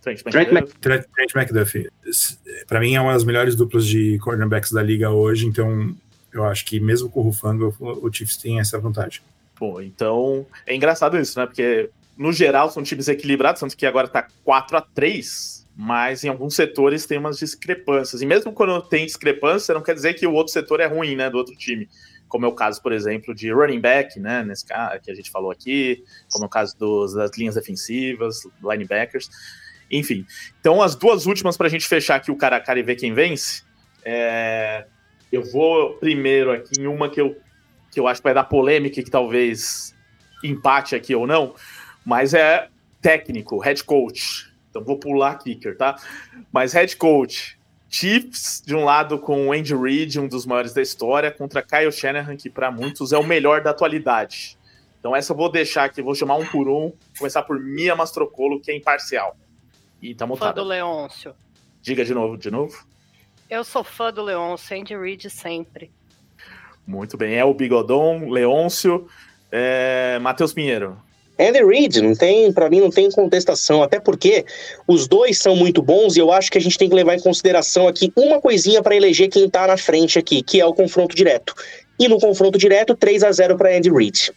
Speaker 6: Trent McDuffie. Trent, Trent McDuffie. Para mim é uma das melhores duplas de cornerbacks da liga hoje, então eu acho que mesmo com o Rufanga, o, o Chiefs tem essa vantagem.
Speaker 2: Pô, então é engraçado isso, né? Porque no geral, são times equilibrados, tanto que agora tá 4 a 3 mas em alguns setores tem umas discrepâncias. E mesmo quando tem discrepância, não quer dizer que o outro setor é ruim, né, do outro time. Como é o caso, por exemplo, de running back, né, nesse caso que a gente falou aqui, como é o caso dos, das linhas defensivas, linebackers, enfim. Então, as duas últimas para a gente fechar aqui o cara a cara e ver quem vence, é... eu vou primeiro aqui em uma que eu, que eu acho que vai dar polêmica e que talvez empate aqui ou não, mas é técnico, head coach. Então vou pular kicker, tá? Mas head coach, Chiefs de um lado com o Andy Reid, um dos maiores da história, contra Kyle Shanahan, que para muitos é o melhor da atualidade. Então essa eu vou deixar aqui, vou chamar um por um, começar por Mia Mastrocolo, que é imparcial. E tá mutada.
Speaker 5: Fã do Leôncio.
Speaker 2: Diga de novo, de novo.
Speaker 5: Eu sou fã do Leôncio, Andy Reid sempre.
Speaker 2: Muito bem, é o Bigodon, Leôncio, é... Matheus Pinheiro.
Speaker 4: Andy Reid, não tem, para mim não tem contestação, até porque os dois são muito bons e eu acho que a gente tem que levar em consideração aqui uma coisinha para eleger quem tá na frente aqui, que é o confronto direto. E no confronto direto, 3 a 0 para Andy Reid.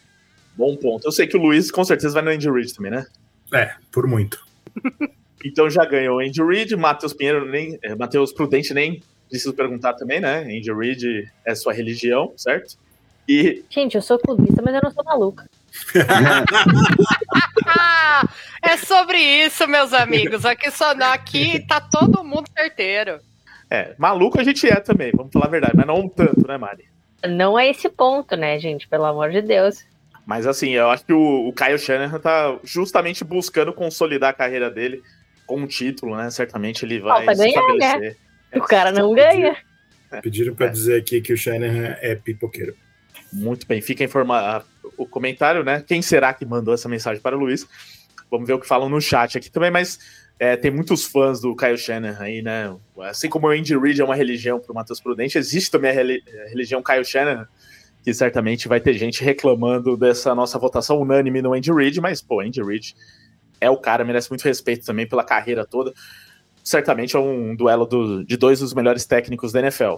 Speaker 2: Bom ponto. Eu sei que o Luiz com certeza vai no Andy Reid também, né?
Speaker 6: É, por muito.
Speaker 2: então já ganhou o Andy Reid, Matheus Pinheiro nem, é, Matheus Prudente nem preciso perguntar também, né? Andy Reid é sua religião, certo?
Speaker 7: E Gente, eu sou clubista, mas eu não sou maluca.
Speaker 5: É sobre isso, meus amigos. Aqui só aqui tá todo mundo certeiro.
Speaker 2: É, maluco a gente é também, vamos falar a verdade, mas não tanto, né, Mari?
Speaker 7: Não é esse ponto, né, gente? Pelo amor de Deus.
Speaker 2: Mas assim, eu acho que o, o Kyle Shanahan tá justamente buscando consolidar a carreira dele com um título, né? Certamente ele vai
Speaker 7: Falta se ganhar, estabelecer. Né? O cara não ganha.
Speaker 6: Pediram para é. dizer aqui que o Shanahan é pipoqueiro.
Speaker 2: Muito bem, fica informado o comentário, né? Quem será que mandou essa mensagem para o Luiz? Vamos ver o que falam no chat aqui também, mas é, tem muitos fãs do Kyle Shanahan aí, né? Assim como o Andy Reid é uma religião para o Matheus Prudente, existe também a, religião Kyle Shanahan, que certamente vai ter gente reclamando dessa nossa votação unânime no Andy Reid, mas, pô, Andy Reid é o cara, merece muito respeito também pela carreira toda. Certamente é um duelo do, de dois dos melhores técnicos da NFL.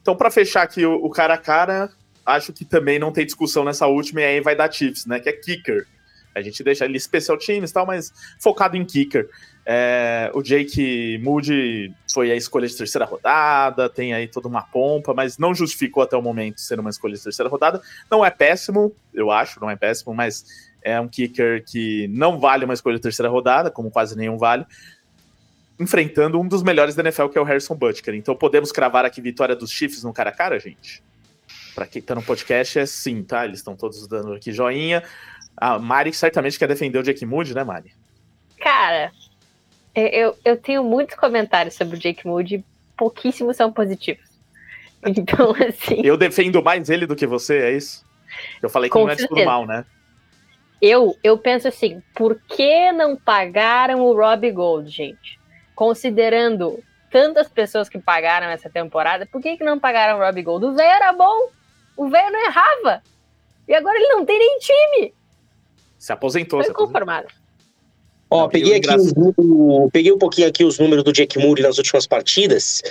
Speaker 2: Então, para fechar aqui o, o cara a cara, acho que também não tem discussão nessa última, e aí vai dar Chiefs, né? Que é kicker. A gente deixa ali especial teams e tal, mas focado em kicker. É, o Jake Moody foi a escolha de terceira rodada, tem aí toda uma pompa, mas não justificou até o momento ser uma escolha de terceira rodada. Não é péssimo, eu acho, não é péssimo, mas é um kicker que não vale uma escolha de terceira rodada, como quase nenhum vale, enfrentando um dos melhores da NFL, que é o Harrison Butker. Então podemos cravar aqui vitória dos Chiefs no cara a cara, gente? Para quem tá no podcast, é sim, tá? Eles estão todos dando aqui joinha. A Mari certamente quer defender o Jake Moody, né, Mari?
Speaker 7: Cara, é, eu, eu tenho muitos comentários sobre o Jake Moody, pouquíssimos são positivos. Então, assim.
Speaker 2: Eu defendo mais ele do que você, é isso? Eu falei que não é de tudo mal, né?
Speaker 7: Eu, eu penso assim, por que não pagaram o Rob Gold, gente? Considerando tantas pessoas que pagaram essa temporada, por que, que não pagaram o Rob Gold? O velho era bom. O velho não errava. E agora ele não tem nem time.
Speaker 2: Se aposentou.
Speaker 7: Foi conformado.
Speaker 4: Ó, peguei aqui um, peguei um pouquinho aqui os números do Jack Moore nas últimas partidas.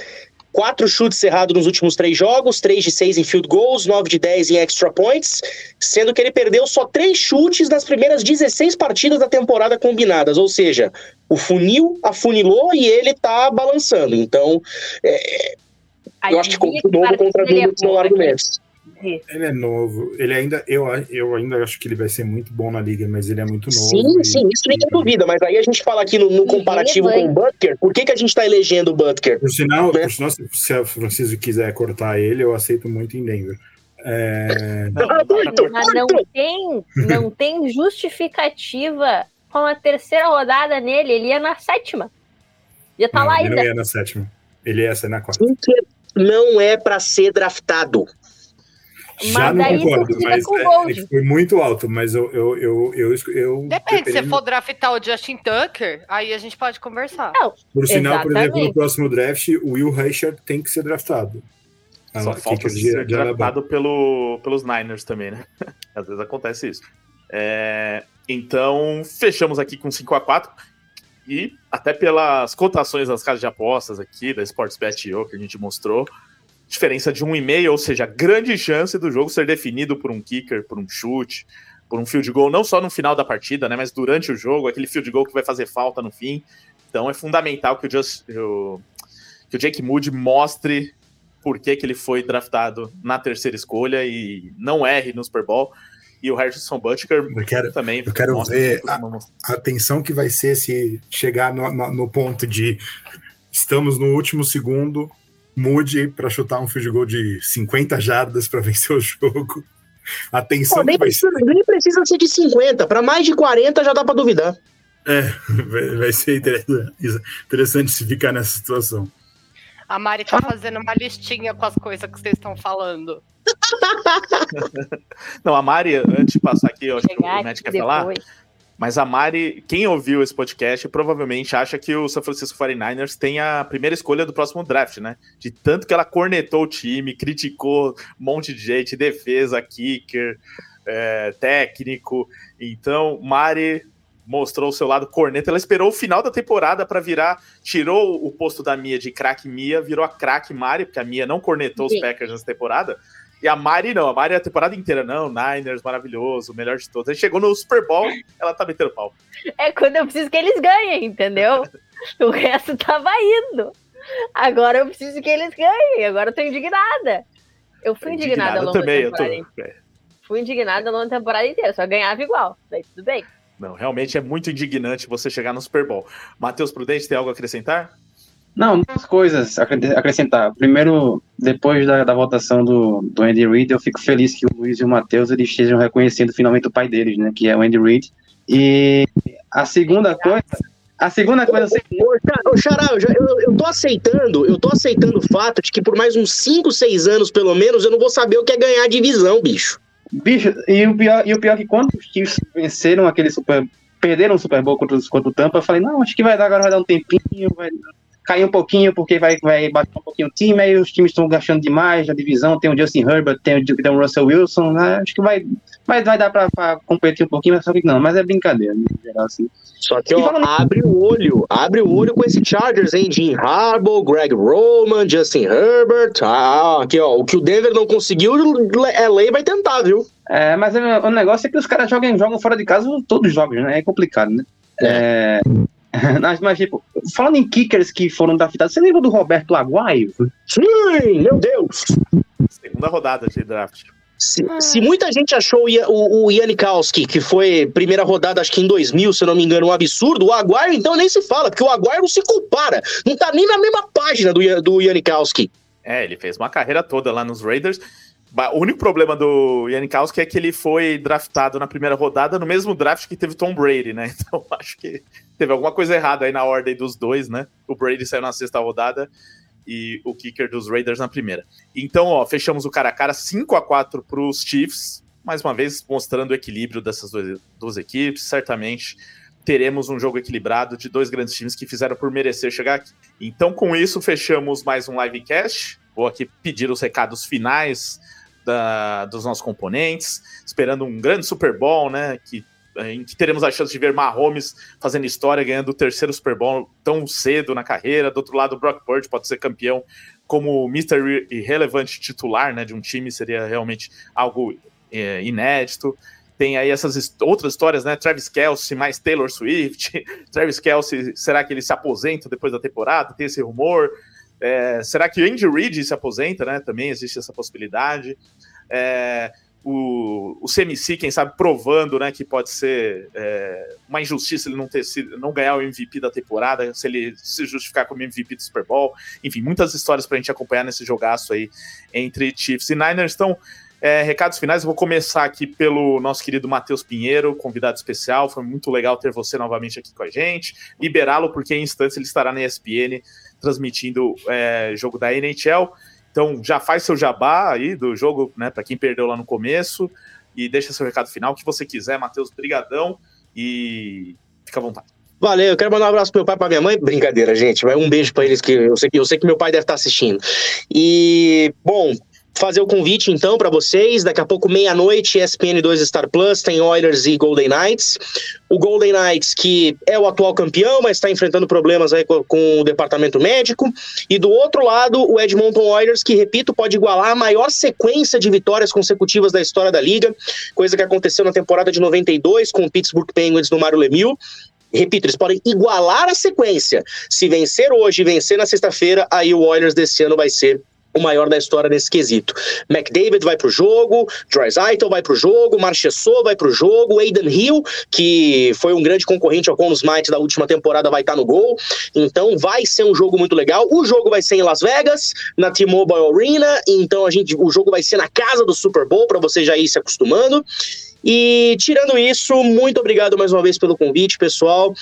Speaker 4: quatro chutes errados nos últimos três jogos, três de seis em field goals, nove de dez em extra points, sendo que ele perdeu só três chutes nas primeiras 16 partidas da temporada combinadas, ou seja, o funil afunilou e ele tá balançando. Então, é, eu acho que novo contra muitos não
Speaker 6: Ele é novo, ele ainda, eu, eu ainda acho que ele vai ser muito bom na liga, mas ele é muito novo.
Speaker 4: Sim, e... sim, isso ninguém duvida, mas aí a gente fala aqui no, no comparativo com o Butker, por que, que a gente tá elegendo o Butker?
Speaker 6: Por sinal, né? por sinal, se o Francisco quiser cortar ele, eu aceito muito em Denver. É...
Speaker 7: Mas não tem, não tem justificativa com a terceira rodada nele, ele ia na sétima. Ia estar tá lá
Speaker 6: ainda.
Speaker 7: Ele
Speaker 6: não ia na sétima, ele ia ser na quarta.
Speaker 4: Não é para ser draftado.
Speaker 6: Já não concordo, mas é, é foi muito alto, mas eu. eu, eu, eu, eu
Speaker 5: Depende, se for draftar o Justin Tucker, aí a gente pode conversar. Não,
Speaker 6: por sinal, exatamente. por exemplo, no próximo draft, o Will Richard tem que ser draftado.
Speaker 2: Só falta de, ser de draftado pelo, pelos Niners também, né? Às vezes acontece isso. É, então, fechamos aqui com 5 a 4 e até pelas cotações das casas de apostas aqui, da Sportsbet.io que a gente mostrou, diferença de um e meio, ou seja, grande chance do jogo ser definido por um kicker, por um chute, por um field goal, não só no final da partida, né, mas durante o jogo, aquele field goal que vai fazer falta no fim. Então é fundamental que o, Just, o, que o Jake Moody mostre por que, que ele foi draftado na terceira escolha e não erre no Super Bowl. E o Harrison Butker
Speaker 6: eu quero, também. Eu quero ver a, a, atenção que vai ser se chegar no, no, no ponto de estamos no último segundo, mude para chutar um field goal de 50 jardas para vencer o jogo. Atenção. Pô,
Speaker 4: nem, precisa, nem precisa ser de 50, para mais de 40 já dá para duvidar.
Speaker 6: É, vai, vai ser interessante, interessante se ficar nessa situação.
Speaker 5: A Mari tá fazendo uma listinha com as coisas que vocês estão falando.
Speaker 2: Não, a Mari, antes de passar aqui, eu acho que o Matt quer depois. falar. Mas a Mari, quem ouviu esse podcast, provavelmente acha que o San Francisco 49ers tem a primeira escolha do próximo draft, né? De tanto que ela cornetou o time, criticou um monte de gente, defesa, kicker, é, técnico. Então, Mari mostrou o seu lado corneta. Ela esperou o final da temporada para virar, tirou o posto da Mia de craque Mia, virou a craque Mari, porque a Mia não cornetou Sim. os Packers nessa temporada. E a Mari não, a Mari a temporada inteira, não, Niners, maravilhoso, o melhor de todos. Aí chegou no Super Bowl, ela tá metendo pau.
Speaker 7: É quando eu preciso que eles ganhem, entendeu? o resto tava indo. Agora eu preciso que eles ganhem, agora eu tô indignada. Eu fui indignada, indignada ao longo também, da temporada. Eu tô... É. Fui indignada ao longo da temporada inteira, só ganhava igual, daí tudo bem.
Speaker 2: Não, realmente é muito indignante você chegar no Super Bowl. Matheus Prudente, tem algo a acrescentar?
Speaker 8: Não, duas coisas acrescentar. Primeiro, depois da, da votação do, do Andy Reid, eu fico feliz que o Luiz e o Matheus eles estejam reconhecendo finalmente o pai deles, né? Que é o Andy Reid. E a segunda coisa. A segunda coisa.
Speaker 4: Ô, Xará, eu, eu, eu tô aceitando, eu tô aceitando o fato de que por mais uns 5, 6 anos, pelo menos, eu não vou saber o que é ganhar a divisão, bicho.
Speaker 8: Bicho, e o pior, e o pior é que quando os Chiefs venceram aquele Super. Perderam o Super Bowl contra, contra o Tampa, eu falei, não, acho que vai dar agora, vai dar um tempinho, vai cair um pouquinho porque vai, vai bater um pouquinho o time, aí os times estão gastando demais na divisão, tem o Justin Herbert, tem o, tem o Russell Wilson, né? acho que vai, vai, vai dar para competir um pouquinho, mas só que não, mas é brincadeira, no geral, assim.
Speaker 4: Só que, ó, falando... abre o olho, abre o olho com esse Chargers, hein, Jim Harbaugh, Greg Roman, Justin Herbert, ah, aqui, ó, o que o Denver não conseguiu, LA vai tentar, viu?
Speaker 8: É, mas é, o negócio é que os caras jogam, jogam fora de casa todos os jogos, né, é complicado, né. É. é mas, mas, tipo, falando em kickers que foram draftados, você lembra do Roberto Aguaio?
Speaker 4: Sim, meu Deus!
Speaker 2: Segunda rodada de draft.
Speaker 4: Se, se, muita gente achou o, o Janikowski, que foi primeira rodada, acho que em 2000, se eu não me engano, um absurdo, o Aguaio então nem se fala, porque o Aguaio não se compara, não tá nem na mesma página do, do Janikowski.
Speaker 2: É, ele fez uma carreira toda lá nos Raiders. O único problema do Janikowski é que ele foi draftado na primeira rodada no mesmo draft que teve Tom Brady, né? Então acho que teve alguma coisa errada aí na ordem dos dois, né? O Brady saiu na sexta rodada e o kicker dos Raiders na primeira. Então, ó, fechamos o cara a cara 5 a 4 para os Chiefs, mais uma vez mostrando o equilíbrio dessas duas, duas equipes. Certamente teremos um jogo equilibrado de dois grandes times que fizeram por merecer chegar aqui. Então, com isso, fechamos mais um livecast. Vou aqui pedir os recados finais da, dos nossos componentes, esperando um grande Super Bowl, né? Que teremos a chance de ver Mahomes fazendo história, ganhando o terceiro Super Bowl tão cedo na carreira. Do outro lado, Brock Purdy pode ser campeão como Mr. Irrelevant titular né, de um time, seria realmente algo é, inédito. Tem aí essas outras histórias, né? Travis Kelsey mais Taylor Swift. Travis Kelsey, será que ele se aposenta depois da temporada? Tem esse rumor. É, será que Andy Reid se aposenta, né? Também existe essa possibilidade. É, o, o CMC, quem sabe, provando né, que pode ser é, uma injustiça ele não ter sido, não ganhar o MVP da temporada, se ele se justificar como MVP do Super Bowl. Enfim, muitas histórias para a gente acompanhar nesse jogaço aí entre Chiefs e Niners. Então, é, recados finais, eu vou começar aqui pelo nosso querido Matheus Pinheiro, convidado especial. Foi muito legal ter você novamente aqui com a gente. Liberá-lo, porque em instantes ele estará na ESPN transmitindo é, jogo da NHL. Então já faz seu jabá aí do jogo, né? Para quem perdeu lá no começo. E deixa seu recado final, que você quiser, Matheus, brigadão e fica à vontade.
Speaker 4: Valeu, eu quero mandar um abraço pro meu pai e pra minha mãe. Brincadeira, gente. Vai um beijo para eles que eu sei que eu sei que meu pai deve estar assistindo. E bom, fazer o convite então para vocês. Daqui a pouco, meia-noite, ESPN 2 Star Plus, tem Oilers e Golden Knights. O Golden Knights, que é o atual campeão, mas está enfrentando problemas aí com, com, o departamento médico. E do outro lado, o Edmonton Oilers, que, repito, pode igualar a maior sequência de vitórias consecutivas da história da liga, coisa que aconteceu na temporada de 92 com o Pittsburgh Penguins no Mário Lemieux. Repito, eles podem igualar a sequência. Se vencer hoje e vencer na sexta-feira, aí o Oilers desse ano vai ser o maior da história nesse quesito. McDavid vai pro jogo, Drysaitel vai pro jogo, Marchessault vai pro jogo, Aiden Hill, que foi um grande concorrente ao Conn Smythe da última temporada, vai estar tá no gol. Então vai ser um jogo muito legal. O jogo vai ser em Las Vegas, na T-Mobile Arena, então a gente, o jogo vai ser na casa do Super Bowl para você já ir se acostumando. E tirando isso, muito obrigado mais uma vez pelo convite, pessoal.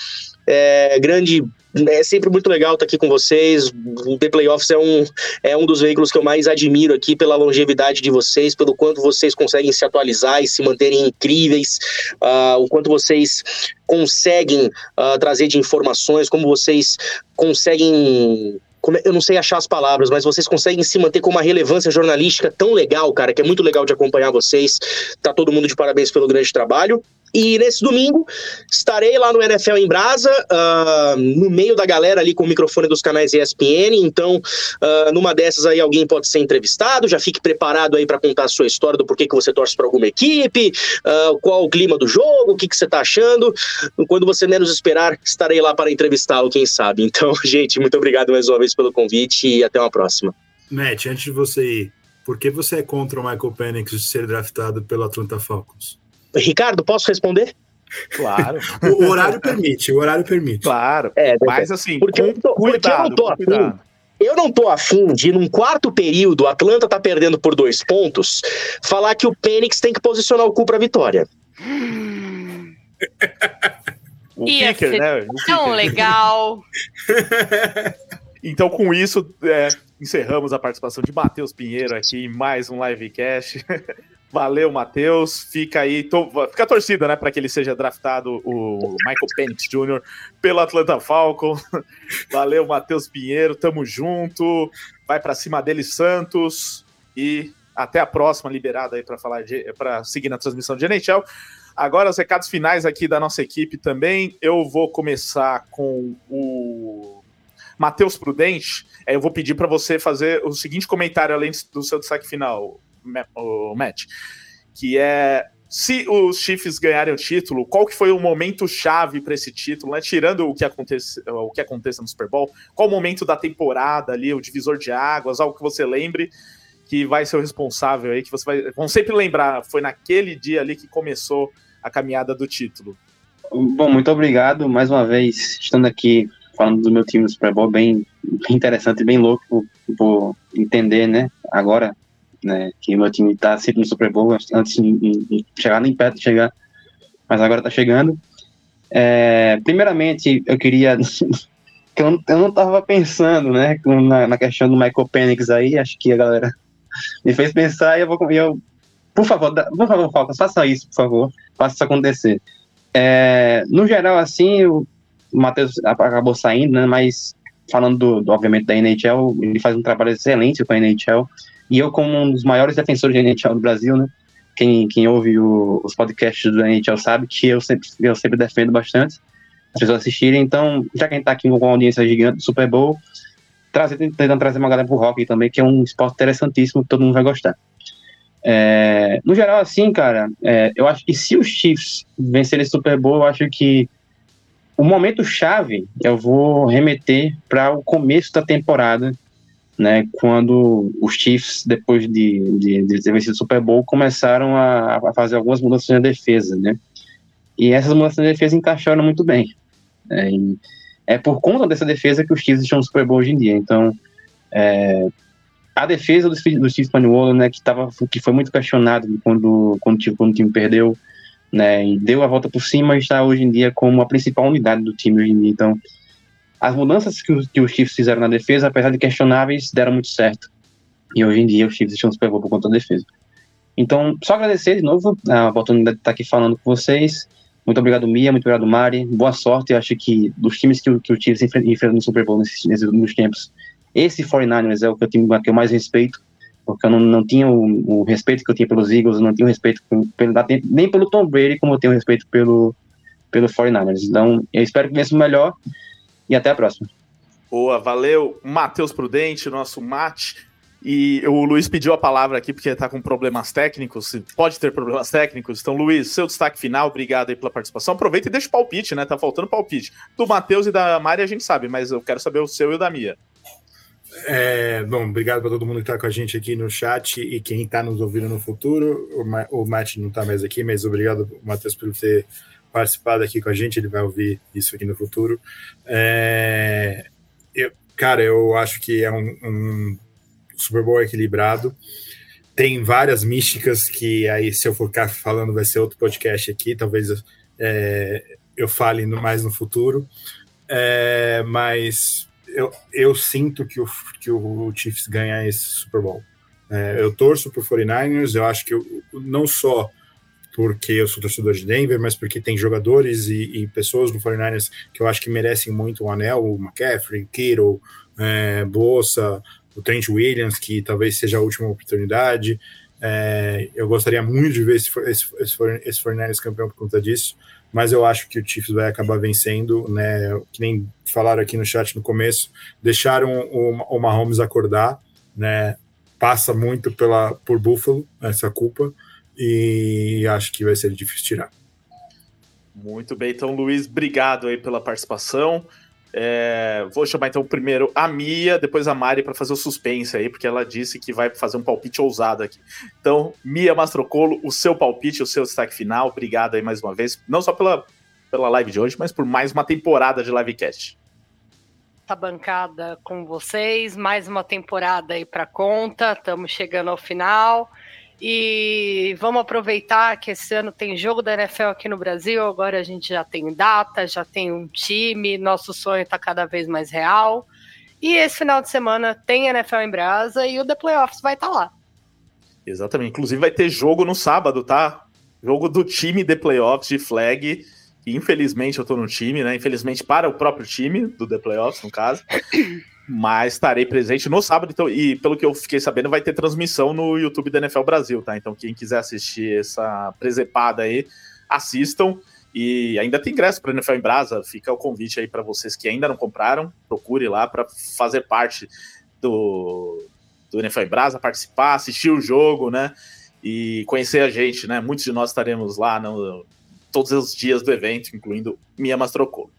Speaker 4: É, grande é sempre muito legal estar aqui com vocês. O The Playoffs é um, é um dos veículos que eu mais admiro aqui pela longevidade de vocês, pelo quanto vocês conseguem se atualizar e se manterem incríveis, uh, o quanto vocês conseguem uh, trazer de informações, como vocês conseguem eu não sei achar as palavras, mas vocês conseguem se manter com uma relevância jornalística tão legal, cara, que é muito legal de acompanhar vocês. Tá todo mundo de parabéns pelo grande trabalho. E nesse domingo estarei lá no NFL em Brasa, uh, no meio da galera ali com o microfone dos canais ESPN. Então, uh, numa dessas aí alguém pode ser entrevistado. Já fique preparado aí para contar a sua história do porquê que você torce para alguma equipe, uh, qual o clima do jogo, o que, que você está achando. Quando você menos esperar, estarei lá para entrevistá-lo, quem sabe. Então, gente, muito obrigado mais uma vez pelo convite e até uma próxima.
Speaker 6: Matt, antes de você ir, por que você é contra o Michael Penix ser draftado pelo Atlanta Falcons?
Speaker 4: Ricardo, posso responder?
Speaker 2: Claro.
Speaker 6: o horário permite, o horário permite.
Speaker 2: Claro. É, mas assim,
Speaker 4: porque, com, eu, tô, cuidado, porque eu não tô afim. Eu não tô afim de, num quarto período, o Atlanta tá perdendo por dois pontos, falar que o Penix tem que posicionar o cu pra vitória.
Speaker 5: o Ia kicker, né? O tão kicker. legal.
Speaker 2: então, com isso, é, encerramos a participação de Matheus Pinheiro aqui em mais um livecast. Valeu, Matheus. Fica aí, tô, fica a torcida, né, para que ele seja draftado o Michael Penix Jr. pelo Atlanta Falcon. Valeu, Matheus Pinheiro. Tamo junto. Vai para cima dele, Santos. E até a próxima, liberada aí para falar para seguir na transmissão de NHL. Agora os recados finais aqui da nossa equipe também. Eu vou começar com o Matheus Prudente. Eu vou pedir para você fazer o seguinte comentário além do seu destaque final, o Matt, que é se os Chiefs ganharem o título, qual que foi o momento chave para esse título, né? Tirando o que acontece, o que aconteça no Super Bowl, qual o momento da temporada ali, o divisor de águas, algo que você lembre que vai ser o responsável aí, que você vai, vão sempre lembrar, foi naquele dia ali que começou a caminhada do título.
Speaker 8: Bom, muito obrigado mais uma vez estando aqui falando do meu time no Super Bowl, bem, interessante, bem louco por entender, né? Agora né? Que meu time tá sempre no Super Bowl antes de, chegar nem perto de chegar, mas agora tá chegando. É, primeiramente, eu queria. que eu, eu não tava pensando, né, na, na, questão do Michael Penix aí, acho que a galera me fez pensar e eu vou. Eu, por favor, por favor, Falcons, faça isso, por favor, faça isso acontecer. É, no geral, assim, o Matheus acabou saindo, né, mas falando, do, do, obviamente, da NHL, ele faz um trabalho excelente com a NHL. E eu, como um dos maiores defensores de NHL no Brasil, né? quem, quem ouve o, os podcasts do NHL sabe que eu sempre, eu sempre defendo bastante as pessoas assistirem. Então, já que a gente tá aqui com uma audiência gigante do Super Bowl, trazer, tentando trazer uma galera pro hockey também, que é um esporte interessantíssimo todo mundo vai gostar. É, no geral, assim, cara, é, eu acho que se os Chiefs vencerem esse Super Bowl, eu acho que o momento chave eu vou remeter para o começo da temporada, né, quando os Chiefs, depois de, de, de ter vencido o Super Bowl, começaram a, a, fazer algumas mudanças na defesa, né, e essas mudanças na defesa encaixaram muito bem. É, é por conta dessa defesa que os Chiefs estão no Super Bowl hoje em dia, então é, a defesa do, do Steve Spaniolo, né, que, tava, que foi muito questionado quando, quando, quando o time perdeu, né, e deu a volta por cima está hoje em dia como a principal unidade do time hoje em dia. Então, as mudanças que, que os Chiefs fizeram na defesa, apesar de questionáveis, deram muito certo. E hoje em dia os Chiefs estão Super Bowl por conta da defesa. Então, só agradecer de novo a oportunidade de estar aqui falando com vocês. Muito obrigado, Mia. Muito obrigado, Mari. Boa sorte. Eu acho que dos times que, que o Chiefs enfrentou no Super Bowl nesses, nesses últimos tempos, esse 49ers é o que eu, tenho, que eu mais respeito, porque eu não, não tinha o, o, respeito que eu tinha pelos Eagles, não tinha o respeito pelo, nem pelo Tom Brady, como eu tenho respeito pelo, pelo 49ers. Então, eu espero que vença o melhor e até a próxima.
Speaker 2: Boa, valeu. Matheus Prudente, nosso mate. E o Luiz pediu a palavra aqui porque está com problemas técnicos, pode ter problemas técnicos. Então, Luiz, seu destaque final, obrigado aí pela participação. Aproveita e deixa o palpite, né? Tá faltando palpite. Do Matheus e da Mari a gente sabe, mas eu quero saber o seu e o da Mia.
Speaker 6: É, bom, obrigado para todo mundo que está com a gente aqui no chat e quem está nos ouvindo no futuro. O, Ma o Matt não está mais aqui, mas obrigado, Matheus, por ter participado aqui com a gente. Ele vai ouvir isso aqui no futuro. É, eu, cara, eu acho que é um, um Super Bowl equilibrado. Tem várias místicas que aí, se eu for ficar falando, vai ser outro podcast aqui. Talvez é, eu fale mais no futuro. É, mas eu, eu sinto que o, que o Chiefs ganha esse Super Bowl. É, eu torço por 49ers, eu acho que eu, não só porque eu sou torcedor de Denver, mas porque tem jogadores e, e pessoas no 49ers que eu acho que merecem muito o anel, o McCaffrey, Kittle, é, Bossa, o Trent Williams, que talvez seja a última oportunidade. É, eu gostaria muito de ver esse, esse, esse, esse 49ers campeão por conta disso mas eu acho que o Chiefs vai acabar vencendo, né? Que nem falaram aqui no chat no começo, deixaram o, o Mahomes acordar, né? Passa muito pela, por Buffalo essa culpa e acho que vai ser difícil tirar.
Speaker 2: Muito bem, então Luiz, obrigado aí pela participação. É, vou chamar então primeiro a Mia, depois a Mari para fazer o suspense aí, porque ela disse que vai fazer um palpite ousado aqui. Então, Mia Mastrocolo, o seu palpite, o seu destaque final. Obrigado aí mais uma vez, não só pela, pela live de hoje, mas por mais uma temporada de livecast.
Speaker 5: Tá bancada com vocês, mais uma temporada aí para conta, estamos chegando ao final. E vamos aproveitar que esse ano tem jogo da NFL aqui no Brasil. Agora a gente já tem data, já tem um time, nosso sonho está cada vez mais real. E esse final de semana tem NFL em Brasa e o The Playoffs vai estar tá lá.
Speaker 2: Exatamente. Inclusive vai ter jogo no sábado, tá? Jogo do time The Playoffs de flag. infelizmente eu tô no time, né? Infelizmente para o próprio time do The Playoffs, no caso. mas estarei presente no sábado. Então, e pelo que eu fiquei sabendo, vai ter transmissão no YouTube da NFL Brasil, tá? Então, quem quiser assistir essa presepada aí, assistam. E ainda tem ingresso para NFL em Brasa. Fica o convite aí para vocês que ainda não compraram. Procure lá para fazer parte do, do NFL em Brasa, participar, assistir o jogo, né? E conhecer a gente, né? Muitos de nós estaremos lá no, todos os dias do evento, incluindo Mia Mastrocolo.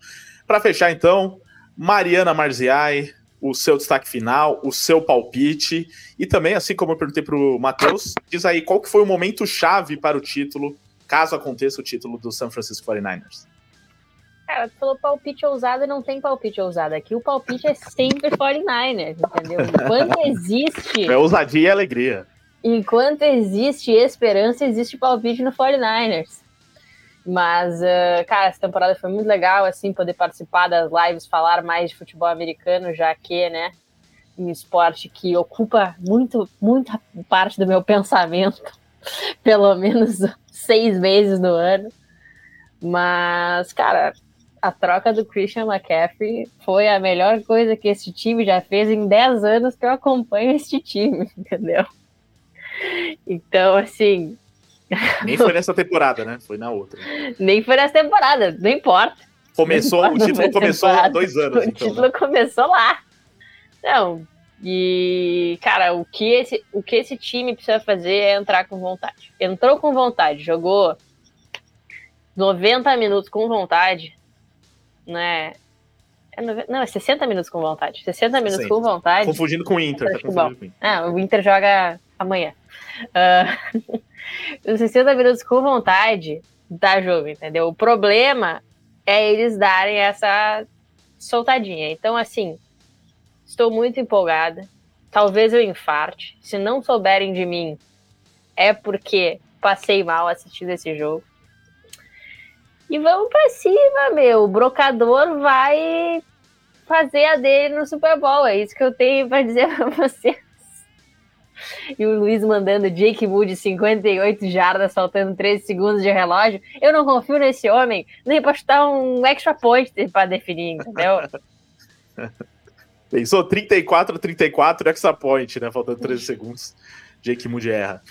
Speaker 2: Para fechar, então, Mariana Marziai, o seu destaque final, o seu palpite e também, assim como eu perguntei para o Matheus, diz aí qual que foi o momento chave para o título, caso aconteça o título do San Francisco 49ers.
Speaker 7: Cara, tu falou palpite ousado não tem palpite ousado. Aqui o palpite é sempre 49ers, entendeu? Enquanto existe.
Speaker 2: É ousadia e alegria.
Speaker 7: Enquanto existe esperança, existe palpite no 49ers. Mas, uh, cara, essa temporada foi muito legal, assim, poder participar das lives, falar mais de futebol americano, já que, né, um esporte que ocupa muito, muita parte do meu pensamento, pelo menos seis meses no ano. Mas, cara, a troca do Christian McCaffrey foi a melhor coisa que esse time já fez em 10 anos que eu acompanho este time, entendeu? Então, assim,
Speaker 2: Nem foi nessa temporada, né? Foi na outra.
Speaker 7: Nem foi nessa temporada, não importa.
Speaker 2: Começou, o título começou há dois anos.
Speaker 7: O então, título né? começou lá. Não, e, cara, o que, esse, o que esse time precisa fazer é entrar com vontade. Entrou com vontade, jogou 90 minutos com vontade, né? É não, é 60 minutos com vontade. 60 minutos com vontade.
Speaker 2: Confundindo com o Inter. Tá confundindo com o Inter.
Speaker 7: Ah, o Inter joga amanhã. Uh, os 60 minutos com vontade da jogo, entendeu? O problema é eles darem essa soltadinha. Então, assim, estou muito empolgada. Talvez eu infarte. Se não souberem de mim, é porque passei mal assistindo esse jogo. E vamos para cima, meu. O brocador vai fazer a dele no Super Bowl. É isso que eu tenho para dizer para vocês. E o Luiz mandando Jake Moody 58 jardas, faltando 13 segundos de relógio. Eu não confio nesse homem, nem para chutar um extra point para definir, entendeu?
Speaker 2: Pensou 34, 34, extra point, né? Faltando 13 segundos. Jake Moody erra.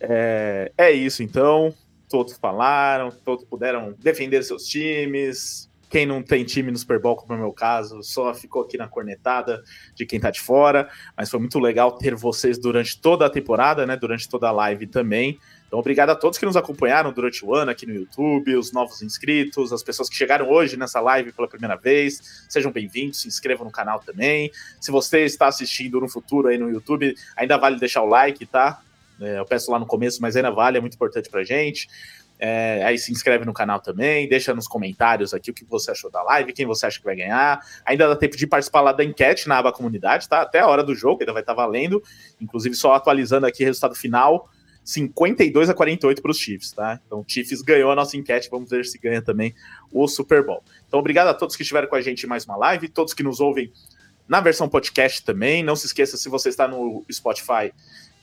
Speaker 2: É, é isso, então. Todos falaram, todos puderam defender seus times, quem não tem time no Super Bowl, como é o meu caso, só ficou aqui na cornetada de quem tá de fora. Mas foi muito legal ter vocês durante toda a temporada, né? Durante toda a live também. Então, obrigado a todos que nos acompanharam durante o ano aqui no YouTube, os novos inscritos, as pessoas que chegaram hoje nessa live pela primeira vez. Sejam bem-vindos, se inscrevam no canal também. Se você está assistindo no futuro aí no YouTube, ainda vale deixar o like, tá? É, eu peço lá no começo, mas ainda vale, é muito importante pra gente. É, aí se inscreve no canal também, deixa nos comentários aqui o que você achou da live, quem você acha que vai ganhar. Ainda dá tempo de participar lá da enquete na aba comunidade, tá? Até a hora do jogo, ainda vai estar tá valendo. Inclusive, só atualizando aqui o resultado final: 52 a 48 para os Chiefs, tá? Então, o Chiefs ganhou a nossa enquete, vamos ver se ganha também o Super Bowl. Então, obrigado a todos que estiveram com a gente em mais uma live, todos que nos ouvem na versão podcast também. Não se esqueça, se você está no Spotify,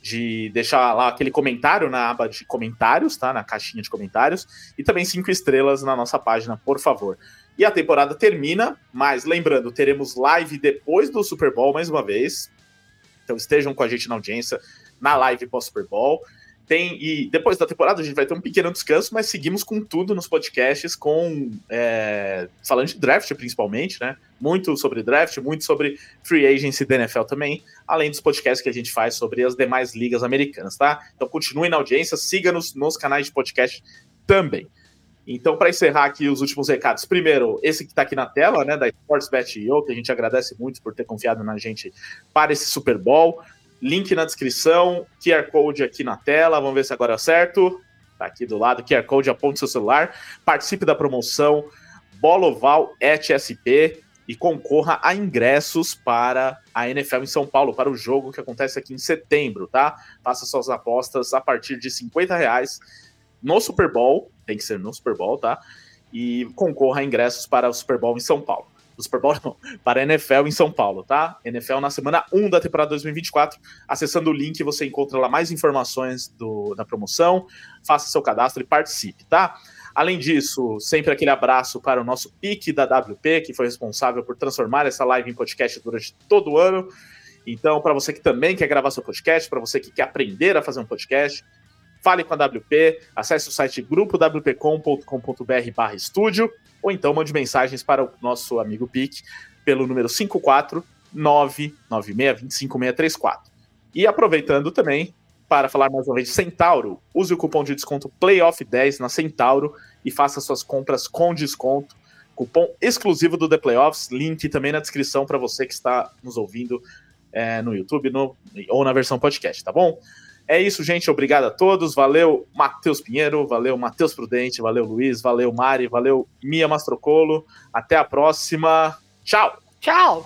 Speaker 2: de deixar lá aquele comentário na aba de comentários, tá? Na caixinha de comentários. E também cinco estrelas na nossa página, por favor. E a temporada termina, mas lembrando, teremos live depois do Super Bowl mais uma vez. Então estejam com a gente na audiência na live pós-Super Bowl. Tem, e depois da temporada a gente vai ter um pequeno descanso, mas seguimos com tudo nos podcasts, com é, falando de draft principalmente, né? Muito sobre draft, muito sobre free agency da NFL também, além dos podcasts que a gente faz sobre as demais ligas americanas, tá? Então continue na audiência, siga-nos nos canais de podcast também. Então, para encerrar aqui os últimos recados, primeiro, esse que está aqui na tela, né, da SportsBet.io, que a gente agradece muito por ter confiado na gente para esse Super Bowl. Link na descrição, QR Code aqui na tela. Vamos ver se agora é certo. Tá aqui do lado, QR Code, aponte seu celular. Participe da promoção Boloval ETSP e concorra a ingressos para a NFL em São Paulo, para o jogo que acontece aqui em setembro, tá? Faça suas apostas a partir de 50 reais no Super Bowl, tem que ser no Super Bowl, tá? E concorra a ingressos para o Super Bowl em São Paulo do Super Bowl, não, para a NFL em São Paulo, tá? NFL na semana 1 da temporada 2024. Acessando o link, você encontra lá mais informações do, da promoção. Faça seu cadastro e participe, tá? Além disso, sempre aquele abraço para o nosso pique da WP, que foi responsável por transformar essa live em podcast durante todo o ano. Então, para você que também quer gravar seu podcast, para você que quer aprender a fazer um podcast, fale com a WP, acesse o site grupowpcom.com.br barra estúdio ou então mande mensagens para o nosso amigo Pique pelo número 54996256634. E aproveitando também para falar mais uma vez de Centauro, use o cupom de desconto PLAYOFF10 na Centauro e faça suas compras com desconto. Cupom exclusivo do The Playoffs, link também na descrição para você que está nos ouvindo é, no YouTube no, ou na versão podcast, tá bom? É isso, gente. Obrigado a todos. Valeu, Matheus Pinheiro. Valeu, Matheus Prudente. Valeu, Luiz. Valeu, Mari. Valeu, Mia Mastrocolo. Até a próxima. Tchau.
Speaker 5: Tchau.